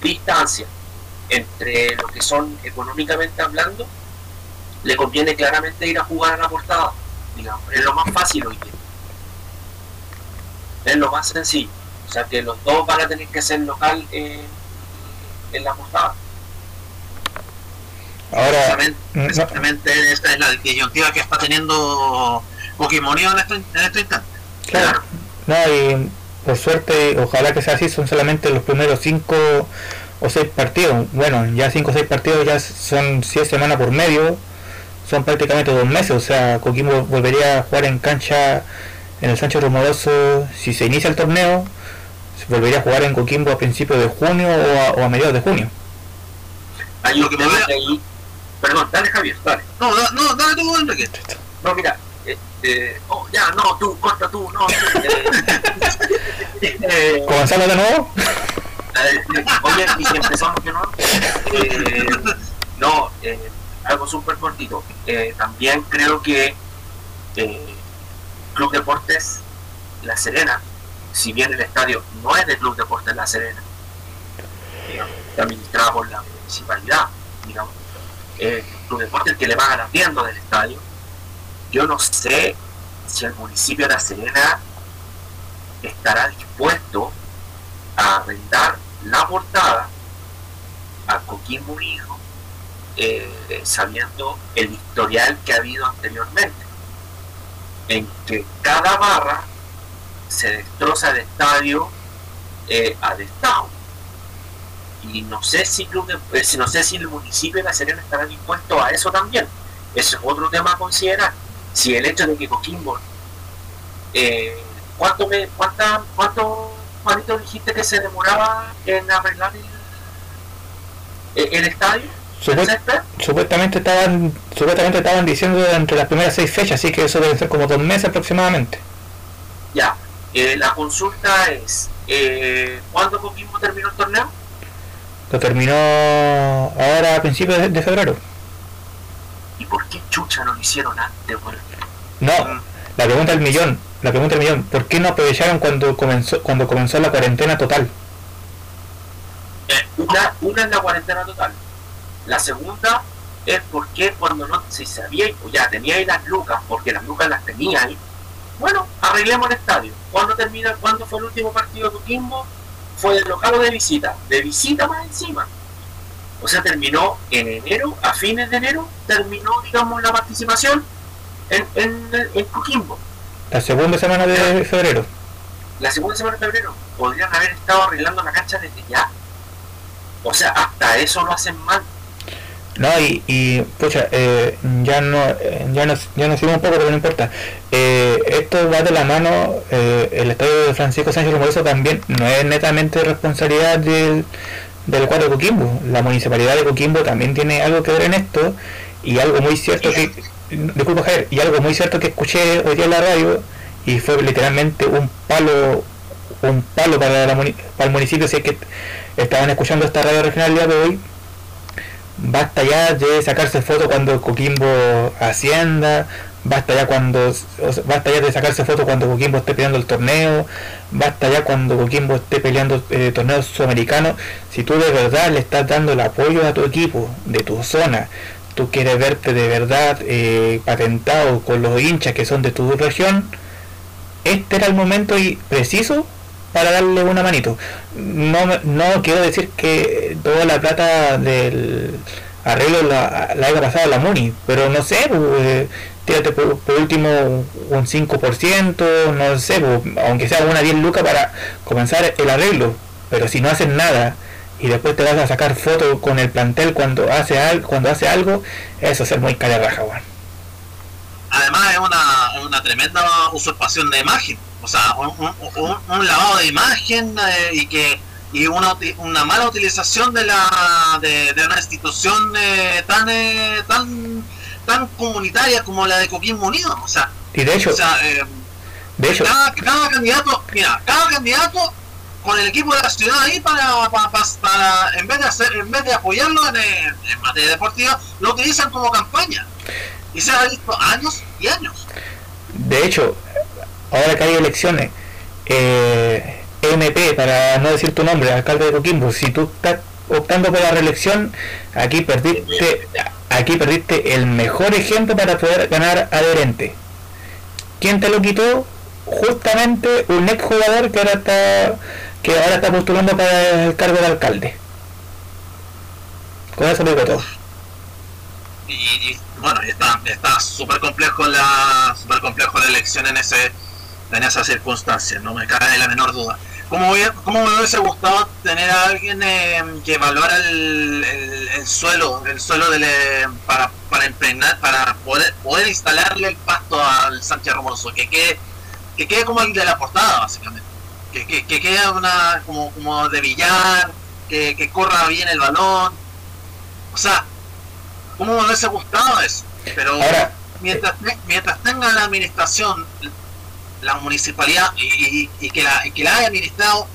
distancia, entre lo que son económicamente hablando, le conviene claramente ir a jugar a la portada. Digamos, es lo más fácil hoy día. Es lo más sencillo. O sea que los dos van a tener que ser local eh, en la portada. Ahora, exactamente, esta es la disyuntiva que está teniendo Pokémon en este, en este instante. Claro. No, y por suerte, ojalá que sea así, son solamente los primeros cinco o seis partidos. Bueno, ya cinco o seis partidos ya son siete semanas por medio, son prácticamente dos meses. O sea, Coquimbo volvería a jugar en cancha en el Sánchez Romoroso si se inicia el torneo. Se volvería a jugar en Coquimbo a principios de junio o a, mediados de junio. Hay lo que me ahí Perdón, dale Javier, dale. No, no, dale tú, Enrique. No, mira, eh, oh, ya, no, tú, corta tú, no. Eh, eh, ¿Comenzamos de nuevo? oye, y si empezamos de nuevo. Eh, no, eh, algo súper cortito. Eh, también creo que eh, Club Deportes La Serena, si bien el estadio no es de Club Deportes La Serena, administrado por la municipalidad, digamos, eh, Club Deportes que le van a viendo del estadio. Yo no sé si el municipio de La Serena estará dispuesto a arrendar la portada a Coquimbo Hijo, eh, sabiendo el historial que ha habido anteriormente, en que cada barra se destroza el estadio eh, a destado y no sé si eh, no sé si el municipio de La Serena estará dispuesto a eso también. Ese es otro tema a considerar. Si el hecho de que Coquimbo, eh, ¿cuánto me, cuánta, cuánto Juanito dijiste que se demoraba en arreglar el, el, estadio? supuestamente estaban supuestamente estaban diciendo entre las primeras seis fechas, así que eso debe ser como dos meses aproximadamente. Ya, eh, la consulta es, eh, ¿cuándo Coquimbo terminó el torneo? Lo terminó ahora a principios de, febrero. ¿Y por qué chucha no lo hicieron antes, No, la pregunta del millón, la pregunta del millón, ¿por qué no aprovecharon cuando comenzó, cuando comenzó la cuarentena total? Eh, una, una es la cuarentena total. La segunda es porque cuando no se sabía o ya tenía ahí las lucas, porque las lucas las tenía ahí, bueno, arreglemos el estadio. ¿Cuándo termina, cuándo fue el último partido de Coquimbo? fue de local o de visita, de visita más encima. O sea, terminó en enero, a fines de enero, terminó, digamos, la participación en, en, Coquimbo. La segunda semana de febrero. La segunda semana de febrero. Podrían haber estado arreglando la cancha desde ya. O sea, hasta eso lo hacen mal. No, y, y pucha, eh, ya no eh, ya nos, ya nos un poco, pero no importa. Eh, esto va de la mano, el estadio de Francisco Sánchez Romoroso también no es netamente responsabilidad del, del cuadro de Coquimbo. La municipalidad de Coquimbo también tiene algo que ver en esto y algo muy cierto que, disculpa Javier, y algo muy cierto que escuché hoy día en la radio y fue literalmente un palo un palo para, la, para el municipio si es que estaban escuchando esta radio regional el día de hoy basta ya de sacarse fotos cuando Coquimbo hacienda, basta ya cuando basta ya de sacarse fotos cuando Coquimbo esté peleando el torneo, basta ya cuando Coquimbo esté peleando eh, torneos sudamericanos, si tú de verdad le estás dando el apoyo a tu equipo, de tu zona, tú quieres verte de verdad eh, patentado con los hinchas que son de tu región, este era el momento y preciso para darle una manito. No, no quiero decir que toda la plata del arreglo la, la haya la MUNI, pero no sé, pues, eh, tírate por, último un 5%, no sé, pues, aunque sea una 10 lucas para comenzar el arreglo, pero si no hacen nada y después te vas a sacar fotos con el plantel cuando hace algo, cuando hace algo, eso es ser muy cara raja, Además es una una tremenda usurpación de imagen, o sea, un, lavado de imagen eh, y que y una, una mala utilización de la de, una institución eh, tan eh, tan tan comunitaria como la de Coquimbo Unido, o sea, y de hecho, de hecho cada, cada candidato, mira, cada candidato con el equipo de la ciudad ahí para, para, en vez de hacer en vez de apoyarlo en, materia deportiva lo utilizan como campaña. Y se ha visto años y años. de hecho ahora que hay elecciones eh, MP para no decir tu nombre alcalde de Coquimbo si tú estás optando por la reelección aquí perdiste aquí perdiste el mejor ejemplo para poder ganar adherente ¿quién te lo quitó? justamente un ex jugador que ahora está que ahora está postulando para el cargo de alcalde. Con eso digo todo. Y, bueno, está súper complejo la super complejo la elección en ese en esas circunstancias, no me cabe la menor duda. ¿Cómo, cómo me hubiese gustado tener a alguien eh, que evaluara el, el, suelo, el suelo del, eh, para, para impregnar, para poder, poder instalarle el pasto al Sánchez Romoso, que quede, que quede como el de la portada, básicamente que, que, que quede una como, como de billar, que, que corra bien el balón. O sea, ¿cómo me hubiese gustado eso? Pero mientras, mientras tenga la administración, la municipalidad y, y, que, la, que la haya administrado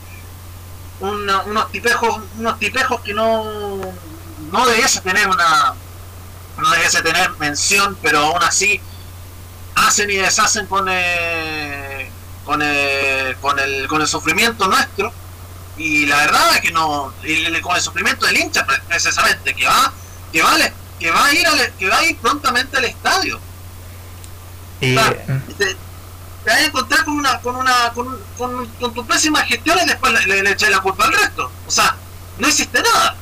unos tipejos unos tipejos que no no debiese tener una no debiese tener mención pero aún así hacen y deshacen con eh, con el, con el, con el sufrimiento nuestro. Y la verdad es que no con el sufrimiento del hincha precisamente que va que vale que va a ir que va a ir prontamente al estadio. Y, te, vas a encontrar con una con una con, con, con tus pésimas gestiones y después le, le, la culpa al resto. O sea no existe nada.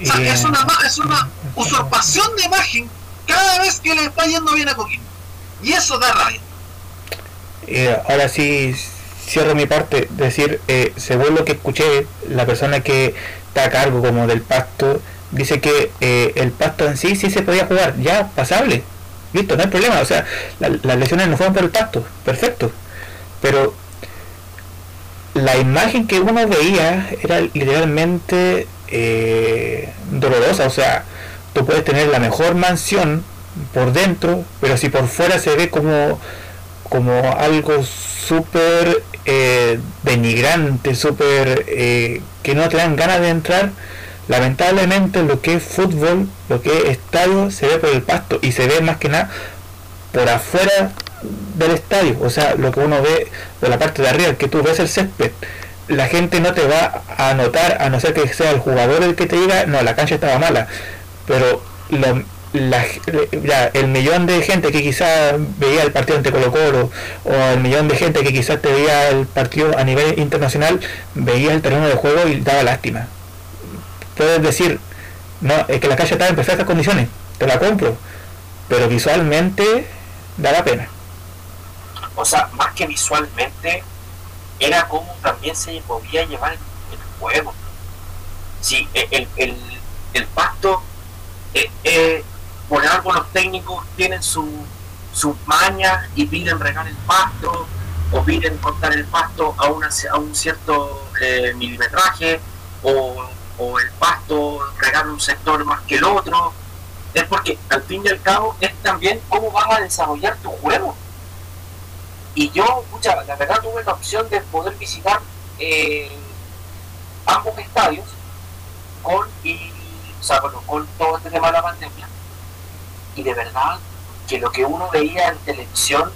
O sea, es una es una usurpación de imagen cada vez que le está yendo bien a Coquimbo. Y eso da rabia. Eh, ahora sí cierro mi parte, decir, eh, según lo que escuché, la persona que está a cargo como del pasto, dice que eh, el pasto en sí sí se podía jugar, ya, pasable, listo, no hay problema, o sea, las lesiones no fueron por el pasto, perfecto, pero la imagen que uno veía era literalmente dolorosa, o sea, tú puedes tener la mejor mansión por dentro, pero si por fuera se ve como como algo súper eh, denigrante, súper eh, que no te dan ganas de entrar, lamentablemente lo que es fútbol, lo que es estadio, se ve por el pasto y se ve más que nada por afuera del estadio, o sea, lo que uno ve de la parte de arriba, que tú ves el césped, la gente no te va a notar, a no ser que sea el jugador el que te diga, no, la cancha estaba mala, pero lo, la, el millón de gente que quizás veía el partido ante Colo Colo o el millón de gente que quizás te veía el partido a nivel internacional veía el terreno de juego y daba lástima puedes decir no es que la calle está en perfectas condiciones te la compro pero visualmente daba pena. O sea más que visualmente era como también se podía llevar el, juego. Si el, el, el, pacto eh, eh, por algo los técnicos tienen sus mañas y piden regar el pasto o piden cortar el pasto a, una, a un cierto eh, milimetraje o, el pasto regar un sector más que el otro. Es porque al fin y al cabo es también cómo vas a desarrollar tu juego. Y yo, mucha, la verdad tuve la opción de poder visitar eh, ambos estadios con, y, con todo este tema de la pandemia y de verdad que lo que uno veía en televisión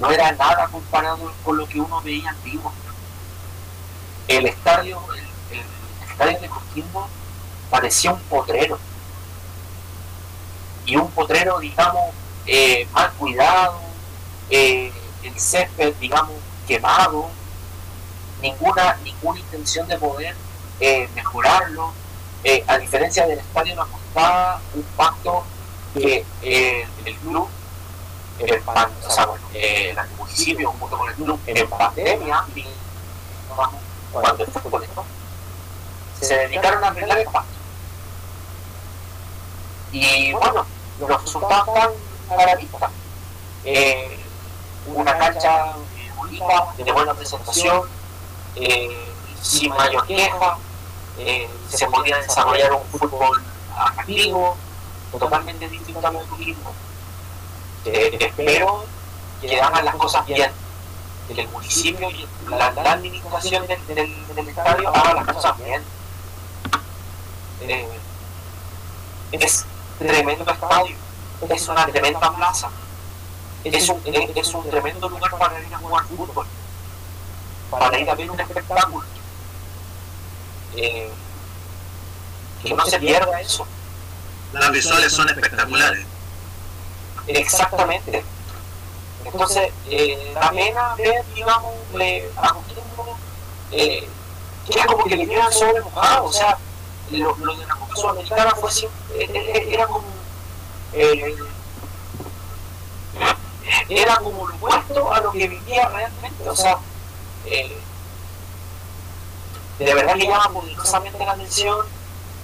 no era nada comparado con lo que uno veía en vivo. El estadio, el, estadio de Coquimbo parecía un potrero. Y un potrero, digamos, eh, mal cuidado, eh, el césped, digamos, quemado, ninguna, ninguna intención de poder eh, mejorarlo. a diferencia del estadio la costaba un pacto que el club, el, o sea, bueno, el municipio junto con el club en pandemia, cuando fútbol se dedicaron a arreglar el pasto. Y bueno, los resultados están a la vista. Eh, una cancha bonita, de buena presentación, eh, sin mayor queja, eh, se podía desarrollar un fútbol activo, totalmente distinto a lo turismo. Eh, espero que hagan las cosas bien, que el municipio y la, administración del, del, estadio hagan las cosas bien. Eh, es tremendo estadio, es una tremenda plaza, es un, es un tremendo lugar para ir a jugar fútbol, para ir a ver un espectáculo. Eh, que no se pierda eso. Las visuales son espectaculares. Exactamente. Entonces, eh, la pena ver, digamos, le, a Coquimbo, eh, que era como que le dieran sobre mojado, o sea, lo, lo de la Copa Sudamericana fue siempre, eh, eh, era como, eh, era como lo opuesto a lo que vivía realmente, o sea, eh, de verdad que llama poderosamente la atención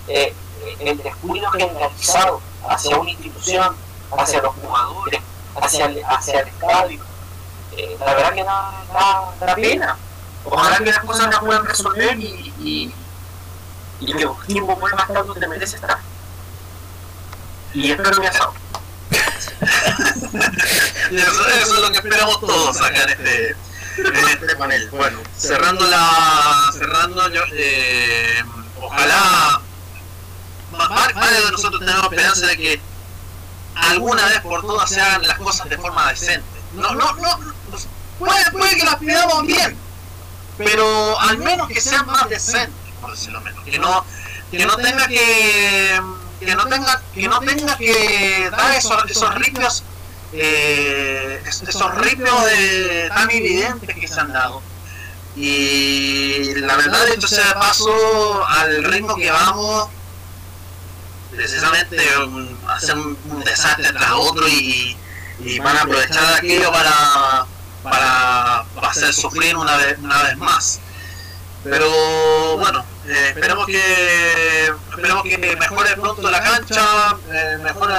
eh, el descuido generalizado hacia una institución, hacia los jugadores, hacia el, hacia el estadio. Eh, la verdad que da, da, da, pena. Ojalá que las cosas las puedan resolver y, y que Coquimbo vuelva a estar donde merece estar. Y espero mi asado. eso, eso es lo que esperamos todos en este, este panel. Bueno, cerrando la. cerrando yo, eh, ojalá varios de nosotros tenemos esperanza de que alguna vez por todas se hagan las cosas de forma decente. No, no, no, puede, puede que las pidamos bien, pero al menos que sean más decentes, por decirlo menos. Que no, que no tenga que que no tenga que no tenga que dar esos, esos ripios eh, esos ripios de, tan evidentes que se han dado y la verdad de hecho sea paso al ritmo que vamos precisamente un, hacer un, un, desastre tras otro y, y, van a aprovechar aquello para, para, para hacer sufrir una vez, una vez más. Pero bueno, eh, esperemos que esperemos que mejore pronto la cancha, eh, mejore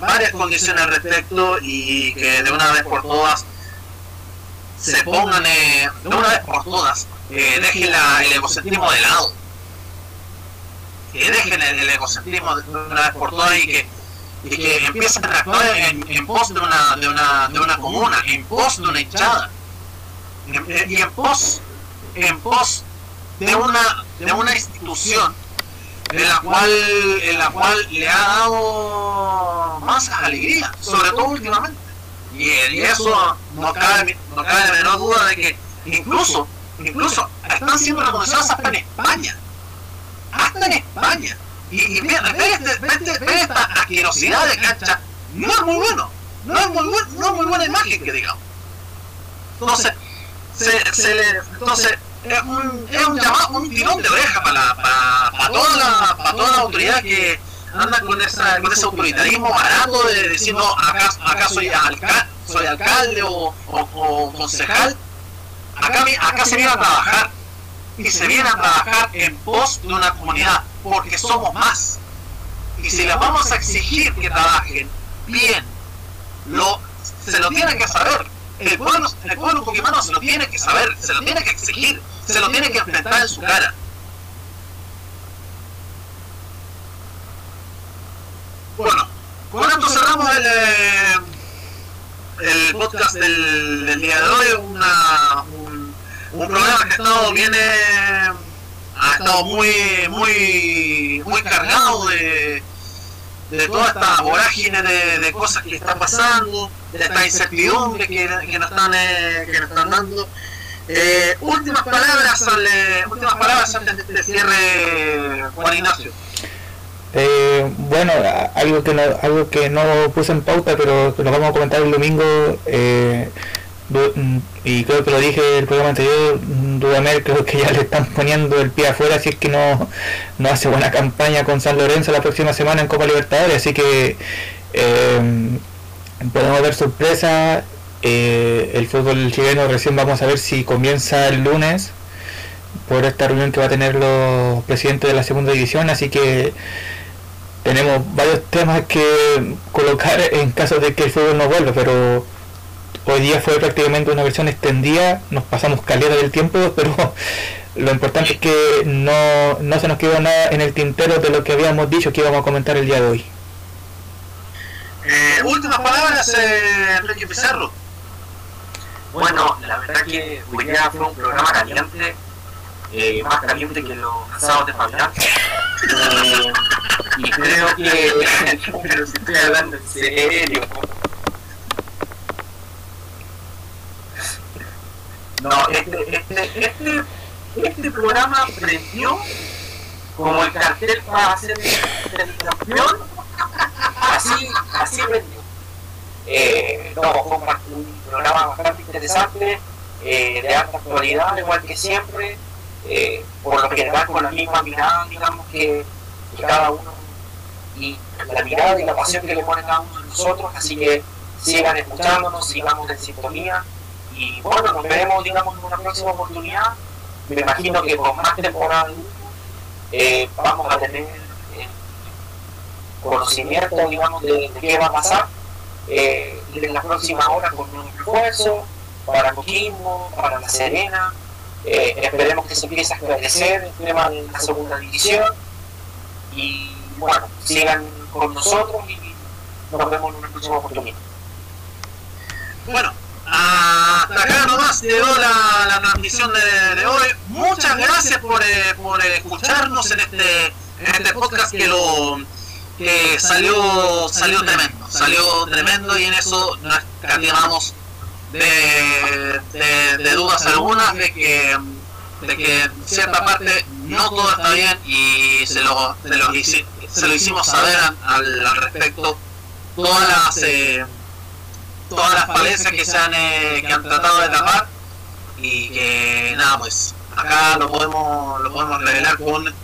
varias condiciones al respecto y que de una vez por todas se pongan, eh, de una vez por todas, eh, dejen el egocentrismo de lado. Que dejen el, el egocentrismo de una vez por todas y que, y que empiecen a actuar en, en, pos de una, de, una, de una comuna, en pos de una hinchada, y en pos, en pos de una, de una institución en la cual, en la cual le ha dado más alegría, sobre todo últimamente. Y, eso no cabe, no cabe la menor duda de que incluso, incluso están siendo reconocidos hasta en España hasta en España. Y, y ver, este, este, ver, esta asquerosidad de cancha no es muy bueno. No es muy, buen, no es muy buena imagen que digamos. Entonces, se, se le, entonces es un, es un llamado, un tirón de oreja para, para, para, toda la, para toda la autoridad que anda con, esa, con ese autoritarismo barato de decir, no, acá, acá soy, alca, soy alcalde o, o, o concejal. Acá, acá se viene a trabajar y se viene a trabajar en pos de una comunidad, porque somos más. Y si les vamos a exigir que trabajen bien, lo, se lo tienen que saber. El pueblo, el pueblo se lo tiene que saber, se lo tiene que exigir, se lo tiene que enfrentar en su cara. Bueno, con esto cerramos el, el podcast del, del día de hoy, una, un, un programa que ha estado viene ha estado muy muy muy cargado de, de toda esta vorágine de, de, cosas que están pasando de esta incertidumbre que, que nos están eh, que nos están dando eh, últimas palabras eh, últimas palabras antes de este cierre Juan Ignacio eh, bueno, algo que no, algo que no puse en pauta, pero lo vamos a comentar el domingo, eh, y creo que lo dije el programa anterior, Dudamel creo que ya le están poniendo el pie afuera si es que no, no hace buena campaña con San Lorenzo la próxima semana en Copa Libertadores, así que eh, podemos ver sorpresa. Eh, el fútbol chileno recién vamos a ver si comienza el lunes por esta reunión que va a tener los presidentes de la segunda división, así que tenemos varios temas que colocar en caso de que el fútbol no vuelva, pero hoy día fue prácticamente una versión extendida, nos pasamos caleta del tiempo, pero lo importante es que no, no se nos quedó nada en el tintero de lo que habíamos dicho que íbamos a comentar el día de hoy. Eh, últimas palabras, eh, Enrique Pizarro. Bueno, la verdad que hoy día fue un programa caliente, eh, más caliente que los asados de Fabián. Eh, y creo que, pero si estoy hablando en serio, no, este, este, este, este programa prendió como el cartel para ser el campeón, así, así prendió. Eh, no, fue un, programa bastante interesante, eh, de alta actualidad, igual que siempre, eh, por lo general con la misma mirada, digamos, que, cada uno, y la mirada y la pasión que le pone cada uno de nosotros, así que sigan escuchándonos, sigamos en sintonía, y bueno, nos veremos, digamos, en una próxima oportunidad, me imagino que con más temporada vamos a tener conocimiento, digamos, de, qué va a pasar eh, en las próximas horas con un refuerzo para Coquimbo, para La Serena. Eh, esperemos que se empiece a esclarecer el tema de la segunda división. Y bueno, sigan con nosotros y nos vemos en una próxima oportunidad. Bueno, hasta acá nomás llegó la, la transmisión de, de, hoy. Muchas gracias por, eh, por escucharnos en este, en este podcast que lo que salió salió tremendo, salió tremendo y en eso nos cativamos de, dudas algunas de que de que en cierta parte no todo está bien y se lo, se lo, se lo hicimos saber al, al respecto. Todas las eh, todas las falencias que se han eh, que han tratado de tapar y que nada pues acá lo podemos lo podemos revelar con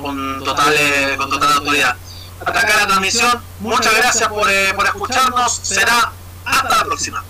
con total eh, con total autoridad hasta acá la transmisión. Muchas gracias por, eh, por escucharnos. será hasta la próxima